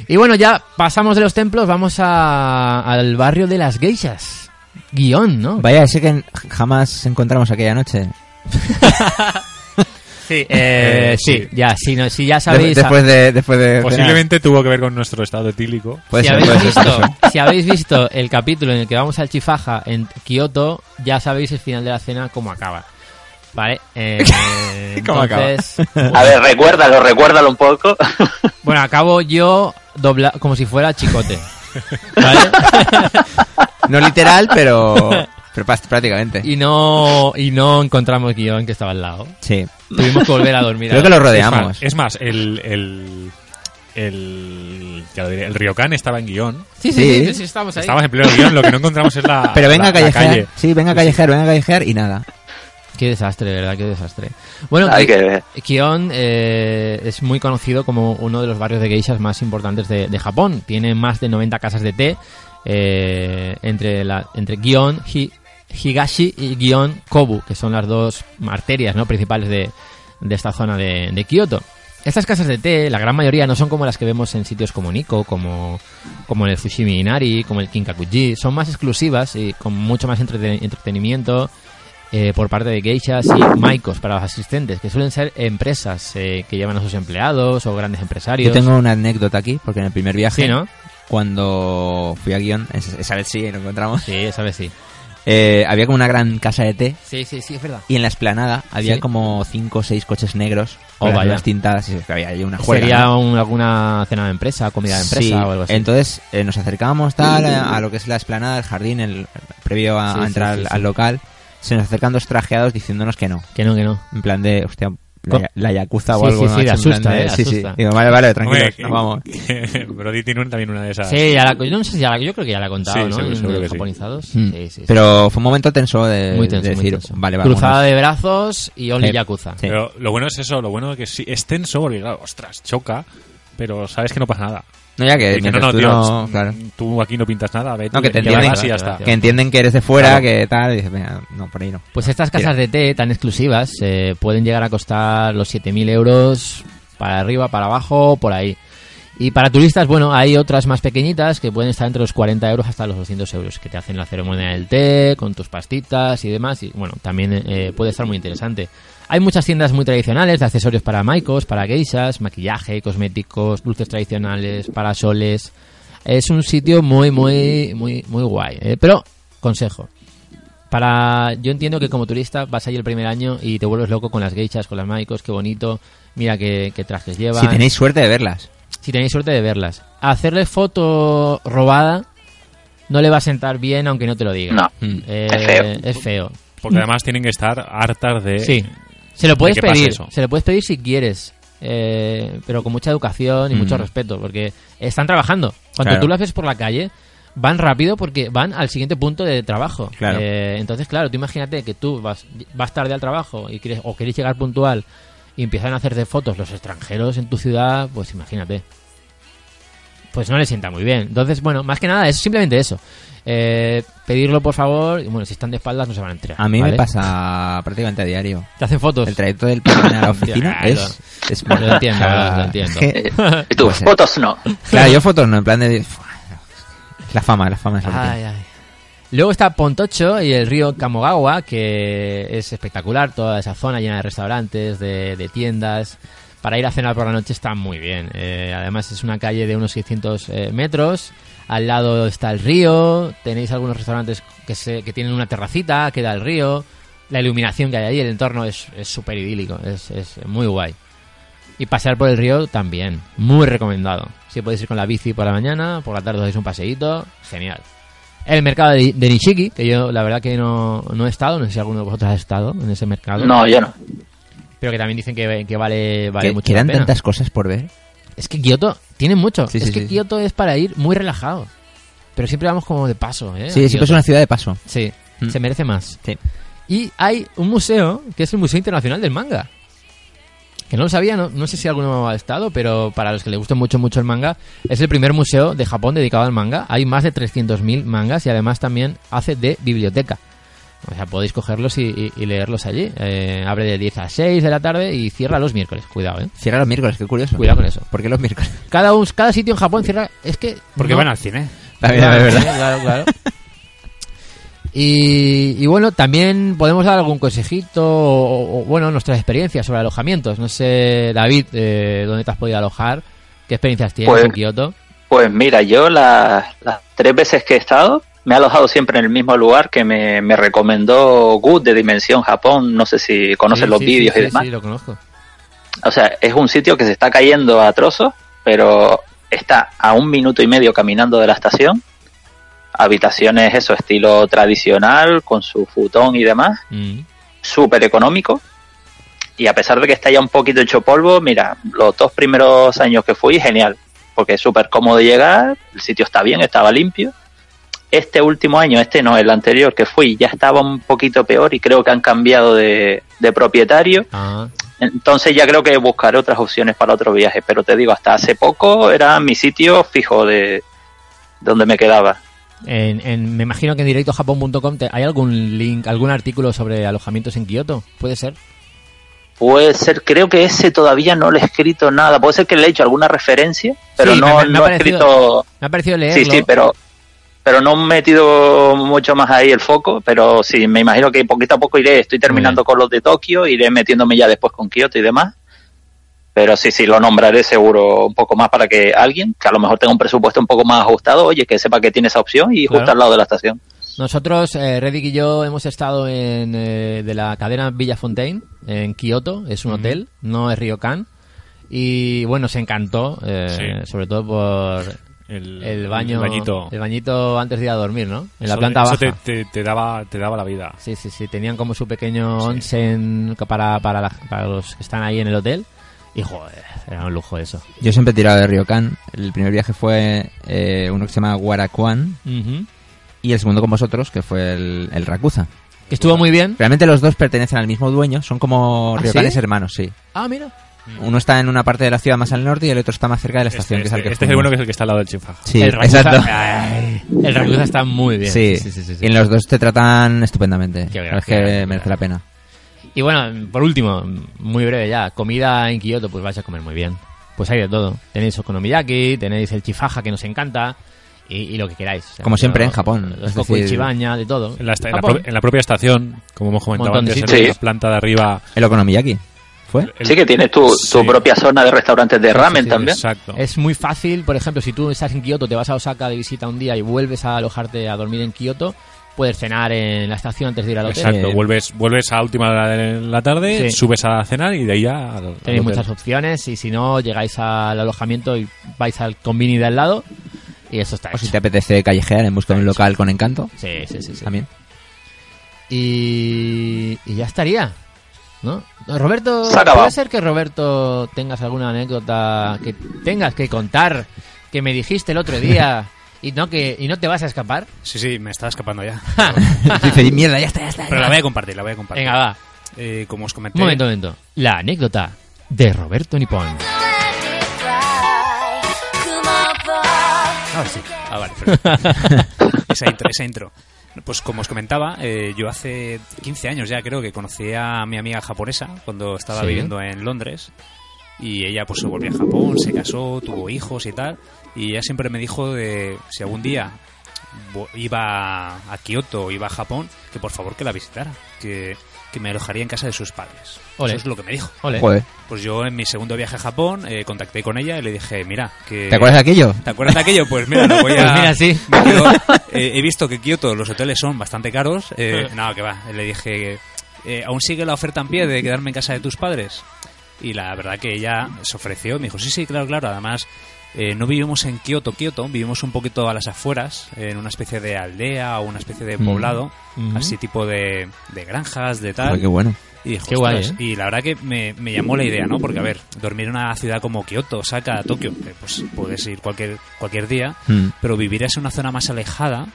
Y bueno, ya pasamos de los templos, vamos a- al barrio de las geishas. Guión, ¿no? Vaya, ese que jamás encontramos aquella noche. Sí, eh, Eh, sí, sí. ya, sí, no, si ya De- sabéis... después de, después de Posiblemente tuvo que ver con nuestro estado etílico. Puede si, ser, habéis puede ser, visto, si habéis visto el capítulo en el que vamos al Chifaja en Kioto, ya sabéis el final de la cena cómo acaba. ¿Vale? Eh, ¿Cómo acaba? entonces, A ver, recuérdalo, recuérdalo un poco. bueno, acabo yo dobla como si fuera chicote. ¿Vale? No literal, pero, pero prácticamente. y no y no encontramos guion que estaba al lado. Sí. Tuvimos que volver a dormir. Creo a- que lo Es rodeamos. más, es más, el, el, el, ya lo diré, el Ryokan estaba en guion. Sí, sí, Sí. sí, sí, estamos ahí. Estábamos en pleno guion, lo que no encontramos es la, Pero venga la- a callejear. calle. Sí, venga a callejear, venga a callejear y nada. Qué desastre, de verdad, qué desastre. Bueno, Hay Ki- que ver. Kion eh, es muy conocido como uno de los barrios de geishas más importantes de, de Japón. Tiene más de 90 casas de té eh, entre, la, entre Gion, Hi- Higashi y Gion Kobu, que son las dos arterias ¿no? principales de, de esta zona de, de Kioto. Estas casas de té, la gran mayoría no son como las que vemos en sitios como Nikko, como, como el Fushimi Inari, como el Kinkakuji. Son más exclusivas y con mucho más entrete- entretenimiento eh, por parte de geishas y maikos para los asistentes, que suelen ser empresas eh, que llevan a sus empleados o grandes empresarios. Yo tengo una anécdota aquí, porque en el primer viaje, Sí, ¿no? cuando fui a guion, es- esa vez sí, lo encontramos, Sí, esa vez sí. Eh, había como una gran casa de té Sí, sí, sí, es verdad. y en la esplanada había Sí. como cinco o seis coches negros Oh, con las vaya. lunas tintadas y que había ahí una juerga. Sería ¿no? un- alguna cena de empresa, comida de empresa Sí, o algo así. Entonces eh, nos acercábamos tal a, a lo que es la esplanada, el jardín, el previo a, Sí, a sí, entrar al, al local. Se nos acercan dos trajeados diciéndonos que no. Que no, que no. En plan de, hostia, la, la yakuza o Sí, algo. sí, sí, de asusta, de- eh, sí, sí. asusta. Digo, vale, vale, nos vamos. Brody tiene también una de esas. Sí, ya la, yo no sé si ya la, yo creo que ya la he contado, Sí, ¿no? seguro, En- seguro en que sí. japonizados. Mm. Sí, sí, sí. Pero fue un momento tenso de, muy tenso, de muy decir, tenso. vale, vamos. Cruzada de brazos y only Sí. yakuza. Sí. Pero lo bueno es eso, lo bueno es que sí, es tenso porque, claro, ostras, choca, pero sabes que no pasa nada. No, ya que que no, no, tú tío, no- claro. tú aquí no pintas nada, ve No, que te entienden, vas y ya está. que entienden que eres de fuera, Claro. que tal, y dices, venga, no, por ahí no. Pues estas casas de té tan exclusivas eh, pueden llegar a costar los 7.000 euros para arriba, para abajo, por ahí. Y para turistas, bueno, hay otras más pequeñitas que pueden estar entre los 40 euros hasta los 200 euros, que te hacen la ceremonia del té, con tus pastitas y demás. Y bueno, también eh, puede estar muy interesante. Hay muchas tiendas muy tradicionales de accesorios para maicos, para geishas, maquillaje, cosméticos, dulces tradicionales, parasoles. Es un sitio muy, muy, muy, muy guay. ¿eh? Pero, consejo, para yo entiendo que como turista vas ahí el primer año y te vuelves loco con las geishas, con las maicos, qué bonito, mira qué, qué trajes llevan. Si tenéis suerte de verlas. Si tenéis suerte de verlas. Hacerle foto robada no le va a sentar bien aunque no te lo diga. No, Mm. Eh, es feo. Es feo. Porque además tienen que estar hartas de... Sí. Se lo puedes pedir, se lo puedes pedir si quieres, eh, pero con mucha educación y mucho Mm. respeto, porque están trabajando. Cuando Claro. tú las ves por la calle, van rápido porque van al siguiente punto de trabajo. Claro. Eh, entonces, claro, tú imagínate que tú vas, vas tarde al trabajo y quieres, o quieres llegar puntual y empiezan a hacerte fotos los extranjeros en tu ciudad, pues imagínate. Pues no le sienta muy bien. Entonces, bueno, más que nada es simplemente eso. Eh, pedirlo por favor, y bueno, si están de espaldas no se van a enterar. A mí ¿vale? me pasa prácticamente a diario. Te hacen fotos. El trayecto del parking a la oficina Ya, es, es Lo entiendo, lo entiendo. que- Y tú, Pues, eh, fotos no. claro, yo fotos no, en plan de... La fama, la fama es que Ay, ay. Luego está Pontocho y el río Kamogawa, que es espectacular, toda esa zona llena de restaurantes, de, de tiendas. Para ir a cenar por la noche está muy bien. Eh, además es una calle de unos 600 eh, metros. Al lado está el río. Tenéis algunos restaurantes que, se, que tienen una terracita que da al río. La iluminación que hay ahí, el entorno es súper idílico. Es, muy guay. Y pasear por el río también. Muy recomendado. Si podéis ir con la bici por la mañana, por la tarde os dais un paseíto. Genial. El mercado de, de Nishiki, que yo la verdad que no, no he estado, no sé si alguno de vosotros ha estado en ese mercado. No, yo no. Pero que también dicen que, que vale, vale mucho quedan la pena. tantas cosas por ver. Es que Kioto tiene mucho. Sí, es sí, que sí. Kioto es para ir muy relajado. Pero siempre vamos como de paso, ¿eh? Sí, siempre es una ciudad de paso. Sí, Mm. se merece más. Sí. Y hay un museo que es el Museo Internacional del Manga. que no lo sabía, no, no sé si alguno ha estado, pero para los que les guste mucho, mucho el manga, es el primer museo de Japón dedicado al manga. Hay más de 300.000 mangas y además también hace de biblioteca. O sea, podéis cogerlos y, y- y leerlos allí. Eh, abre de 10 a 6 de la tarde y cierra los miércoles. Cuidado, ¿eh? Cierra los miércoles, qué curioso. Cuidado con eso. ¿Por qué los miércoles? Cada, un- cada sitio en Japón cierra... Es que... Porque no- van al cine. También, Claro, verdad. sí, claro, claro. Y, y bueno, también podemos dar algún consejito o, o, bueno, nuestras experiencias sobre alojamientos. No sé, David, eh, ¿dónde te has podido alojar? ¿Qué experiencias tienes Pues- en Kioto? Pues mira, yo las, las tres veces que he estado me he alojado siempre en el mismo lugar que me, me recomendó Good de Dimensión Japón. No sé si conocen Sí, los sí, vídeos sí, y demás. Sí, lo conozco. O sea, es un sitio que se está cayendo a trozos, pero está a un minuto y medio caminando de la estación. Habitaciones, eso, estilo tradicional, con su futón y demás. Mm. Súper económico. Y a pesar de que está ya un poquito hecho polvo, mira, los dos primeros años que fui, genial. Porque es súper cómodo llegar, el sitio está bien, estaba limpio. Este último año, este no, el anterior que fui, ya estaba un poquito peor y creo que han cambiado de, de propietario. Ah, Entonces ya creo que buscaré otras opciones para otro viaje, pero te digo, hasta hace poco era mi sitio fijo de donde me quedaba. en, en- me imagino que en directojapón.com hay algún link, algún artículo sobre alojamientos en Kioto. ¿Puede ser? Puede ser, creo que ese todavía no le he escrito nada, puede ser que le he hecho alguna referencia, pero Sí, no, me- me ha no he parecido- escrito... Me ha parecido Sí, leerlo. sí, pero pero no he metido mucho más ahí el foco, pero sí, me imagino que poquito a poco iré, estoy terminando con los de Tokio, iré metiéndome ya después con Kioto y demás. Pero sí, sí, lo nombraré seguro un poco más para que alguien, que a lo mejor tenga un presupuesto un poco más ajustado, oye, que sepa que tiene esa opción y Claro. justo al lado de la estación. Nosotros, eh, Reddick y yo, hemos estado en eh, de la cadena Villa Fontaine, en Kioto, es un hotel, no es Ryokan. Y bueno, nos encantó, eh, Sí. sobre todo por El, el baño, el bañito. el bañito antes de ir a dormir, ¿no? En la planta eso baja. te, te- te daba, te daba la vida. Sí, sí, sí, tenían como su pequeño onsen para, para, la- para los que están ahí en el hotel. Y joder, era un lujo eso. Yo siempre he tirado de Ryokan. El primer viaje fue eh, uno que se llama Ujú. y el segundo con vosotros, que fue el, el Rakuza. Que estuvo muy bien. Realmente los dos pertenecen al mismo dueño, son como ¿Ah, Ryokanes sí? hermanos, sí. Ah, mira. Uno está en una parte de la ciudad más al norte y el otro está más cerca de la estación, Este, que es al que este- este es el bueno que es el que está al lado del Chinfaja. Sí, el Rakuza, exacto. ay, el Rakuza está muy bien. Sí. sí, sí, sí, sí. y en los dos te tratan estupendamente. Qué verdad es que merece la pena. Y bueno, por último, muy breve ya, comida en Kioto, pues vais a comer muy bien. Pues hay de todo. Tenéis okonomiyaki, tenéis el chifaja que nos encanta y, y lo que queráis. O sea, Como siempre en los- Japón, Los es coco decir- chibaña, de todo. En la, en la pro- en la propia estación, como hemos comentado Montón antes, en sitios. la planta de arriba. El Okonomiyaki. ¿Fue? el- sí que tienes tu, sí. tu propia zona de restaurantes de ramen sí, también. Exacto. Es muy fácil, por ejemplo, si tú estás en Kioto, te vas a Osaka de visita un día y vuelves a alojarte a dormir en Kioto, puedes cenar en la estación antes de ir al hotel. Exacto, Eh, vuelves, vuelves a última hora de la tarde, Sí. subes a cenar y de ahí ya al- Tenéis muchas opciones y si no, llegáis al alojamiento y vais al convini de al lado y eso está O si te apetece callejear en busca de un local con encanto, Sí, sí, sí. sí. también. Y, y ya estaría. ¿No? Roberto. ¿puede ser que Roberto tengas alguna anécdota que tengas que contar que me dijiste el otro día y no que y no te vas a escapar? Sí, sí, me estaba escapando ya. Dice, mierda, ya está, ya está. Pero la voy a compartir, la voy a compartir. Venga, va. Eh, como os comenté. Un momento, un momento. La anécdota de Roberto Nipón. Ahora sí. Ah, vale, perfecto. esa intro, esa intro. Pues como os comentaba, eh, yo hace 15 años ya creo que conocí a mi amiga japonesa cuando estaba Sí. viviendo en Londres. Y ella pues se volvió a Japón, se casó, tuvo hijos y tal. Y ella siempre me dijo de si algún día iba a Kioto o iba a Japón, que por favor que la visitara. Que, que me alojaría en casa de sus padres. Ole. Eso es lo que me dijo. Ole. Joder. Pues yo en mi segundo viaje a Japón eh, contacté con ella y le dije, mira, que... ¿Te acuerdas de aquello? ¿Te acuerdas de aquello? Pues mira, lo voy a... Pues mira, sí. me quedo- eh, he visto que Kioto los hoteles son bastante caros. Eh, no, que va. Le dije, eh, ¿aún sigue la oferta en pie de quedarme en casa de tus padres? Y la verdad que ella se ofreció. Me dijo, sí, sí, claro, claro. Además, eh, no vivimos en Kioto, Kioto. Vivimos un poquito a las afueras, en una especie de aldea o una especie de Mm. poblado. Ujú. Así tipo de, de granjas, de tal. Joder, qué bueno. Y Qué guay, ¿eh? Y la verdad que me, me llamó la idea, ¿no? Porque, a ver, dormir en una ciudad como Kioto, Osaka, Tokio, que, pues puedes ir cualquier, cualquier día, Mm. pero vivir en una zona más alejada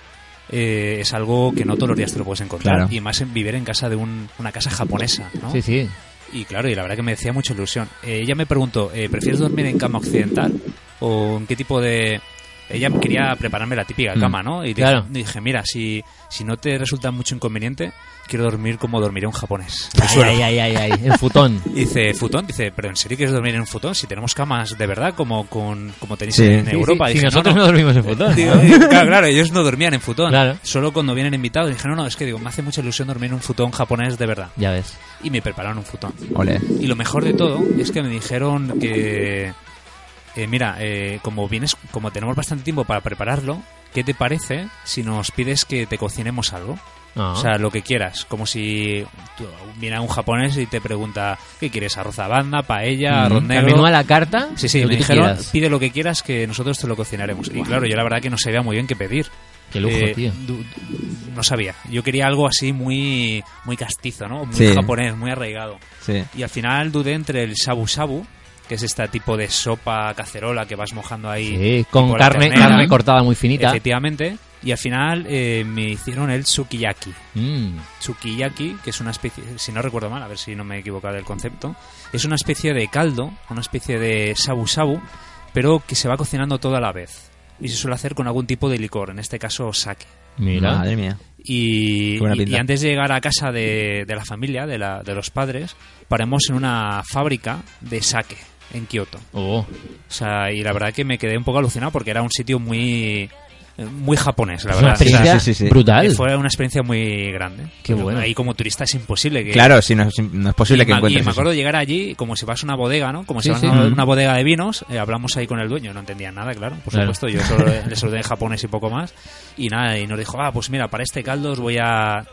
eh, es algo que no todos los días te lo puedes encontrar. Claro. Y más en vivir en casa de un- una casa japonesa, ¿no? Sí, sí. Y claro, y la verdad que me decía mucha ilusión. Eh, ella me preguntó, eh, ¿prefieres dormir en cama occidental? ¿O en qué tipo de...? Ella quería prepararme la típica Mm. cama, ¿no? Y dije, Claro. dije, mira, si, si no te resulta mucho inconveniente, quiero dormir como dormiría un japonés. Ay, ay, ay, ay, ay, el futón. Dice, futón, dice, pero ¿en serio quieres dormir en un futón? Si tenemos camas de verdad como con como tenéis Sí. en Sí, Europa. sí, Dije, si nosotros no dormimos en futón. Digo, digo, claro, claro, ellos no dormían en futón. Claro. Solo cuando vienen invitados. Dije, no, no, es que digo, me hace mucha ilusión dormir en un futón japonés de verdad. Ya ves. Y me prepararon un futón. Ole. Y lo mejor de todo es que me dijeron que, eh, mira, eh, como vienes, como tenemos bastante tiempo para prepararlo, ¿qué te parece si nos pides que te cocinemos algo? Ah. O sea, lo que quieras. Como si tú- viene un japonés y te pregunta, ¿qué quieres? ¿Arroz a banda, paella, Mm. arroz El negro? menú a la carta, Sí, sí, lo me dijeron, pide lo que quieras que nosotros te lo cocinaremos. Y claro, yo la verdad que no sabía muy bien qué pedir. Qué lujo, Eh, tío. no sabía. Yo quería algo así muy muy castizo, ¿no? Muy Sí. japonés, muy arraigado. Sí. Y al final dudé entre el shabu shabu, que es este tipo de sopa cacerola que vas mojando ahí. Sí, con carne, ternera. carne cortada muy finita. Efectivamente. Y al final eh, me hicieron el sukiyaki. Mm. Sukiyaki, que es una especie, si no recuerdo mal, a ver si no me he equivocado del concepto, es una especie de caldo, una especie de shabu shabu, pero que se va cocinando todo a la vez. Y se suele hacer con algún tipo de licor, en este caso sake. Mira. Madre mía. Y, y- y antes de llegar a casa de, de la familia, de, la, de los padres, paramos en una fábrica de sake en Kioto. Oh. O sea, y la verdad que me quedé un poco alucinado porque era un sitio muy muy japonés, la verdad. una experiencia O sea, sí, sí. brutal. Fue una experiencia muy grande. Qué bueno. Ahí como turista es imposible que... Claro, sí, no, es- no es posible y que me- encuentres Y me eso. acuerdo de llegar allí, como si vas a una bodega, ¿no? Como si Sí, vas sí. a una, una bodega de vinos, eh, hablamos ahí con el dueño, no entendía nada, claro, por Claro. supuesto, yo solo le saludé en japonés y poco más, y nada, y nos dijo, ah, pues mira, para este caldo os voy a,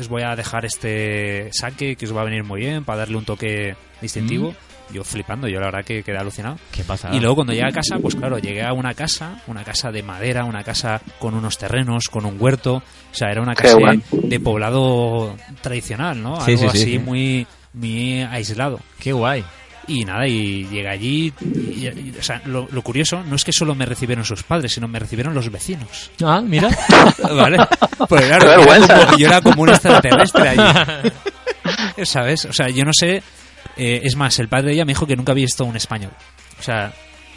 os voy a dejar este sake que os va a venir muy bien, para darle un toque distintivo. Yo flipando, yo la verdad que quedé alucinado. ¿Qué pasa? Y luego cuando llegué a casa, pues claro, llegué a una casa, una casa de madera, una casa con unos terrenos, con un huerto, o sea, era una casa bueno. de poblado tradicional, ¿no? Sí, Algo sí, sí, así sí. muy muy aislado. Qué guay. Y nada, y llegué allí, y- y- o sea, lo, lo curioso no es que solo me recibieron sus padres, sino me recibieron los vecinos. Ah, mira. ¿Vale? Pues claro, yo era, como, yo era como un extraterrestre allí. ¿Sabes? O sea, yo no sé. Eh, es más, el padre de ella me dijo que nunca había visto un español. O sea,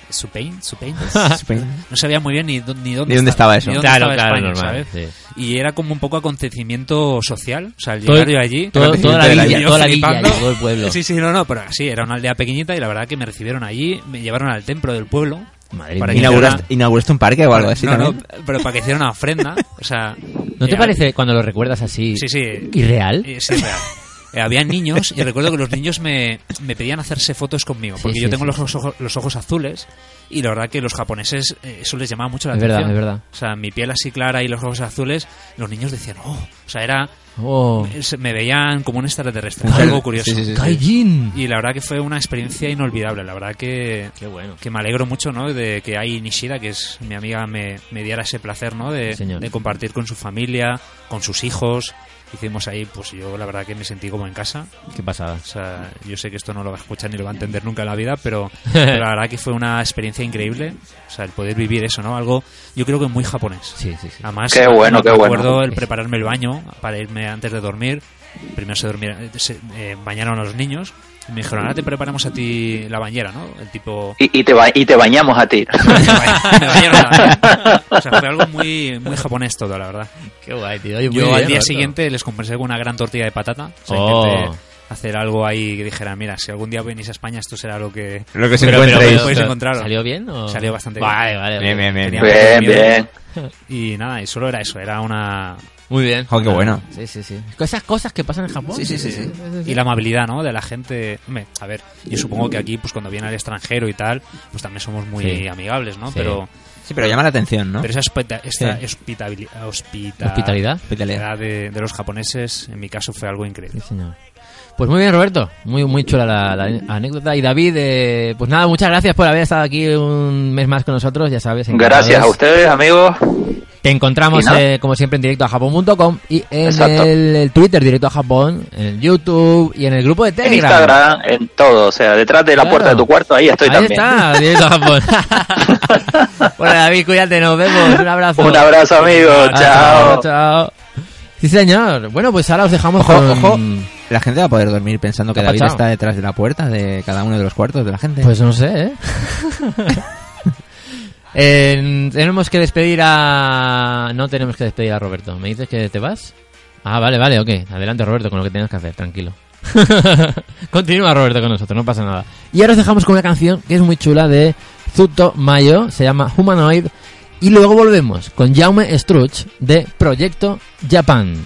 Supain, Supain. No sabía muy bien ni, ni dónde, Ni dónde estaba eso. ni dónde Claro, estaba claro, España, normal. ¿sabes? sí. Y era como un poco acontecimiento social. O sea, al Todo- llegar yo allí. todo- toda la villa, toda la villa, todo el pueblo. Sí, sí, no, no, pero sí, era una aldea pequeñita y la verdad que me recibieron allí, me llevaron al templo del pueblo. Madre Para mía. que ¿Inauguraste, inauguraste un parque o algo así no, no, pero para que hiciera una ofrenda. O sea, ¿No te eh, parece cuando lo recuerdas así Sí, sí. irreal? Sí, es real. Eh, había niños y recuerdo que los niños me, me pedían hacerse fotos conmigo porque sí, yo tengo sí. los, ojos, los ojos azules y la verdad que los japoneses eh, eso les llamaba mucho la Es verdad, atención. es verdad. O sea, mi piel así clara y los ojos azules, los niños decían, oh, o sea, era Oh. se- me veían como un extraterrestre, algo curioso. Sí, sí, sí, sí. Gaijin. Y la verdad que fue una experiencia inolvidable, la verdad que Qué bueno. que me alegro mucho, ¿no? De que hay Nishida, que es mi amiga, me, me diera ese placer, ¿no? De, de compartir con su familia, con sus hijos. Hicimos ahí, pues yo la verdad que me sentí como en casa. Qué pasada. O sea, yo sé que esto no lo va a escuchar ni lo va a entender nunca en la vida, pero, pero la verdad que fue una experiencia increíble. O sea, el poder vivir eso, ¿no? Algo, yo creo que muy japonés. Sí, sí, sí. Además, Qué bueno, qué bueno. recuerdo el prepararme el baño para irme antes de dormir. Primero se se, eh, bañaron a los niños y me dijeron, ahora te preparamos a ti la bañera, ¿no? El tipo... Y, y te ba- y te bañamos a ti. me bañaron a- O sea, fue algo muy, muy japonés todo, la verdad. Qué guay, tío. Yo bien, al día siguiente les compensé con una gran tortilla de patata. O sea, Oh. intenté hacer algo ahí que dijera, mira, si algún día venís a España esto será lo que... Lo que se Pero, pero, encuentréis. pero, podéis pero, encontraros. ¿Salió bien? O... Salió bastante bien. Vale, vale. Bien, bien, bien. Bien. Bien. Y nada, y solo era eso, era una... Muy bien. Jo, qué bueno. Sí, sí, sí. Esas cosas que pasan en Japón. Sí, sí, sí, sí. Y la amabilidad, ¿no? De la gente. Hombre, a ver, yo supongo que aquí, pues cuando viene al extranjero y tal, pues también somos muy Sí. amigables, ¿no? Sí. Pero, Sí, pero llama la atención, ¿no? pero esa, hospita- esta hospita- ¿Hospitalidad? Hospitalidad. de, de los japoneses, en mi caso, fue algo increíble. Sí, señor. Pues muy bien, Roberto. Muy muy chula la, la anécdota. Y David, eh, pues nada, muchas gracias por haber estado aquí un mes más con nosotros. Ya sabes. Gracias a ustedes, amigos. Te encontramos, eh, como siempre, en directo a japón.com y en el, el Twitter directo a Japón, en el YouTube y en el grupo de En Telegram. Instagram, en todo. O sea, detrás de la Claro. puerta de tu cuarto, ahí estoy Ahí también. está, directo a Japón. bueno, David, cuídate, nos vemos. Un abrazo. Un abrazo, amigos. Chao, Chao. chao. Sí, señor. Bueno, pues ahora os dejamos Ojo, con... ojo. La gente va a poder dormir pensando que ¿Qué ha David está detrás de la puerta de cada uno de los cuartos de la gente. Pues no sé, ¿eh? Eh, tenemos que despedir a... No tenemos que despedir a Roberto. ¿Me dices que te vas? Ah, vale, vale, ok. Adelante, Roberto, con lo que tengas que hacer, tranquilo. Continúa, Roberto, con nosotros, no pasa nada. Y ahora os dejamos con una canción que es muy chula de Zuto Mayo, se llama Humanoid. Y luego volvemos con Jaume Struch de Proyecto Japan.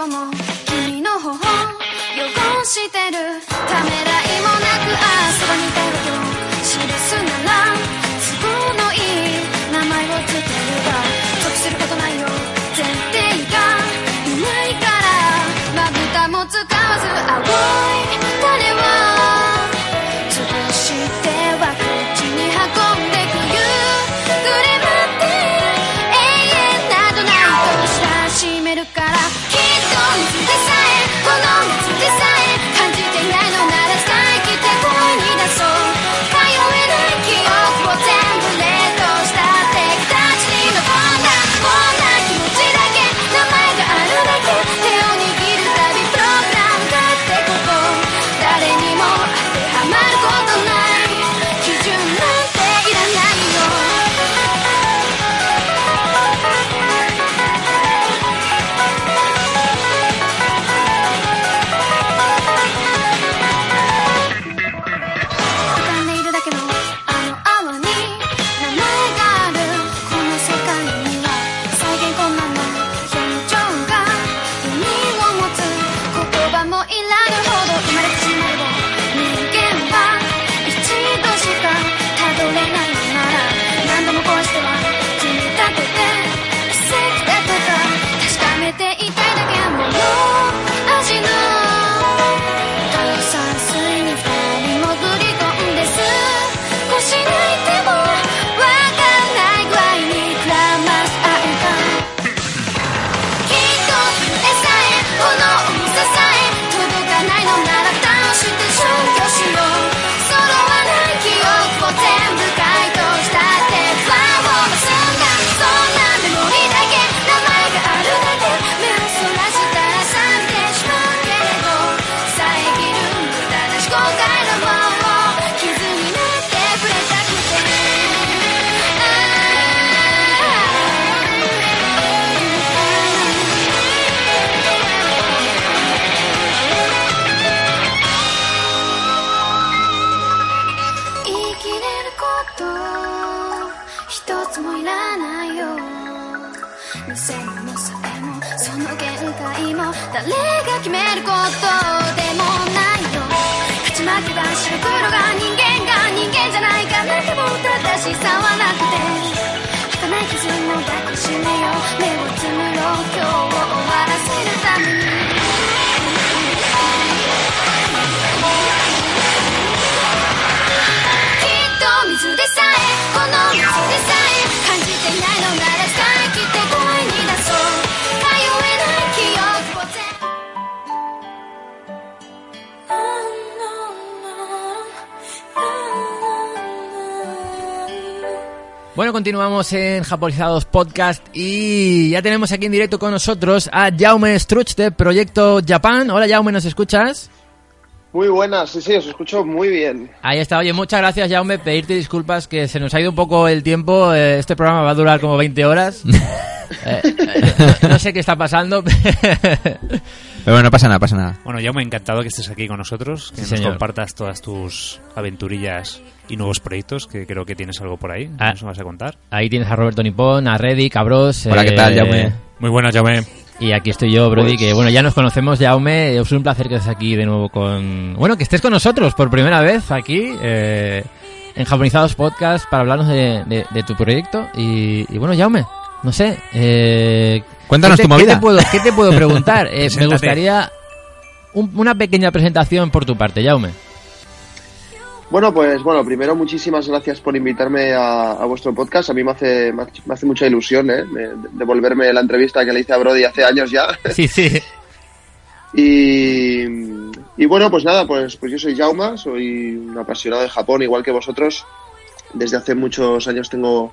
今日も君の頬汚してるためらいもなくあそばにいたいわけを記すなら都合のいい名前をつければ得することないよ前提がいないからまぶたも使わず青い Bueno, continuamos en Japonizados Podcast y ya tenemos aquí en directo con nosotros a Jaume Struch de Proyecto Japan. Hola Jaume, ¿nos escuchas? Muy buenas, sí, sí, os escucho muy bien. Ahí está, oye, muchas gracias Jaume, pedirte disculpas que se nos ha ido un poco el tiempo, eh, este programa va a durar como 20 horas. Eh, eh, no, no sé qué está pasando. Pero bueno, no pasa nada, pasa nada. Bueno, ya me ha encantado que estés aquí con nosotros, que Sí, nos señor. compartas todas tus aventurillas y nuevos proyectos, que creo que tienes algo por ahí. Ah. ¿Nos vas a contar? Ahí tienes a Roberto Nipón, a Reddy, a Bros. Hola, ¿qué tal, Jaume? Muy buenas, Jaume. Y aquí estoy yo, Brody, Pues- que bueno, ya nos conocemos, Jaume. Es un placer que estés aquí de nuevo con... Bueno, que estés con nosotros por primera vez aquí. eh, en Japonizados Podcast para hablarnos de, de- de tu proyecto. Y, y bueno, Jaume, no sé. Eh, Cuéntanos ¿qué te- tu movida. ¿qué te puedo, qué te puedo preguntar? Eh, me gustaría un- una pequeña presentación por tu parte, Jaume. Bueno, pues bueno, primero muchísimas gracias por invitarme a, a vuestro podcast. A mí me hace, me hace- me hace mucha ilusión ¿eh? Me- devolverme la entrevista que le hice a Brody hace años ya. Sí, sí. Y, y bueno, pues nada, pues, pues yo soy Jauma, soy un apasionado de Japón, igual que vosotros. Desde hace muchos años tengo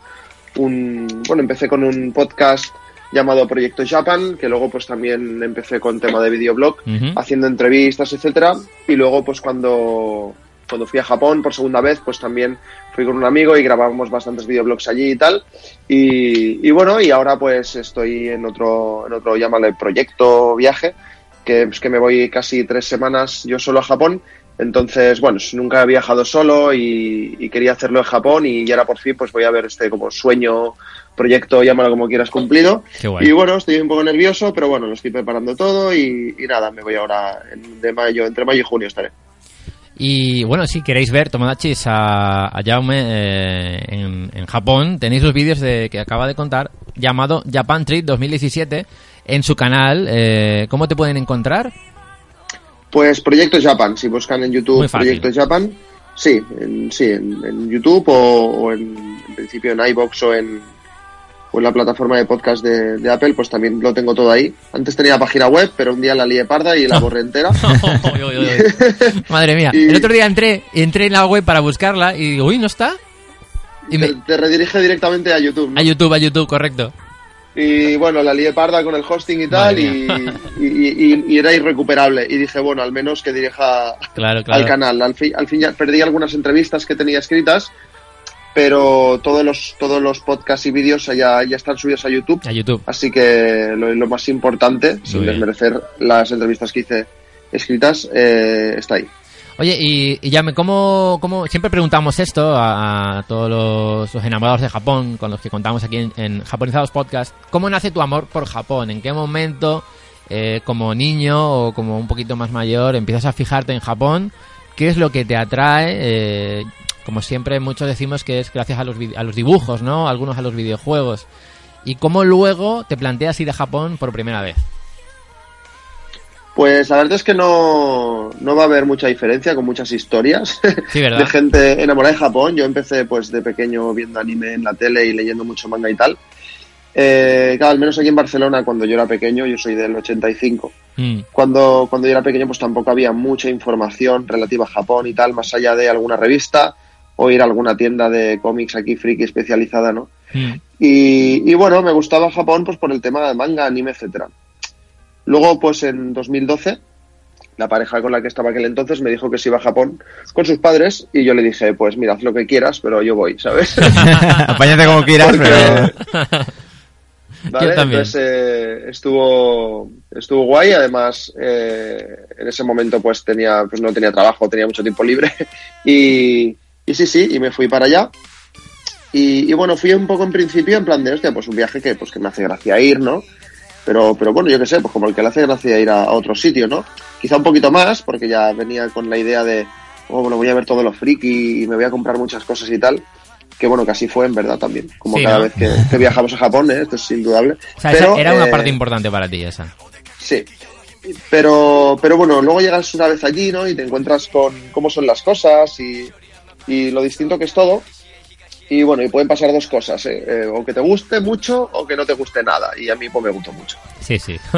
un... Bueno, empecé con un podcast llamado Proyecto Japan, que luego pues también empecé con tema de videoblog, haciendo entrevistas, etcétera. Y luego pues cuando, cuando fui a Japón por segunda vez, pues también fui con un amigo y grabamos bastantes videoblogs allí y tal. Y, y bueno, y ahora pues estoy en otro, en otro, llámale proyecto, viaje, que es que me voy casi tres semanas yo solo a Japón. Entonces, bueno, nunca he viajado solo y, y quería hacerlo en Japón y ahora por fin pues voy a ver este como sueño, proyecto, llámalo como quieras, cumplido. Qué guay. Y bueno, estoy un poco nervioso, pero bueno, lo estoy preparando todo y, y nada, me voy ahora en- de mayo, entre mayo y junio estaré. Y bueno, si queréis ver Tomodachis a, a Jaume eh, en, en Japón, tenéis los vídeos de, que acaba de contar, llamado Japan Trip 2017, en su canal. Eh, ¿Cómo te pueden encontrar? Pues Proyecto Japan, si buscan en YouTube. Proyecto Japan, sí, en, sí, en, en YouTube o, o en, en principio en iBox o en, o en la plataforma de podcast de, de Apple, pues también lo tengo todo ahí. Antes tenía página web, pero un día la lié parda y la borré entera. Madre mía, Y- el otro día entré, entré en la web para buscarla y digo, uy, ¿no está? Y me... te, te redirige directamente a YouTube. ¿no? A YouTube, a YouTube, correcto. Y bueno, la lié parda con el hosting y tal, y, Madre y, y- y era irrecuperable. Y dije, bueno, al menos que dirija Claro, claro. al canal. Al fin, al fin ya perdí algunas entrevistas que tenía escritas, pero todos los, todos los podcasts y vídeos ya, ya están subidos a YouTube. A YouTube. Así que lo, lo más importante, sin bien. desmerecer las entrevistas que hice escritas, eh, está ahí. Oye, y, y Jaume, ¿cómo, cómo siempre preguntamos esto a, a todos los, enamorados de Japón con los que contamos aquí en, en Japonizados Podcast? ¿Cómo nace tu amor por Japón? ¿En qué momento, eh, como niño o como un poquito más mayor, empiezas a fijarte en Japón? ¿Qué es lo que te atrae? Eh, como siempre, muchos decimos que es gracias a los, a los dibujos, ¿no? Algunos a los videojuegos. ¿Y cómo luego te planteas ir a Japón por primera vez? Pues la verdad es que no, no va a haber mucha diferencia con muchas historias de gente enamorada de Japón. Yo empecé pues de pequeño viendo anime en la tele y leyendo mucho manga y tal. Eh, claro, al menos aquí en Barcelona, cuando yo era pequeño, yo soy del 85, Mm, cuando, cuando yo era pequeño pues tampoco había mucha información relativa a Japón y tal, más allá de alguna revista o ir a alguna tienda de cómics aquí friki especializada, ¿no? mm. Y, y bueno, me gustaba Japón pues por el tema de manga, anime, etcétera. Luego, pues en 2012, la pareja con la que estaba aquel entonces me dijo que se iba a Japón con sus padres y yo le dije, pues mira, haz lo que quieras, pero yo voy, ¿sabes? Apáñate como quieras, Porque- pero... ¿Vale? Yo también. Entonces eh, estuvo, estuvo guay, además eh, en ese momento pues tenía, pues no tenía trabajo, tenía mucho tiempo libre y, y sí, sí, y me fui para allá. Y, y bueno, fui un poco en principio en plan de, hostia, pues un viaje que, pues que me hace gracia ir, ¿no? Pero, pero bueno, yo qué sé, pues como el que le hace gracia ir a, a otro sitio, ¿no? Quizá un poquito más, porque ya venía con la idea de, oh, bueno, voy a ver todo lo friki y me voy a comprar muchas cosas y tal. Que bueno, que así fue en verdad también. Como Sí, cada ¿no? vez que, que viajamos a Japón, ¿eh? esto es indudable. O sea, esa era una eh, parte importante para ti esa. Sí. Pero, pero bueno, luego llegas una vez allí, ¿no? Y te encuentras con cómo son las cosas y, y lo distinto que es todo. Y bueno, y pueden pasar dos cosas, ¿eh? Eh, o que te guste mucho o que no te guste nada. Y a mí pues me gustó mucho. Sí, sí.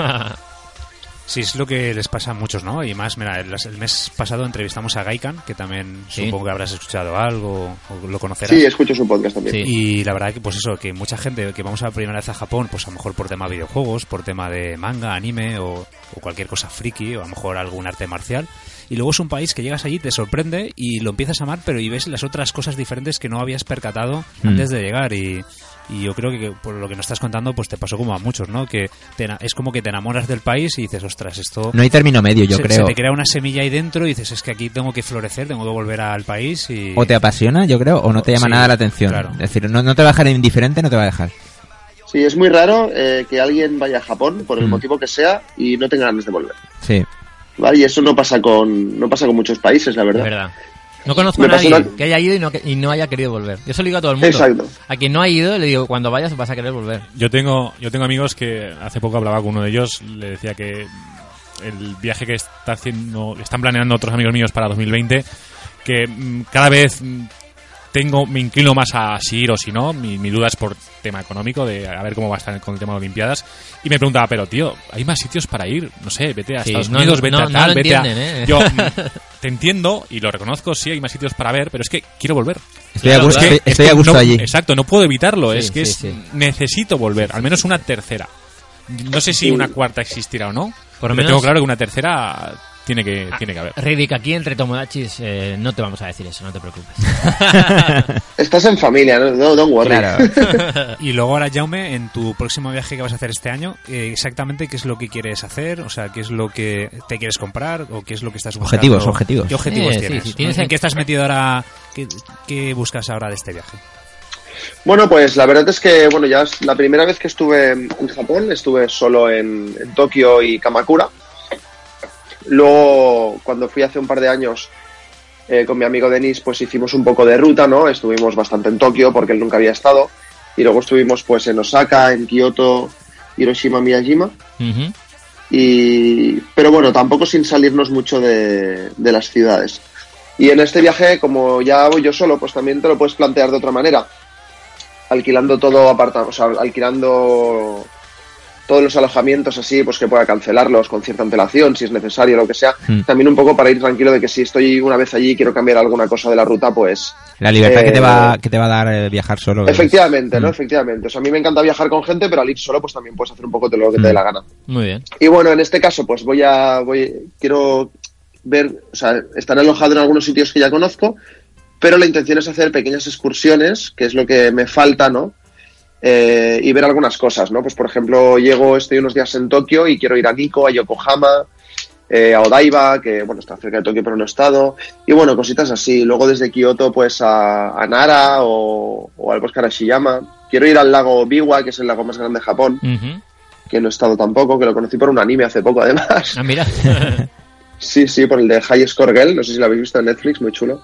Sí, es lo que les pasa a muchos, ¿no? Y más, mira, el, el mes pasado entrevistamos a Gaikan, que también Sí. supongo que habrás escuchado algo o lo conocerás. Sí, escucho su podcast también. Sí. Y la verdad que, pues eso, que mucha gente que vamos a la primera vez a Japón, pues a lo mejor por tema videojuegos, por tema de manga, anime o, o cualquier cosa friki, o a lo mejor algún arte marcial. Y luego es un país que llegas allí, te sorprende y lo empiezas a amar, pero y ves las otras cosas diferentes que no habías percatado Mm. antes de llegar. Y, y yo creo que por lo que nos estás contando, pues te pasó como a muchos, ¿no? Que te es como que te enamoras del país y dices, ostras, esto... No hay término medio, yo se, creo. se te crea una semilla ahí dentro y dices, es que aquí tengo que florecer, tengo que volver al país y... O te apasiona, yo creo, o no te llama Sí, nada la atención. claro. Es decir, no, no te va a dejar indiferente, no te va a dejar. Sí, es muy raro eh, que alguien vaya a Japón, por el Mm. motivo que sea, y no tenga ganas de volver. Sí. ¿Vale? Y eso no pasa con, no pasa con muchos países, la Es verdad. verdad. No conozco Me a nadie una- que haya ido y no, que- y no haya querido volver. Yo se lo digo a todo el mundo. Exacto. A quien no ha ido, le digo, cuando vayas vas a querer volver. Yo tengo, yo tengo amigos que hace poco hablaba con uno de ellos, le decía que el viaje que está haciendo, están planeando otros amigos míos para 2020, que mm, cada vez mm, tengo, me inclino más a si ir o si no. Mi, mi duda es por tema económico, de a ver cómo va a estar con el tema de Olimpiadas. Y me preguntaba, pero tío, ¿hay más sitios para ir? No sé, vete a Sí, Estados no, Unidos, vete no, a tal, vete a. ¿eh? Yo te entiendo y lo reconozco, sí, hay más sitios para ver, pero es que quiero volver. Estoy a gusto- Es que- estoy- es estoy que a gusto no- allí. Exacto, no puedo evitarlo. Sí, es que sí, es- sí. necesito volver, al menos una tercera. No sé si una cuarta existirá o no. Por pero lo menos- tengo claro que una tercera tiene que, tiene que haber. Riddick, aquí entre Tomodachis eh, no te vamos a decir eso, no te preocupes. Estás en familia, no, no don't worry. Claro. Y luego ahora, Jaume, en tu próximo viaje que vas a hacer este año, eh, exactamente qué es lo que quieres hacer, o sea, qué es lo que te quieres comprar o qué es lo que estás buscando. Objetivos, objetivos. ¿Qué objetivos Eh, sí, tienes? sí, tienes ¿En el- qué estás metido ahora? ¿Qué, qué buscas ahora de este viaje? Bueno, pues la verdad es que, bueno, ya es la primera vez que estuve en Japón, estuve solo en, en Tokio y Kamakura. Luego, cuando fui hace un par de años eh, con mi amigo Denis, pues hicimos un poco de ruta, ¿no? Estuvimos bastante en Tokio porque él nunca había estado. Y luego estuvimos pues en Osaka, en Kioto, Hiroshima, Miyajima. Y, pero bueno, tampoco sin salirnos mucho de, de las ciudades. Y en este viaje, como ya voy yo solo, pues también te lo puedes plantear de otra manera. Alquilando todo apartado, o sea, alquilando todos los alojamientos así, pues que pueda cancelarlos con cierta antelación, si es necesario, lo que sea. Mm. También un poco para ir tranquilo de que si estoy una vez allí y quiero cambiar alguna cosa de la ruta, pues La libertad que, te Eh, va, que te va a dar eh, viajar solo. es- efectivamente, ¿no? Mm. Efectivamente. O sea, a mí me encanta viajar con gente, pero al ir solo, pues también puedes hacer un poco de lo que te dé la gana. Muy bien. Y bueno, en este caso, pues voy a, voy, quiero ver, o sea, estar alojado en algunos sitios que ya conozco, pero la intención es hacer pequeñas excursiones, que es lo que me falta, ¿no? Eh, y ver algunas cosas, ¿no? Pues por ejemplo, llego, estoy unos días en Tokio y quiero ir a Nikko, a Yokohama, eh, a Odaiba, que bueno, está cerca de Tokio pero no he estado, y bueno, cositas así. Luego desde Kioto, pues a, a Nara o, o al bosque Arashiyama. Quiero ir al lago Biwa, que es el lago más grande de Japón, que no he estado tampoco, que lo conocí por un anime hace poco además. Ah, mira. Sí, sí, por el de High Score Girl, no sé si lo habéis visto en Netflix, muy chulo.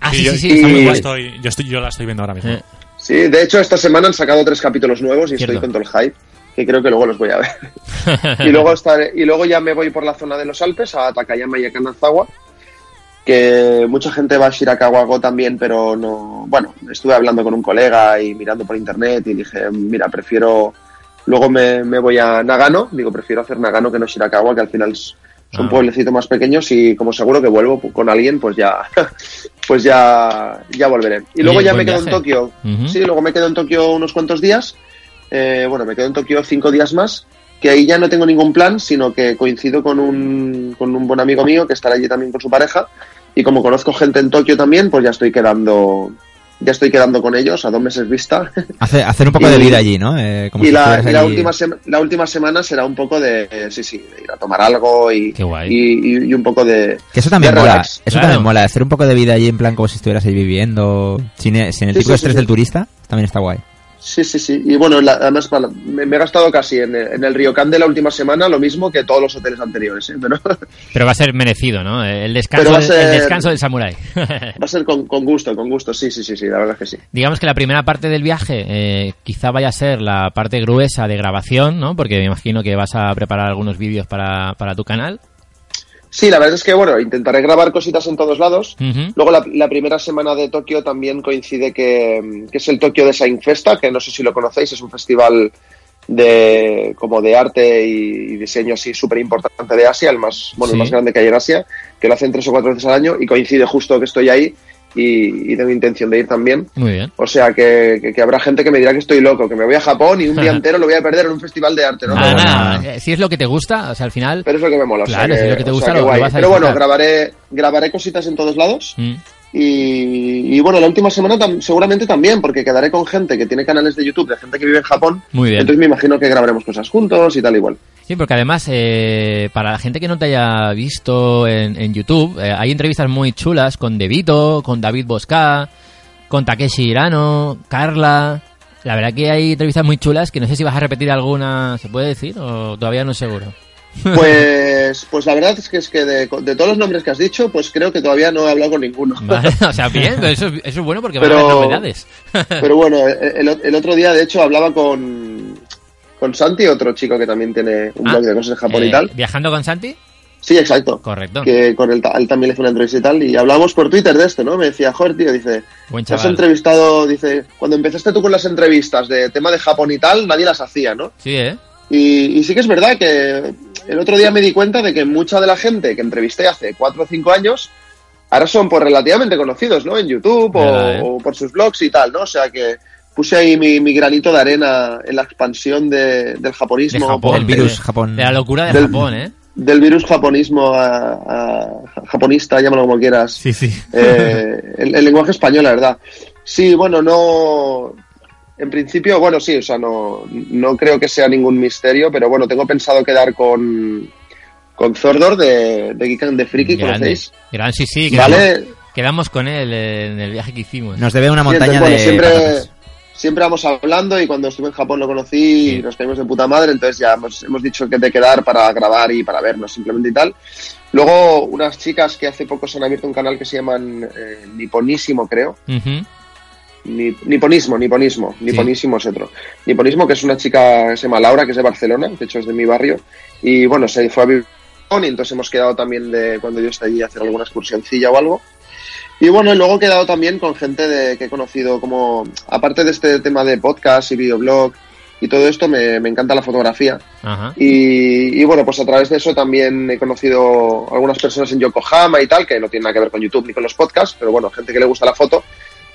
ah, sí, Sí, yo, sí, sí, y- está muy yo guay. estoy, yo, estoy, yo la estoy viendo ahora mismo. Eh, Sí, de hecho esta semana han sacado tres capítulos nuevos y Cierto. estoy con todo el hype, que creo que luego los voy a ver. y luego estaré, y luego ya me voy por la zona de los Alpes, a Takayama y a Kanazawa, que mucha gente va a Shirakawa-go también, pero no, bueno, estuve hablando con un colega y mirando por internet y dije, mira, prefiero, luego me, me voy a Nagano, digo, prefiero hacer Nagano que no Shirakawa, que al final es- son Ah. pueblecitos más pequeños y como seguro que vuelvo con alguien, pues ya, pues ya, ya volveré. Y luego ya me quedo en. Tokio. Sí, luego me quedo en Tokio unos cuantos días. Eh, bueno, me quedo en Tokio cinco días más. Que ahí ya no tengo ningún plan, sino que coincido con un, con un buen amigo mío que estará allí también con su pareja. Y como conozco gente en Tokio también, pues ya estoy quedando, ya estoy quedando con ellos a dos meses vista. Hace- hacer un poco Y- de vida allí, ¿no? Eh, como y si la, y la última sema- la última semana será un poco de, eh, sí, sí, de ir a tomar algo y, Qué guay. y, y- un poco de, Que eso también de mola. relax. Eso Claro. también mola. Hacer un poco de vida allí en plan como si estuvieras ahí viviendo. Sin, sin el Sí, típico sí, estrés sí, del turista. También está guay. Sí, sí, sí. Y bueno, la- además para- me, me he gastado casi en, el- en el Ryokan de la última semana lo mismo que todos los hoteles anteriores. ¿eh? Pero Pero va a ser merecido, ¿no? El descanso, ser- el descanso del samurái. va a ser con, con gusto, con gusto. Sí, sí, sí, sí, la verdad es que sí. Digamos que la primera parte del viaje eh, quizá vaya a ser la parte gruesa de grabación, ¿no? Porque me imagino que vas a preparar algunos vídeos para, para tu canal. Sí, la verdad es que, bueno, intentaré grabar cositas en todos lados. Luego la, la primera semana de Tokio también coincide que, que es el Tokio Design Festa, que no sé si lo conocéis, es un festival de como de arte y, y diseño así súper importante de Asia, el más, bueno, Sí. el más grande que hay en Asia, que lo hacen tres o cuatro veces al año y coincide justo que estoy ahí y, y tengo intención de ir también. Muy bien. O sea que, que- que habrá gente que me dirá que estoy loco, que me voy a Japón y un día entero lo voy a perder en un festival de arte, ¿no? Nada, Pero- nada. Eh, Si es lo que te gusta, o sea, al final... Pero es lo que me mola. o sea Claro, si es lo que te o gusta, lo- lo vas a Pero bueno, grabaré, grabaré cositas en todos lados. Mm. Y, y bueno, la última semana tam- seguramente también, porque quedaré con gente que tiene canales de YouTube, de gente que vive en Japón. Muy bien. Entonces me imagino que grabaremos cosas juntos y tal igual. Sí, porque además, eh, para la gente que no te haya visto en, en YouTube, eh, hay entrevistas muy chulas con Devito, con David Bosca, con Takeshi Hirano, Carla. La verdad que hay entrevistas muy chulas que no sé si vas a repetir alguna, ¿se puede decir? O todavía no es seguro. Pues, pues la verdad es que es que de, de todos los nombres que has dicho, pues creo que todavía no he hablado con ninguno. Vale, o sea, bien, eso, eso es bueno porque Pero- van a haber novedades. Pero bueno, el, el otro día, de hecho, hablaba con, con Santi, otro chico que también tiene un Ah, blog de cosas de Japón eh, y tal. ¿Viajando con Santi? Sí, exacto. Correcto. Que con él, ta- él también le hizo una entrevista y tal. Y hablábamos por Twitter de esto, ¿no? Me decía, joder, tío, dice, Buen has entrevistado, dice, cuando empezaste tú con las entrevistas de tema de Japón y tal, nadie las hacía, ¿no? Sí, ¿eh? Y, y sí que es verdad que el otro día me di cuenta de que mucha de la gente que entrevisté hace cuatro o cinco años ahora son pues relativamente conocidos, ¿no? En YouTube o, ¿eh? o por sus blogs y tal, ¿no? O sea que puse ahí mi, mi granito de arena en la expansión de- del japonismo. De Japón. por- El virus de- Japón. De la locura de Del- Japón, ¿eh? del virus japonismo a, a- japonista, llámalo como quieras. Sí, sí. Eh, el, el lenguaje español, la verdad. Sí, bueno, no. En principio, bueno, sí, o sea, no, no creo que sea ningún misterio, pero bueno, tengo pensado quedar con, con Zordor de, de Geek and the Freaky, Grande. ¿conocéis? Gran, sí, sí. Quedamos, Vale. quedamos con él en el viaje que hicimos. Nos debe una Sí, montaña entonces, bueno, de siempre, patatas. siempre vamos hablando y cuando estuve en Japón lo conocí y nos caímos de puta madre, entonces ya hemos, hemos dicho que de quedar para grabar y para vernos simplemente y tal. Luego unas chicas que hace poco se han abierto un canal que se llaman eh, Niponísimo, creo. Ni- Niponismo, Niponismo, Niponísimo es otro. Niponismo, que es una chica que se llama Laura, que es de Barcelona, de hecho es de mi barrio, y bueno, se fue a vivir y entonces hemos quedado también de cuando yo esté allí a hacer alguna excursioncilla o algo. Y bueno, y luego he quedado también con gente de, que he conocido como, aparte de este tema de podcast y videoblog y todo esto, me, me encanta la fotografía. Ajá. Y, y bueno, pues a través de eso también he conocido algunas personas en Yokohama y tal, que no tienen nada que ver con YouTube ni con los podcasts, pero bueno, gente que le gusta la foto.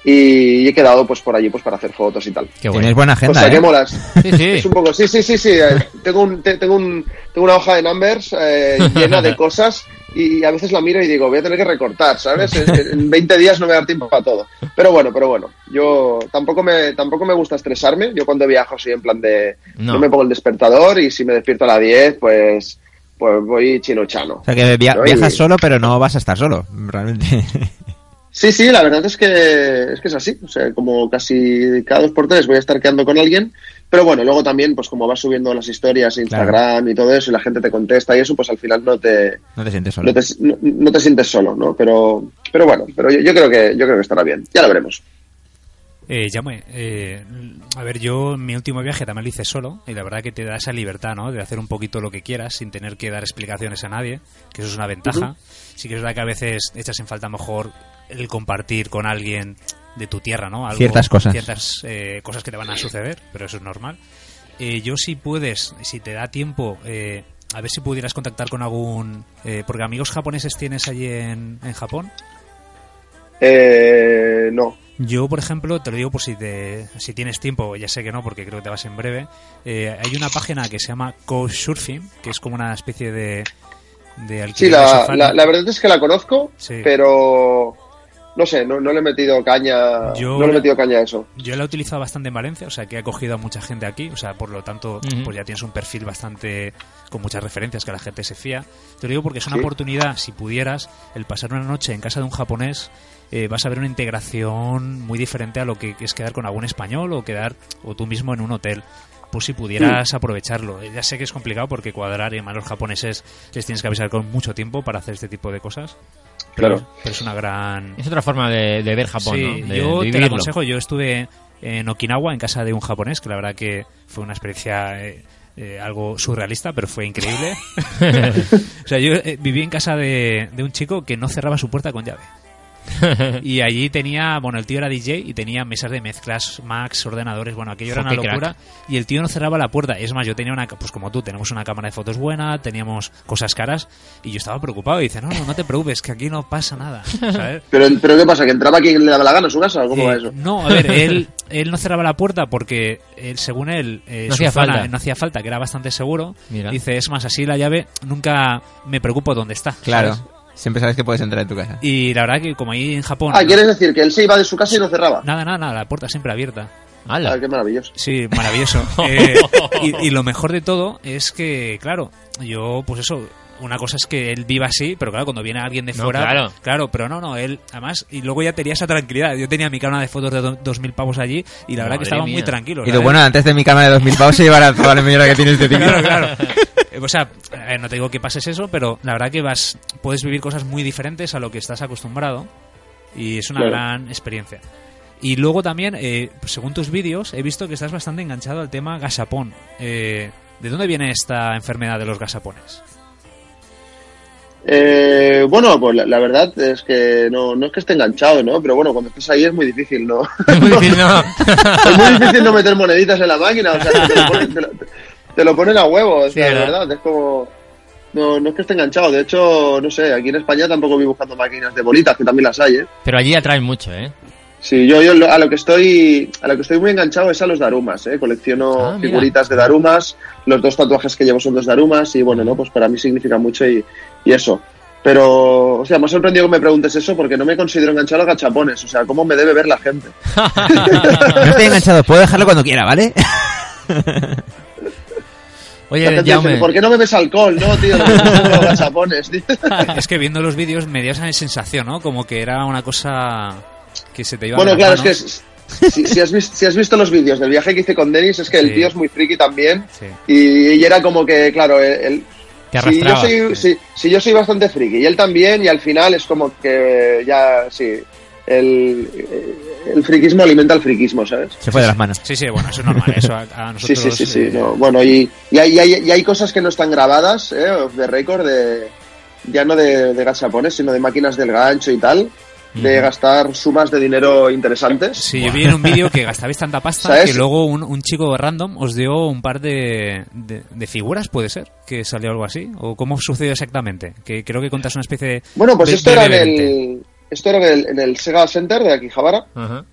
Y he quedado pues por allí pues para hacer fotos y tal. Qué Tienes buena O agenda, sea, ¿eh? que molas. Sí, sí. Es un poco, sí, sí, sí, sí. eh, Tengo, un, te- tengo, un, te- tengo una hoja de numbers eh, llena de cosas y a veces la miro y digo, voy a tener que recortar, ¿sabes? En, en 20 días no me va a dar tiempo para todo. Pero bueno, pero bueno, yo tampoco me, tampoco me gusta estresarme. Yo cuando viajo soy en plan de, No. no, me pongo el despertador y si me despierto a las 10, pues, pues voy chino chano. O sea que via- ¿no? Y- viajas solo, pero no vas a estar solo, realmente. Sí, sí, la verdad es que es que es así. O sea, como casi cada dos por tres voy a estar quedando con alguien. Pero bueno, luego también, pues como vas subiendo las historias Instagram y todo eso, y la gente te contesta y eso, pues al final no te, No te sientes solo. no te, no, no te sientes solo, ¿no? Pero, pero bueno, pero yo, yo creo que yo creo que estará bien. Ya lo veremos. Eh, Jaume, eh, a ver, yo en mi último viaje también lo hice solo y la verdad que te da esa libertad, ¿no? De hacer un poquito lo que quieras sin tener que dar explicaciones a nadie, que eso es una ventaja. Sí que es verdad que a veces echas en falta mejor el compartir con alguien de tu tierra, ¿no? Algo- Ciertas cosas. Ciertas eh, cosas que te van a suceder, pero eso es normal. Eh, yo si puedes, si te da tiempo, eh, a ver si pudieras contactar con algún... eh, porque amigos japoneses tienes allí en, en Japón. Eh, no. Yo, por ejemplo, te lo digo por si, te, si tienes tiempo, ya sé que no, porque creo que te vas en breve. eh, hay una página que se llama Couchsurfing, que es como una especie de, de alquiler Sí, la, la, la verdad es que la conozco, Sí. pero no sé, no, no le he metido caña, Yo no le he metido caña a eso. Yo la he utilizado bastante en Valencia, o sea que he acogido a mucha gente aquí, o sea, por lo tanto, pues ya tienes un perfil bastante con muchas referencias que la gente se fía. Te lo digo porque es una Sí. oportunidad, si pudieras, el pasar una noche en casa de un japonés, eh, vas a ver una integración muy diferente a lo que es quedar con algún español o quedar o tú mismo en un hotel. Pues si pudieras aprovecharlo. Eh, Ya sé que es complicado porque cuadrar y además los japoneses les tienes que avisar con mucho tiempo para hacer este tipo de cosas. Pero, Claro. pero es una gran Es otra forma de, de ver Japón, Sí, ¿no? De, yo de te lo vivirlo. aconsejo. Yo estuve en Okinawa, en casa de un japonés, que la verdad que fue una experiencia eh, eh, algo surrealista, pero fue increíble. o sea, yo eh, viví en casa de, de un chico que no cerraba su puerta con llave. y allí tenía, bueno, el tío era DJ y tenía mesas de mezclas, Macs, ordenadores, bueno, aquello era Jo, una qué crack. locura. Y el tío no cerraba la puerta. Es más, yo tenía una, pues como tú, tenemos una cámara de fotos buena, teníamos cosas caras y yo estaba preocupado y dice, no, no, no te preocupes, que aquí no pasa nada. ¿sabes? Pero, pero ¿qué pasa? ¿Que entraba quien le daba la gana a su casa? ¿o ¿Cómo Eh, va eso? No, a ver, él, él no cerraba la puerta porque, él, según él, eh, No su hacía zona falta. no hacía falta, que era bastante seguro. Mira. Dice, es más, así la llave nunca me preocupo dónde está. Claro. ¿sabes? Siempre sabes que puedes entrar en tu casa. Y la verdad que como ahí en Japón... Ah, ¿quieres decir que él se iba de su casa y no cerraba? Nada, nada, nada, la puerta siempre abierta. ¡Hala! Ah, qué maravilloso. Sí, maravilloso. Eh, y, y lo mejor de todo es que, claro, yo, pues eso, una cosa es que él viva así, pero claro, cuando viene alguien de No, fuera, claro. pero no, no, él, además, y luego ya tenía esa tranquilidad. Yo tenía mi cámara de fotos de do- 2.000 pavos allí y la verdad que Madre estaba mía. muy tranquilo. Y ¿sabes? bueno, antes de mi cámara de 2.000 pavos se llevará toda la mierda que tiene este tío. Claro, claro. Eh, O sea, eh, no te digo que pases eso, pero la verdad que vas puedes vivir cosas muy diferentes a lo que estás acostumbrado y es una Claro. gran experiencia. Y luego también, eh, según tus vídeos, he visto que estás bastante enganchado al tema gasapón. Eh, ¿De dónde viene esta enfermedad de los gasapones? Eh, bueno, pues la, la verdad es que no, no es que esté enganchado, ¿no? Pero bueno, cuando estás ahí es muy difícil, ¿no? Muy difícil, no. es muy difícil no meter moneditas en la máquina, o sea, que te lo ponen, te lo, te lo ponen a huevo, o Sí, sea, de ¿verdad? es como... No, no es que esté enganchado, de hecho, no sé, aquí en España tampoco vi buscando máquinas de bolitas, que también las hay, ¿eh? Pero allí atraen mucho, ¿eh? Sí, yo, yo a lo que estoy a lo que estoy muy enganchado es a los darumas, ¿eh? Colecciono Ah, figuritas de darumas, los dos tatuajes que llevo son dos darumas y bueno, no, pues para mí significa mucho y, y eso. Pero, o sea, me ha sorprendido que me preguntes eso porque no me considero enganchado a gachapones, o sea, ¿cómo me debe ver la gente? No estoy enganchado, puedo dejarlo cuando quiera, ¿vale? Oye, gente dice, Jaume, ¿por qué no bebes alcohol? No, tío, no gachapones, tío. es que viendo los vídeos me dio esa sensación, ¿no? Como que era una cosa que se te iba Bueno, de claro, las es que si, si has visto, si has visto los vídeos del viaje que hice con Denis, es que el Sí. tío es muy friki también Sí. y, y era como que, claro, él, que si yo, soy, si, si yo soy bastante friki y él también, y al final es como que ya, sí, el, el friquismo alimenta el friquismo, ¿sabes? Se fue de las manos. Sí, sí, bueno, eso es normal. Eso a, a Sí, nosotros. sí, sí, sí. eh, no, bueno, y, y, hay, y hay- y hay cosas que no están grabadas, ¿eh? off the record, de, ya no de, de gachapones, sino de máquinas del gancho y tal, de gastar sumas de dinero interesantes. Sí, yo vi en un vídeo que gastabais tanta pasta ¿Sabes? que luego un, un chico random os dio un par de, de, de figuras, ¿puede ser? ¿Que salió algo así? ¿O cómo sucedió exactamente? Que creo que contas una especie de... Bueno, pues esto era en el, esto era en el, en el Sega Center de Akihabara, Ajá.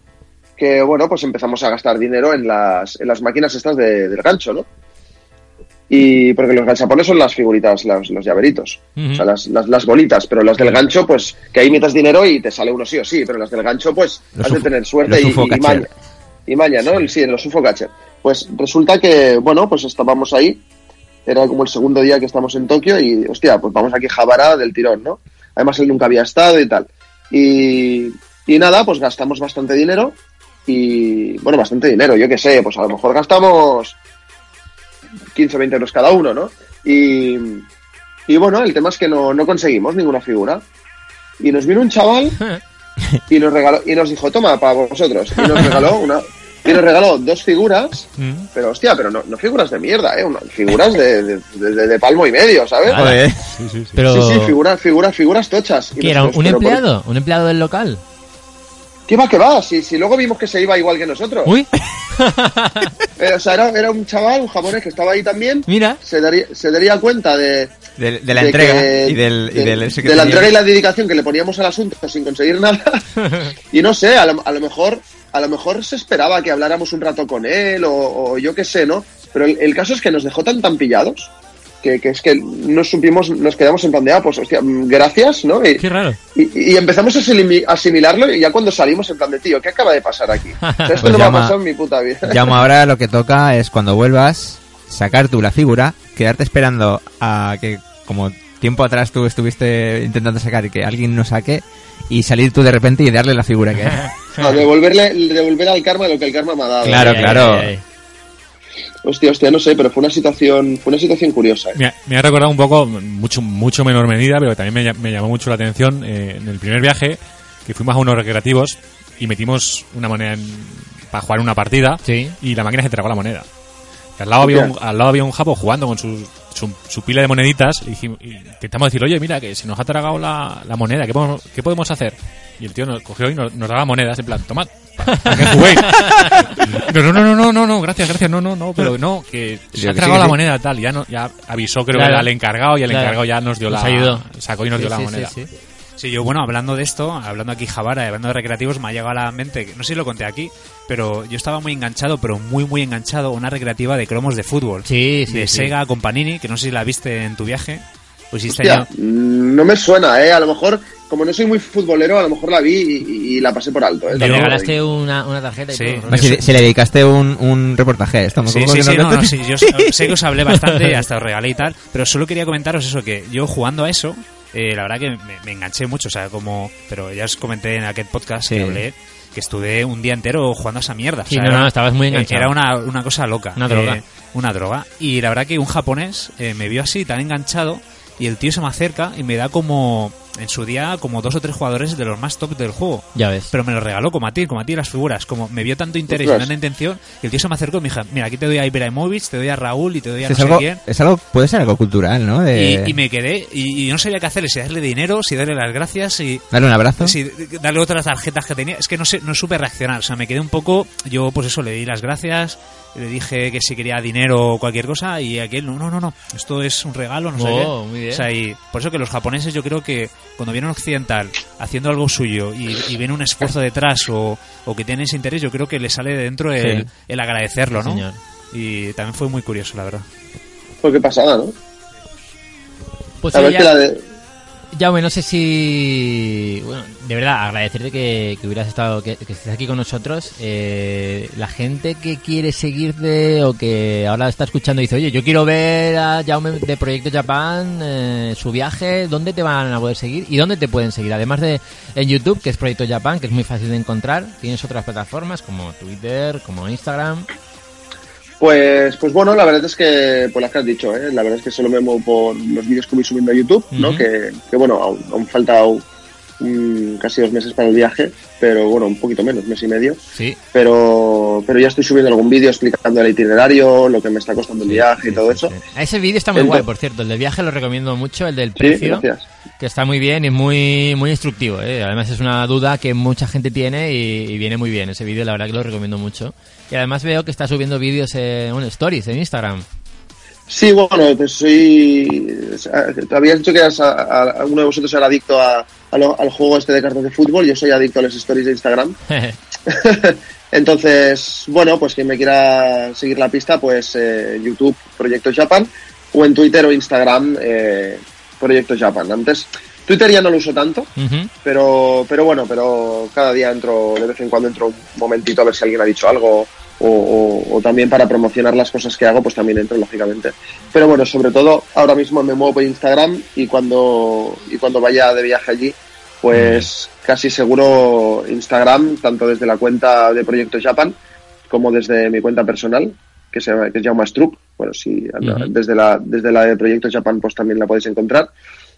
que bueno, pues empezamos a gastar dinero en las, en las máquinas estas de- del gancho, ¿no? Y porque los ganchapones son las figuritas, los, los llaveritos, o sea, las, las, las bolitas, pero las del gancho, pues que ahí metas dinero y te sale uno sí o sí, pero las del gancho, pues Los has de tener suerte y, y maña. Y maña, ¿no? Sí, en los UFO catcher. Pues resulta que, bueno, pues estábamos ahí, era como el segundo día que estamos en Tokio y, hostia, pues vamos aquí a Jabara del tirón, ¿no? Además él nunca había estado y tal. Y, y nada, pues gastamos bastante dinero y, bueno, bastante dinero, yo qué sé, pues a lo mejor gastamos 15 o 20 euros cada uno, ¿no? Y, y bueno, el tema es que no, no conseguimos ninguna figura. Y nos vino un chaval y nos regaló, y nos dijo, toma, para vosotros. Y nos regaló una, y nos regaló dos figuras, Mm. pero hostia, pero no, no figuras de mierda, eh, una- figuras de, de, de- de palmo y medio, ¿sabes? Pero, Sí, sí, figuras, figuras, figuras tochas. Y ¿qué era? nosotros, ¿Un por- empleado? ¿Un empleado del local? ¿Qué va, qué va? Si, si luego vimos que se iba igual que nosotros. Uy, Eh, o sea, era, era un chaval, un japonés que estaba ahí también. mira. Se daría, se daría cuenta de, De, de la de entrega que- y del, y de, del ese que de la entrega y la dedicación que le poníamos al asunto sin conseguir nada. y no sé, a lo, a lo mejor a lo mejor se esperaba que habláramos un rato con él o, o yo qué sé, ¿no? Pero el, el caso es que nos dejó tan tan pillados que, que es que no supimos, nos quedamos en plan de, ah, pues hostia, mm, gracias, ¿no? Y, Qué raro. y, y empezamos a asimilarlo y ya cuando salimos en plan de, tío, ¿qué acaba de pasar aquí? O sea, esto Pues no me ha llama- pasado en mi puta vida. Llamo ahora lo que toca es cuando vuelvas, sacar tú la figura, quedarte esperando a que, como tiempo atrás tú estuviste intentando sacar y que alguien no saque, y salir tú de repente y darle la figura que es. No, devolverle, devolver al karma lo que el karma me ha dado. Claro, Ay, claro. ay, ay. Hostia, hostia, no sé, pero fue una situación, fue una situación curiosa. ¿eh? Me ha, me ha recordado un poco, mucho mucho menor medida, pero también me, ll- me llamó mucho la atención eh, en el primer viaje que fuimos a unos recreativos y metimos una moneda en- para jugar una partida Sí. y la máquina se tragó la moneda. Y al lado había un, al lado había un japo jugando con su, su, su pila de moneditas y, dijimos- y intentamos decir, oye, mira, que se nos ha tragado la, la moneda, ¿qué podemos, qué podemos hacer? Y el tío nos cogió y nos, nos daba monedas en plan, tomad, para que juguéis. Y No, no, no, no, no, no, gracias, gracias, no, no, no, pero no, que se ha tragado sí, la sí. moneda tal, ya no, ya avisó creo Claro. que al encargado y el Claro. encargado ya nos dio Nos la ayudó. sacó y nos dio Sí, la sí, moneda. Sí, yo, bueno, hablando de esto, hablando aquí Javara, hablando de recreativos, me ha llegado a la mente, no sé si lo conté aquí, pero yo estaba muy enganchado, pero muy, muy enganchado una recreativa de cromos de fútbol. Sí, sí, de sí. Sega con Panini, que no sé si la viste en tu viaje. Pues sí, este Hostia, año- mm, no me suena, ¿eh? A lo mejor, como no soy muy futbolero, a lo mejor la vi y, y la pasé por alto, ¿eh? Le regalaste una, una tarjeta y Sí. todo. ¿no? Si, si le dedicaste un, un reportaje a esto, ¿me Sí, sí, sí, no, no, sí, yo sé- que os hablé bastante hasta os regalé y tal, pero solo quería comentaros eso, que yo jugando a eso, eh, la verdad que me, me enganché mucho, o sea, como, pero ya os comenté en aquel podcast Sí. que hablé, que estuve un día entero jugando a esa mierda. Sí, no, no, estabas muy enganchado. Era una, una cosa loca. Una droga. Eh, una droga. Y la verdad que un japonés eh, me vio así, tan enganchado, y el tío se me acerca y me da como, en su día, como dos o tres jugadores de los más top del juego. Ya ves. Pero me lo regaló como a ti, como a ti las figuras. Como me vio tanto interés y tanta intención, y el tío se me acercó y me dijo, mira, aquí te doy a Ibrahimovic, te doy a Raúl y te doy a es, no sé algo, quién. es algo, puede ser algo cultural, ¿no? De Y, y me quedé, y, y no sabía qué hacerle, si darle dinero, si darle las gracias, si, darle un abrazo. si darle otras tarjetas que tenía. Es que no sé, no supe reaccionar, o sea, me quedé un poco, yo pues eso, le di las gracias, le dije que si quería dinero o cualquier cosa, y aquel, no, no, no, no, esto es un regalo, no sé Oh, qué. muy bien. O sea, y por eso que los japoneses yo creo que cuando viene un occidental haciendo algo suyo y, y viene un esfuerzo detrás o, o que tiene ese interés, yo creo que le sale de dentro el, Sí. el agradecerlo, Sí, ¿no? señor. Y también fue muy curioso, la verdad. Pues qué pasada, ¿no? Pues A sí, ver ya- que la de... Jaume, no sé si... Bueno, de verdad, agradecerte que, que hubieras estado, que, que estés aquí con nosotros. Eh, la gente que quiere seguirte o que ahora está escuchando y dice, oye, yo quiero ver a Jaume de Proyecto Japan, eh, su viaje, ¿dónde te van a poder seguir? ¿Y dónde te pueden seguir? Además de en YouTube, que es Proyecto Japan, que es muy fácil de encontrar, tienes otras plataformas como Twitter, como Instagram. Pues, pues bueno, la verdad es que, pues las que has dicho, ¿eh? la verdad es que solo me muevo por los vídeos que voy subiendo a YouTube, ¿no? Que, que bueno, aún, aún falta mm, casi dos meses para el viaje, pero bueno, un poquito menos, mes y medio. Sí. Pero, pero ya estoy subiendo algún vídeo explicando el itinerario, lo que me está costando el viaje y todo eso. Ese vídeo está muy Entonces- guay, por cierto. El del viaje lo recomiendo mucho, el del precio. gracias. que está muy bien y muy muy instructivo. ¿eh? Además es una duda que mucha gente tiene y, y viene muy bien. Ese vídeo la verdad que lo recomiendo mucho. Y además veo que está subiendo vídeos en bueno, stories en Instagram. Sí, bueno, pues soy. Te habías dicho que eras a, de vosotros era adicto a, lo- al juego este de cartas de fútbol. Yo soy adicto a las stories de Instagram. Entonces, bueno, pues quien me quiera seguir la pista, pues eh, YouTube Proyecto Japan o en Twitter o Instagram eh, Proyecto Japan. Antes, Twitter ya no lo uso tanto, pero, pero bueno, pero cada día entro, de vez en cuando entro un momentito a ver si alguien ha dicho algo o, o- o también para promocionar las cosas que hago, pues también entro, lógicamente. Pero bueno, sobre todo ahora mismo me muevo por Instagram y cuando, y cuando vaya de viaje allí, pues casi seguro Instagram, tanto desde la cuenta de Proyecto Japan como desde mi cuenta personal, que se llama, que se llama Strup. Bueno, si Ujú. desde la, desde la de Proyecto Japan, pues también la podéis encontrar.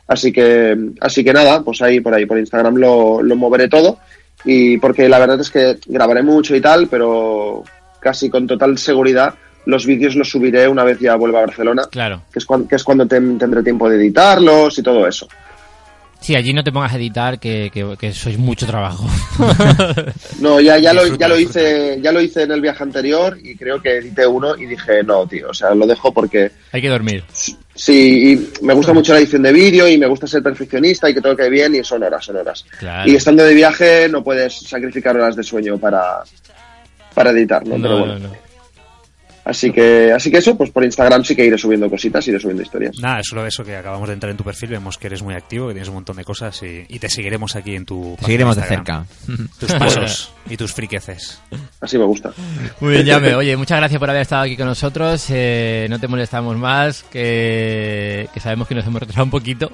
Así que, así que nada, pues ahí por ahí, por Instagram lo, lo moveré todo. Y porque la verdad es que grabaré mucho y tal, pero casi con total seguridad los vídeos los subiré una vez ya vuelva a Barcelona, Claro. que es cuando, que es cuando ten- tendré tiempo de editarlos y todo eso. Sí, allí no te pongas a editar que, que, que sois mucho trabajo. No, ya, ya, lo, ya lo hice, ya lo hice en el viaje anterior y creo que edité uno y dije, no, tío, o sea, lo dejo porque Hay que dormir. sí, y me gusta mucho la edición de vídeo y me gusta ser perfeccionista y que todo quede bien y son horas, son horas. Claro. Y estando de viaje no puedes sacrificar horas de sueño para, para editar, ¿no? No, Pero no, bueno. no. Así que, así que eso, pues por Instagram sí que iré subiendo cositas, iré subiendo historias. Nada, es solo eso que acabamos de entrar en tu perfil, vemos que eres muy activo, que tienes un montón de cosas y, y te seguiremos aquí en tu... seguiremos de Instagram. Tus pasos y tus friqueces. Así me gusta. Muy bien, Jaume. Oye, muchas gracias por haber estado aquí con nosotros. Eh, no te molestamos más, que, que sabemos que nos hemos retrasado un poquito.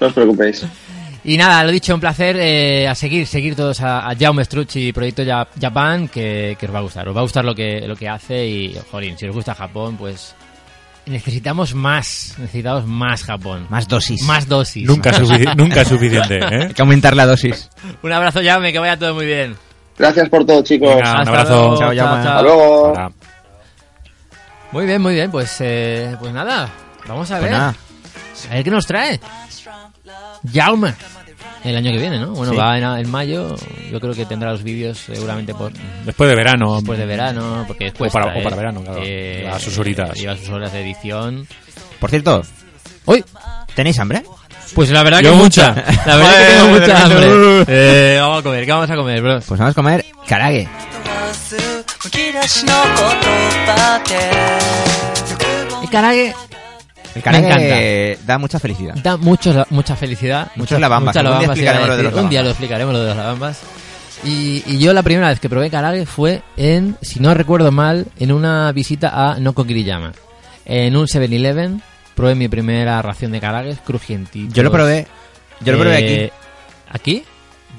No os preocupéis. Y nada, lo dicho, un placer eh, a seguir, seguir todos a, a Jaume Struch y Proyecto Ja- Japan, que, que os va a gustar. Os va a gustar lo que, lo que hace y, jolín, si os gusta Japón, pues necesitamos más, necesitamos más Japón. Más dosis. Más dosis. Nunca, sufici- nunca es suficiente, ¿eh? Hay que aumentar la dosis. Un abrazo, Jaume, que vaya todo muy bien. Gracias por todo, chicos. Venga, un Hasta abrazo. luego, Chao, Jaume. Hasta luego. Muy bien, muy bien, pues, eh, pues nada, vamos a Pues ver. nada. A ver qué nos trae. Jaume el año que viene, ¿no? Bueno, va en, mayo, yo creo que tendrá los vídeos seguramente por... Después de verano. Después de verano, porque después... O para, eh, verano, claro. Eh, lleva sus horitas. Lleva sus horas de edición. Por cierto, hoy ¿tenéis hambre? Pues la verdad yo que mucha. mucha. La verdad que tengo mucha hambre. Eh, vamos a comer, ¿qué vamos a comer, bro? Pues vamos a comer karage. El karage el Me karage da mucha felicidad. da mucho, mucha felicidad. Muchos lavambas. muchas día lavambas, iba a explicaremos lo de Un día lo explicaremos lo de las lavambas. Y, y yo la primera vez que probé karage fue en, si no recuerdo mal, en una visita a Nokogiriyama. En un 7-Eleven probé mi primera ración de karages crujientitos. Yo lo probé. Yo lo probé aquí. Eh, ¿Aquí?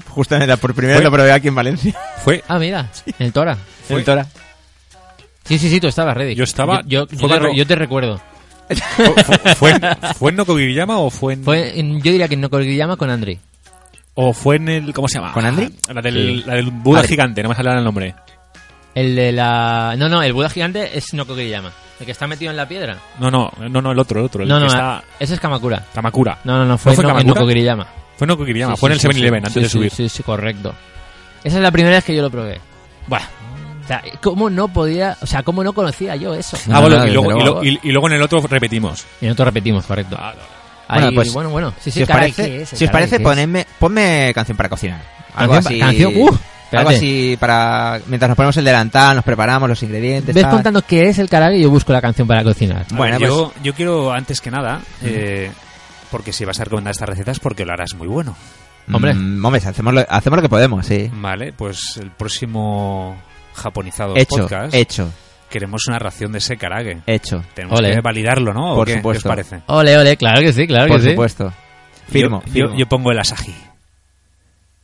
Justamente por primera vez lo probé aquí en Valencia. Fue, Ah, mira, en el Tora. En Tora. Sí, sí, sí, tú estabas ready. Yo estaba- Yo, yo, fue yo te, cuando- yo te recuerdo. Fue, fue- fue en, ¿fue en Nokogiriyama o fue en, Fue en- yo diría que en Nokoriyama con Andri. o fue en el ¿cómo se llama? ¿Con Andri? La del, Sí. la del Buda gigante, no me sale el nombre. El de la... No, no, el Buda gigante es Nokoriyama. El que está metido en la piedra. No, no, no, no, el otro, el otro, el no, que no, está ese es Kamakura. Kamakura. No, no, no, fue, ¿No fue en. Fue en Sí, fue en el sí, sí, 7-Eleven sí. antes de subir. Sí, sí, correcto. Esa es la primera vez que yo lo probé. Buah. O sea, ¿cómo no podía... O sea, ¿cómo no conocía yo eso? Ah, bueno, No, no, y, luego, y, luego. lo- y- y luego en el otro repetimos. Y nosotros repetimos, correcto. Ah, vale. Ahí, Bueno, pues, bueno, bueno. Sí, sí, si os caray, parece, si os parece ponedme, ponme canción para cocinar. Algo así. canción, uh, algo así para mientras nos ponemos el delantal, nos preparamos los ingredientes. Ves tal. contando qué es el karage y yo busco la canción para cocinar. Bueno, ver, pues- yo, yo quiero, antes que nada, eh, porque si vas a recomendar estas recetas, porque lo harás muy bueno. Hombre. Mm, hombre, hacemos lo, hacemos lo que podemos, sí. Vale, pues el próximo japonizado Hecho, podcast hecho, queremos una ración de ese karage. hecho. Tenemos Ole. que validarlo, ¿no? ¿O Por qué? ¿Qué supuesto. os parece? Ole, ole, claro que sí, claro Por que sí. supuesto. Firmo, yo, firmo. yo- yo pongo el asaji.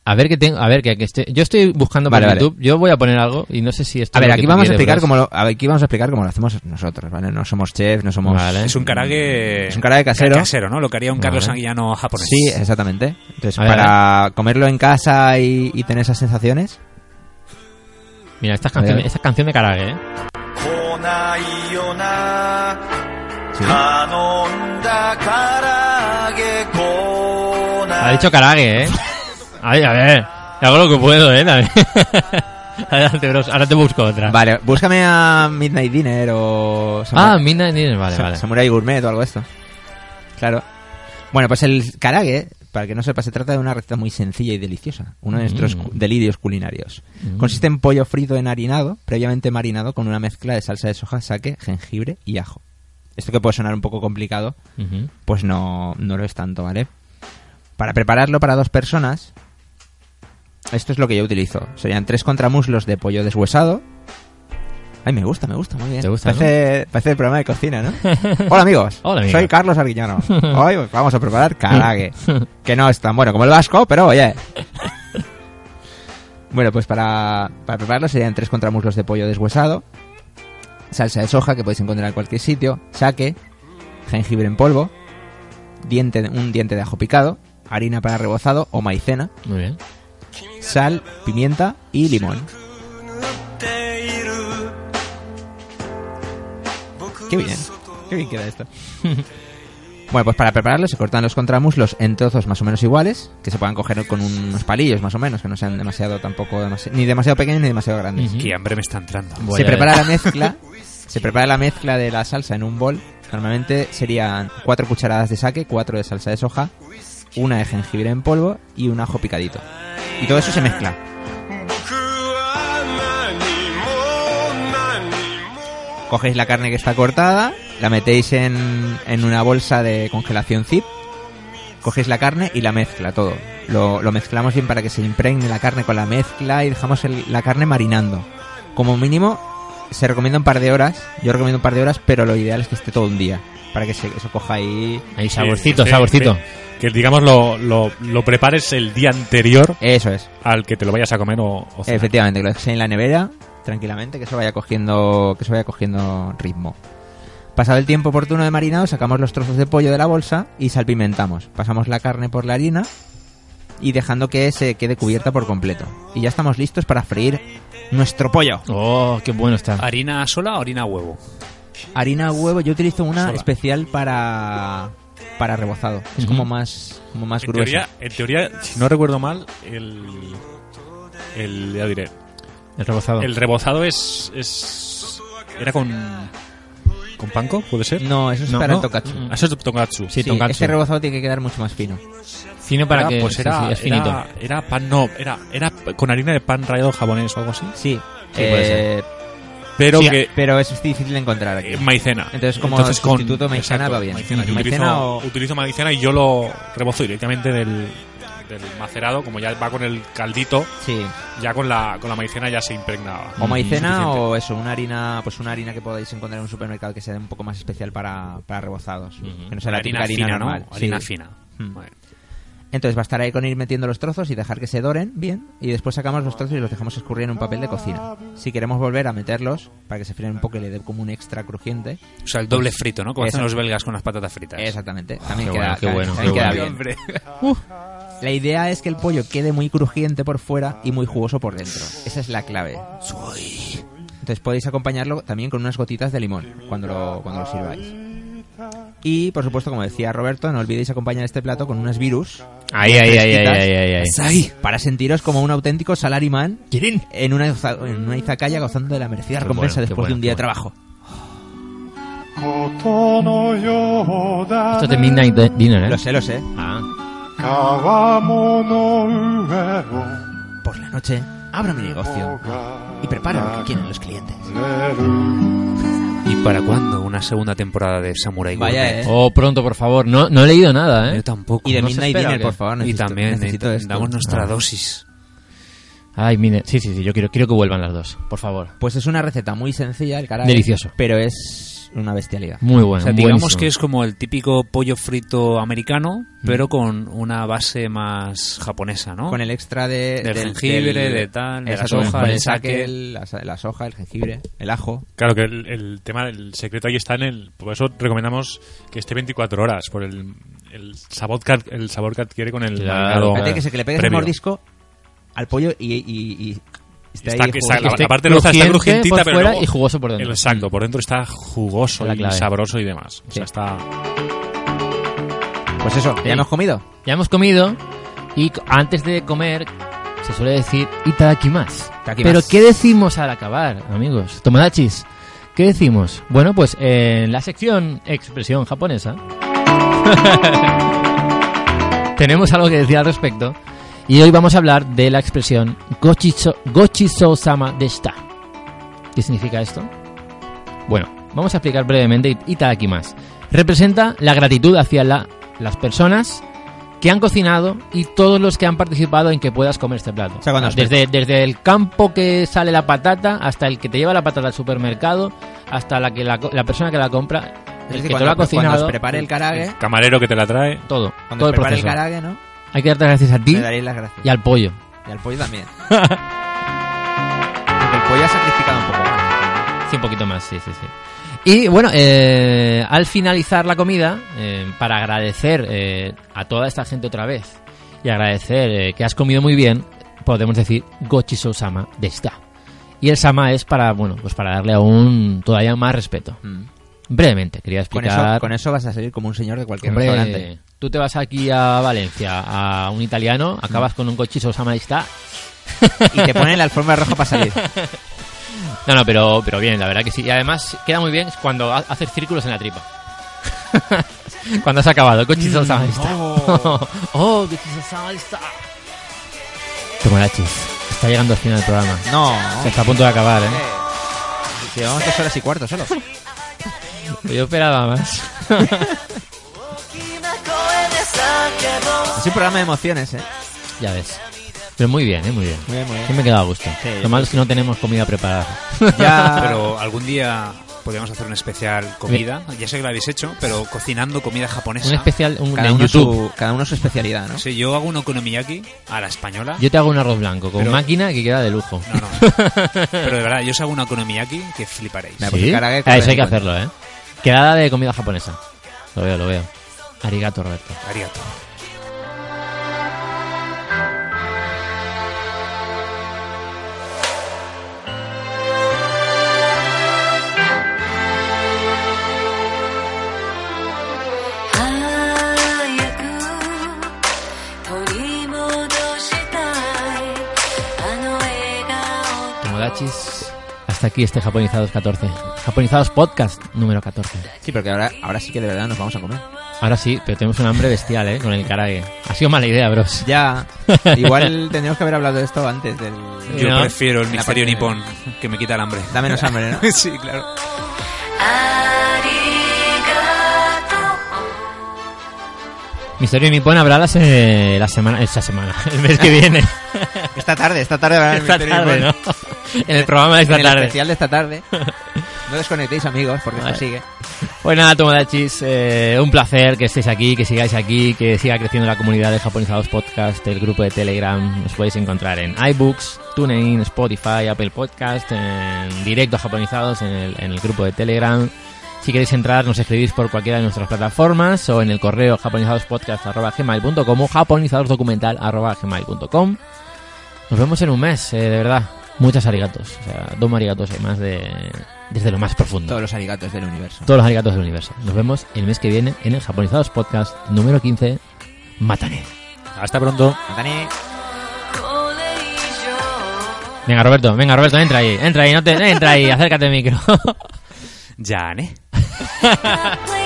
A ver que tengo, a ver que, que esté- yo estoy buscando por Vale, vale. YouTube, yo voy a poner algo y no sé si esto A es ver, lo aquí vamos a explicar cómo lo, aquí vamos a explicar cómo lo hacemos nosotros, ¿vale? No somos chefs, no somos Vale. Es un karage... Es un karage casero. Casero, ¿no? Lo que haría un Carlos. Sanguillano japonés. Sí, exactamente. Entonces, ver, para comerlo en casa y, y tener esas sensaciones, Mira, esta canción, esta canción de karaoke, ¿eh? Ha dicho karaoke, ¿eh? Ay, a ver, hago lo que puedo, ¿eh? Adelante, bros. Ahora te busco otra. Vale, búscame a Midnight Dinner o... Samurai. Ah, Midnight Dinner, vale, vale. Samurai Gourmet o algo de esto. Claro. Bueno, pues el karaage para que no sepa, se trata de una receta muy sencilla y deliciosa. Uno de nuestros Mm. delirios culinarios. Mm. Consiste en pollo frito enharinado, previamente marinado con una mezcla de salsa de soja, sake, jengibre y ajo. Esto que puede sonar un poco complicado, pues no, no lo es tanto, ¿vale? Para prepararlo para dos personas, esto es lo que yo utilizo. Serían tres contramuslos de pollo deshuesado. Ay, me gusta, me gusta, muy bien. ¿Te gusta, parece, parece el programa de cocina, ¿no? Hola amigos, Hola, amigos. soy Carlos Arguiñano. Hoy vamos a preparar karage. que no es tan bueno como el vasco, pero oye. bueno, pues para, para prepararlo serían tres contramuslos de pollo deshuesado, salsa de soja que podéis encontrar en cualquier sitio, sake, jengibre en polvo, diente, un diente de ajo picado, harina para rebozado o maicena, Muy bien. sal, pimienta y limón. Qué bien, qué bien queda esto. Bueno, pues para prepararlo se cortan los contramuslos en trozos más o menos iguales, que se puedan coger con unos palillos más o menos, que no sean demasiado tampoco demasi- ni demasiado pequeños ni demasiado grandes. Qué hambre me está entrando. Voy se prepara la mezcla, se prepara la mezcla de la salsa en un bol. Normalmente serían cuatro cucharadas de sake, cuatro de salsa de soja, una de jengibre en polvo y un ajo picadito. Y todo eso se mezcla. Cogéis la carne que está cortada, la metéis en, en una bolsa de congelación zip, cogéis la carne y la mezcla todo. Lo, lo mezclamos bien para que se impregne la carne con la mezcla y dejamos el- la carne marinando. Como mínimo, se recomienda un par de horas. Yo recomiendo un par de horas, pero lo ideal es que esté todo un día. Para que se, eso coja ahí. Ahí, saborcito, Sí, saborcito. Que, que, digamos lo, lo, lo prepares el día anterior Eso es. al que te lo vayas a comer o, o cenar. Efectivamente, que lo dejes en la nevera, tranquilamente, que eso vaya cogiendo, que eso vaya cogiendo ritmo. Pasado el tiempo oportuno de marinado, sacamos los trozos de pollo de la bolsa y salpimentamos. Pasamos la carne por la harina y dejando que se quede cubierta por completo. Y ya estamos listos para freír nuestro pollo. Oh, qué bueno está. ¿Harina sola o harina huevo? Harina huevo, yo utilizo una Sola. especial para para rebozado. Es como más como más En gruesa. teoría, en teoría, si no recuerdo mal, el, el ya diré, El rebozado. el rebozado es, es era con con panko, puede ser. No, eso es No, para no. el tonkatsu. Mm. Ah, eso es tonkatsu. Sí, Sí, tonkatsu. este rebozado tiene que quedar mucho más fino. Fino para Era, que pues era, sí, es finito. era, era pan no, era, era con harina de pan rallado japonés o algo así. Sí, puede eh, Pero sí, que pero es difícil de encontrar aquí. eh, maicena. Entonces, como con- sustituto, maicena exacto, va bien. Maicena. Yo Maicena utilizo, o- utilizo maicena y yo lo rebozo directamente del, del macerado, como ya va con el caldito, Sí. ya con la, con la maicena ya se impregnaba. O maicena Suficiente. o eso, una harina, pues una harina que podáis encontrar en un supermercado que sea un poco más especial para, para rebozados. Ujú. Que no sea la harina harina fina, normal. ¿no? Harina Sí. fina. Mm. Vale. Entonces bastará ahí con ir metiendo los trozos y dejar que se doren bien y después sacamos los trozos y los dejamos escurrir en un papel de cocina. Si queremos volver a meterlos para que se fríen un poco y le dé como un extra crujiente. O sea, el doble frito, ¿no? Como hacen los belgas con las patatas fritas. Exactamente. También Qué queda, bueno, qué bueno, también qué queda bueno. bien. La idea es que el pollo quede muy crujiente por fuera y muy jugoso por dentro. Esa es la clave. Entonces podéis acompañarlo también con unas gotitas de limón cuando lo, cuando lo sirváis. Y, por supuesto, como decía Roberto, no olvidéis acompañar este plato con unas virus. Ahí, ahí, ahí, ahí, ahí, ahí, ahí. Para sentiros como un auténtico salarimán en una, en una izakaya gozando de la merecida recompensa después de un día de trabajo. Esto es de Midnight Dinner, ¿eh? Lo sé, lo sé. Ah. Por la noche, abro mi negocio y preparo lo que quieren los clientes. ¿Y para cuándo una segunda temporada de Samurai Vaya, Gourmet? eh. Oh, pronto, por favor. No, no he leído nada, ¿eh? Yo tampoco. Y de ¿No Midnight espera Dinner, qué? por favor. Y necesito- también necesito damos nuestra Ah. dosis. Ay, mire, sí, sí, sí, yo quiero, quiero que vuelvan las dos, por favor. Pues es una receta muy sencilla, el caray. Delicioso. Pero es una bestialidad. Muy bueno. o sea, digamos buenísimo. que es como el típico pollo frito americano, Mm. pero con una base más japonesa, ¿no? Con el extra de, Del jengibre, de tal, de la soja, el sake. el- la, la soja, el jengibre, el ajo. Claro que el, el tema, el secreto ahí está en el. Por eso recomendamos que esté 24 horas, por el, el sabor que, el sabor que adquiere con el Claro. que se que le pegues un mordisco al pollo y, y, y esté Está, ahí está- la, parte está crujientita, por pero fuera luego- y jugoso por dentro. Exacto, por dentro está jugoso y sabroso y demás. O sea, está. Pues eso. ¿ya hemos comido? Ya hemos comido y antes de comer se suele decir itadakimasu. Itadakimasu. Pero ¿qué decimos al acabar, amigos? Tomodachis, ¿qué decimos? Bueno, pues en la sección expresión japonesa tenemos algo que decir al respecto y hoy vamos a hablar de la expresión gochiso, gochiso-sama deshita. ¿Qué significa esto? Bueno, vamos a explicar brevemente it- itadakimasu. Representa la gratitud hacia la- las personas que han cocinado y todos los que han participado en que puedas comer este plato. O sea, cuando os desde, desde el campo que sale la patata hasta el que te lleva la patata al supermercado hasta la que la, persona que la compra, Es el decir, que te lo ha cuando cocinado, os prepare el Camarero que te la trae. todo, cuando todo os el prepare el proceso. karage, ¿no? Hay que darte las gracias a ti Le daréis las gracias. y al pollo. Y al pollo también. Porque el pollo ha sacrificado un poco más. Sí, un poquito más, sí, sí, sí. Y bueno, eh, al finalizar la comida, eh, para agradecer eh, a toda esta gente otra vez y agradecer eh, que has comido muy bien, podemos decir Gochiso Sama deshita. Y el Sama es para, bueno, pues para darle aún todavía más respeto. Mm. Brevemente, quería Con explicar. eso, con eso vas a salir como un señor de cualquier Hombre, restaurante. Tú te vas aquí a Valencia a un italiano, acabas con un Gochiso Sama deshita. Y te ponen la alfombra roja para salir. No, no, pero, pero bien, la verdad que sí. Y además queda muy bien cuando ha- haces círculos en la tripa. cuando has acabado. Sama deshita. oh. oh, gochiso sama deshita. Tomodachis, está llegando al final del programa. No. Se está a punto de acabar, ¿eh? Llevamos dos horas y cuarto solo. Yo esperaba más. Es un programa de emociones, ¿eh? ya ves. Pero muy bien, ¿eh? Muy bien. Muy bien, muy bien. Sí me he quedado a gusto. Sí, Lo malo es que no tenemos comida preparada. Ya. Pero algún día podríamos hacer un especial comida. Ya sé que lo habéis hecho, pero cocinando comida japonesa. un especial un, Cada en uno, YouTube. su, cada uno su especialidad, ¿no? Sí, yo hago un okonomiyaki a la española. Yo te hago un arroz blanco con Pero- máquina que queda de lujo. No, no. Pero de verdad, yo os hago una okonomiyaki que fliparéis. Pues ¿Sí? Ah, eso hay que hacerlo, ¿eh? Quedada de comida japonesa. Lo veo, lo veo. Arigato, Roberto. Arigato. Tomodachis, hasta aquí este Japonizados 14. Japonizados Podcast número 14. Sí, porque ahora, ahora sí que de verdad nos vamos a comer. Ahora sí, pero tenemos un hambre bestial, ¿eh? Con el karage. Ha sido mala idea, bros. Ya. Igual tendríamos que haber hablado de esto antes del... Yo No. prefiero el misterio nipón, que me quita el hambre. Da menos hambre, ¿no? sí, claro. Misterio Nippon habrá la, se- la semana, esta semana, el mes que viene. Esta tarde, esta tarde habrá el esta Misterio tarde. En el programa de esta En el tarde. especial de esta tarde. No desconectéis, amigos, porque Vale. esto sigue. Pues nada, Tomodachis, eh, un placer que estéis aquí, que sigáis aquí, que siga creciendo la comunidad de Japonizados Podcast, el grupo de Telegram. Os podéis encontrar en iBooks, TuneIn, Spotify, Apple Podcast, en directo a Japonizados en el, en el grupo de Telegram. Si queréis entrar, nos escribís por cualquiera de nuestras plataformas o en el correo japonizadospodcast.gmail.com o japonizadosdocumental.gmail.com Nos vemos en un mes, eh, de verdad. Muchas arigatos. O sea, dos arigatos hay más de, desde lo más profundo. Todos los arigatos del universo. Todos los arigatos del universo. Nos vemos el mes que viene en el Japonizados Podcast número 15. Matane. Hasta pronto. Matane. Venga, Roberto, venga, Roberto, entra ahí, entra ahí, no te, entra ahí, acércate al micro. Ya, ¿eh? Please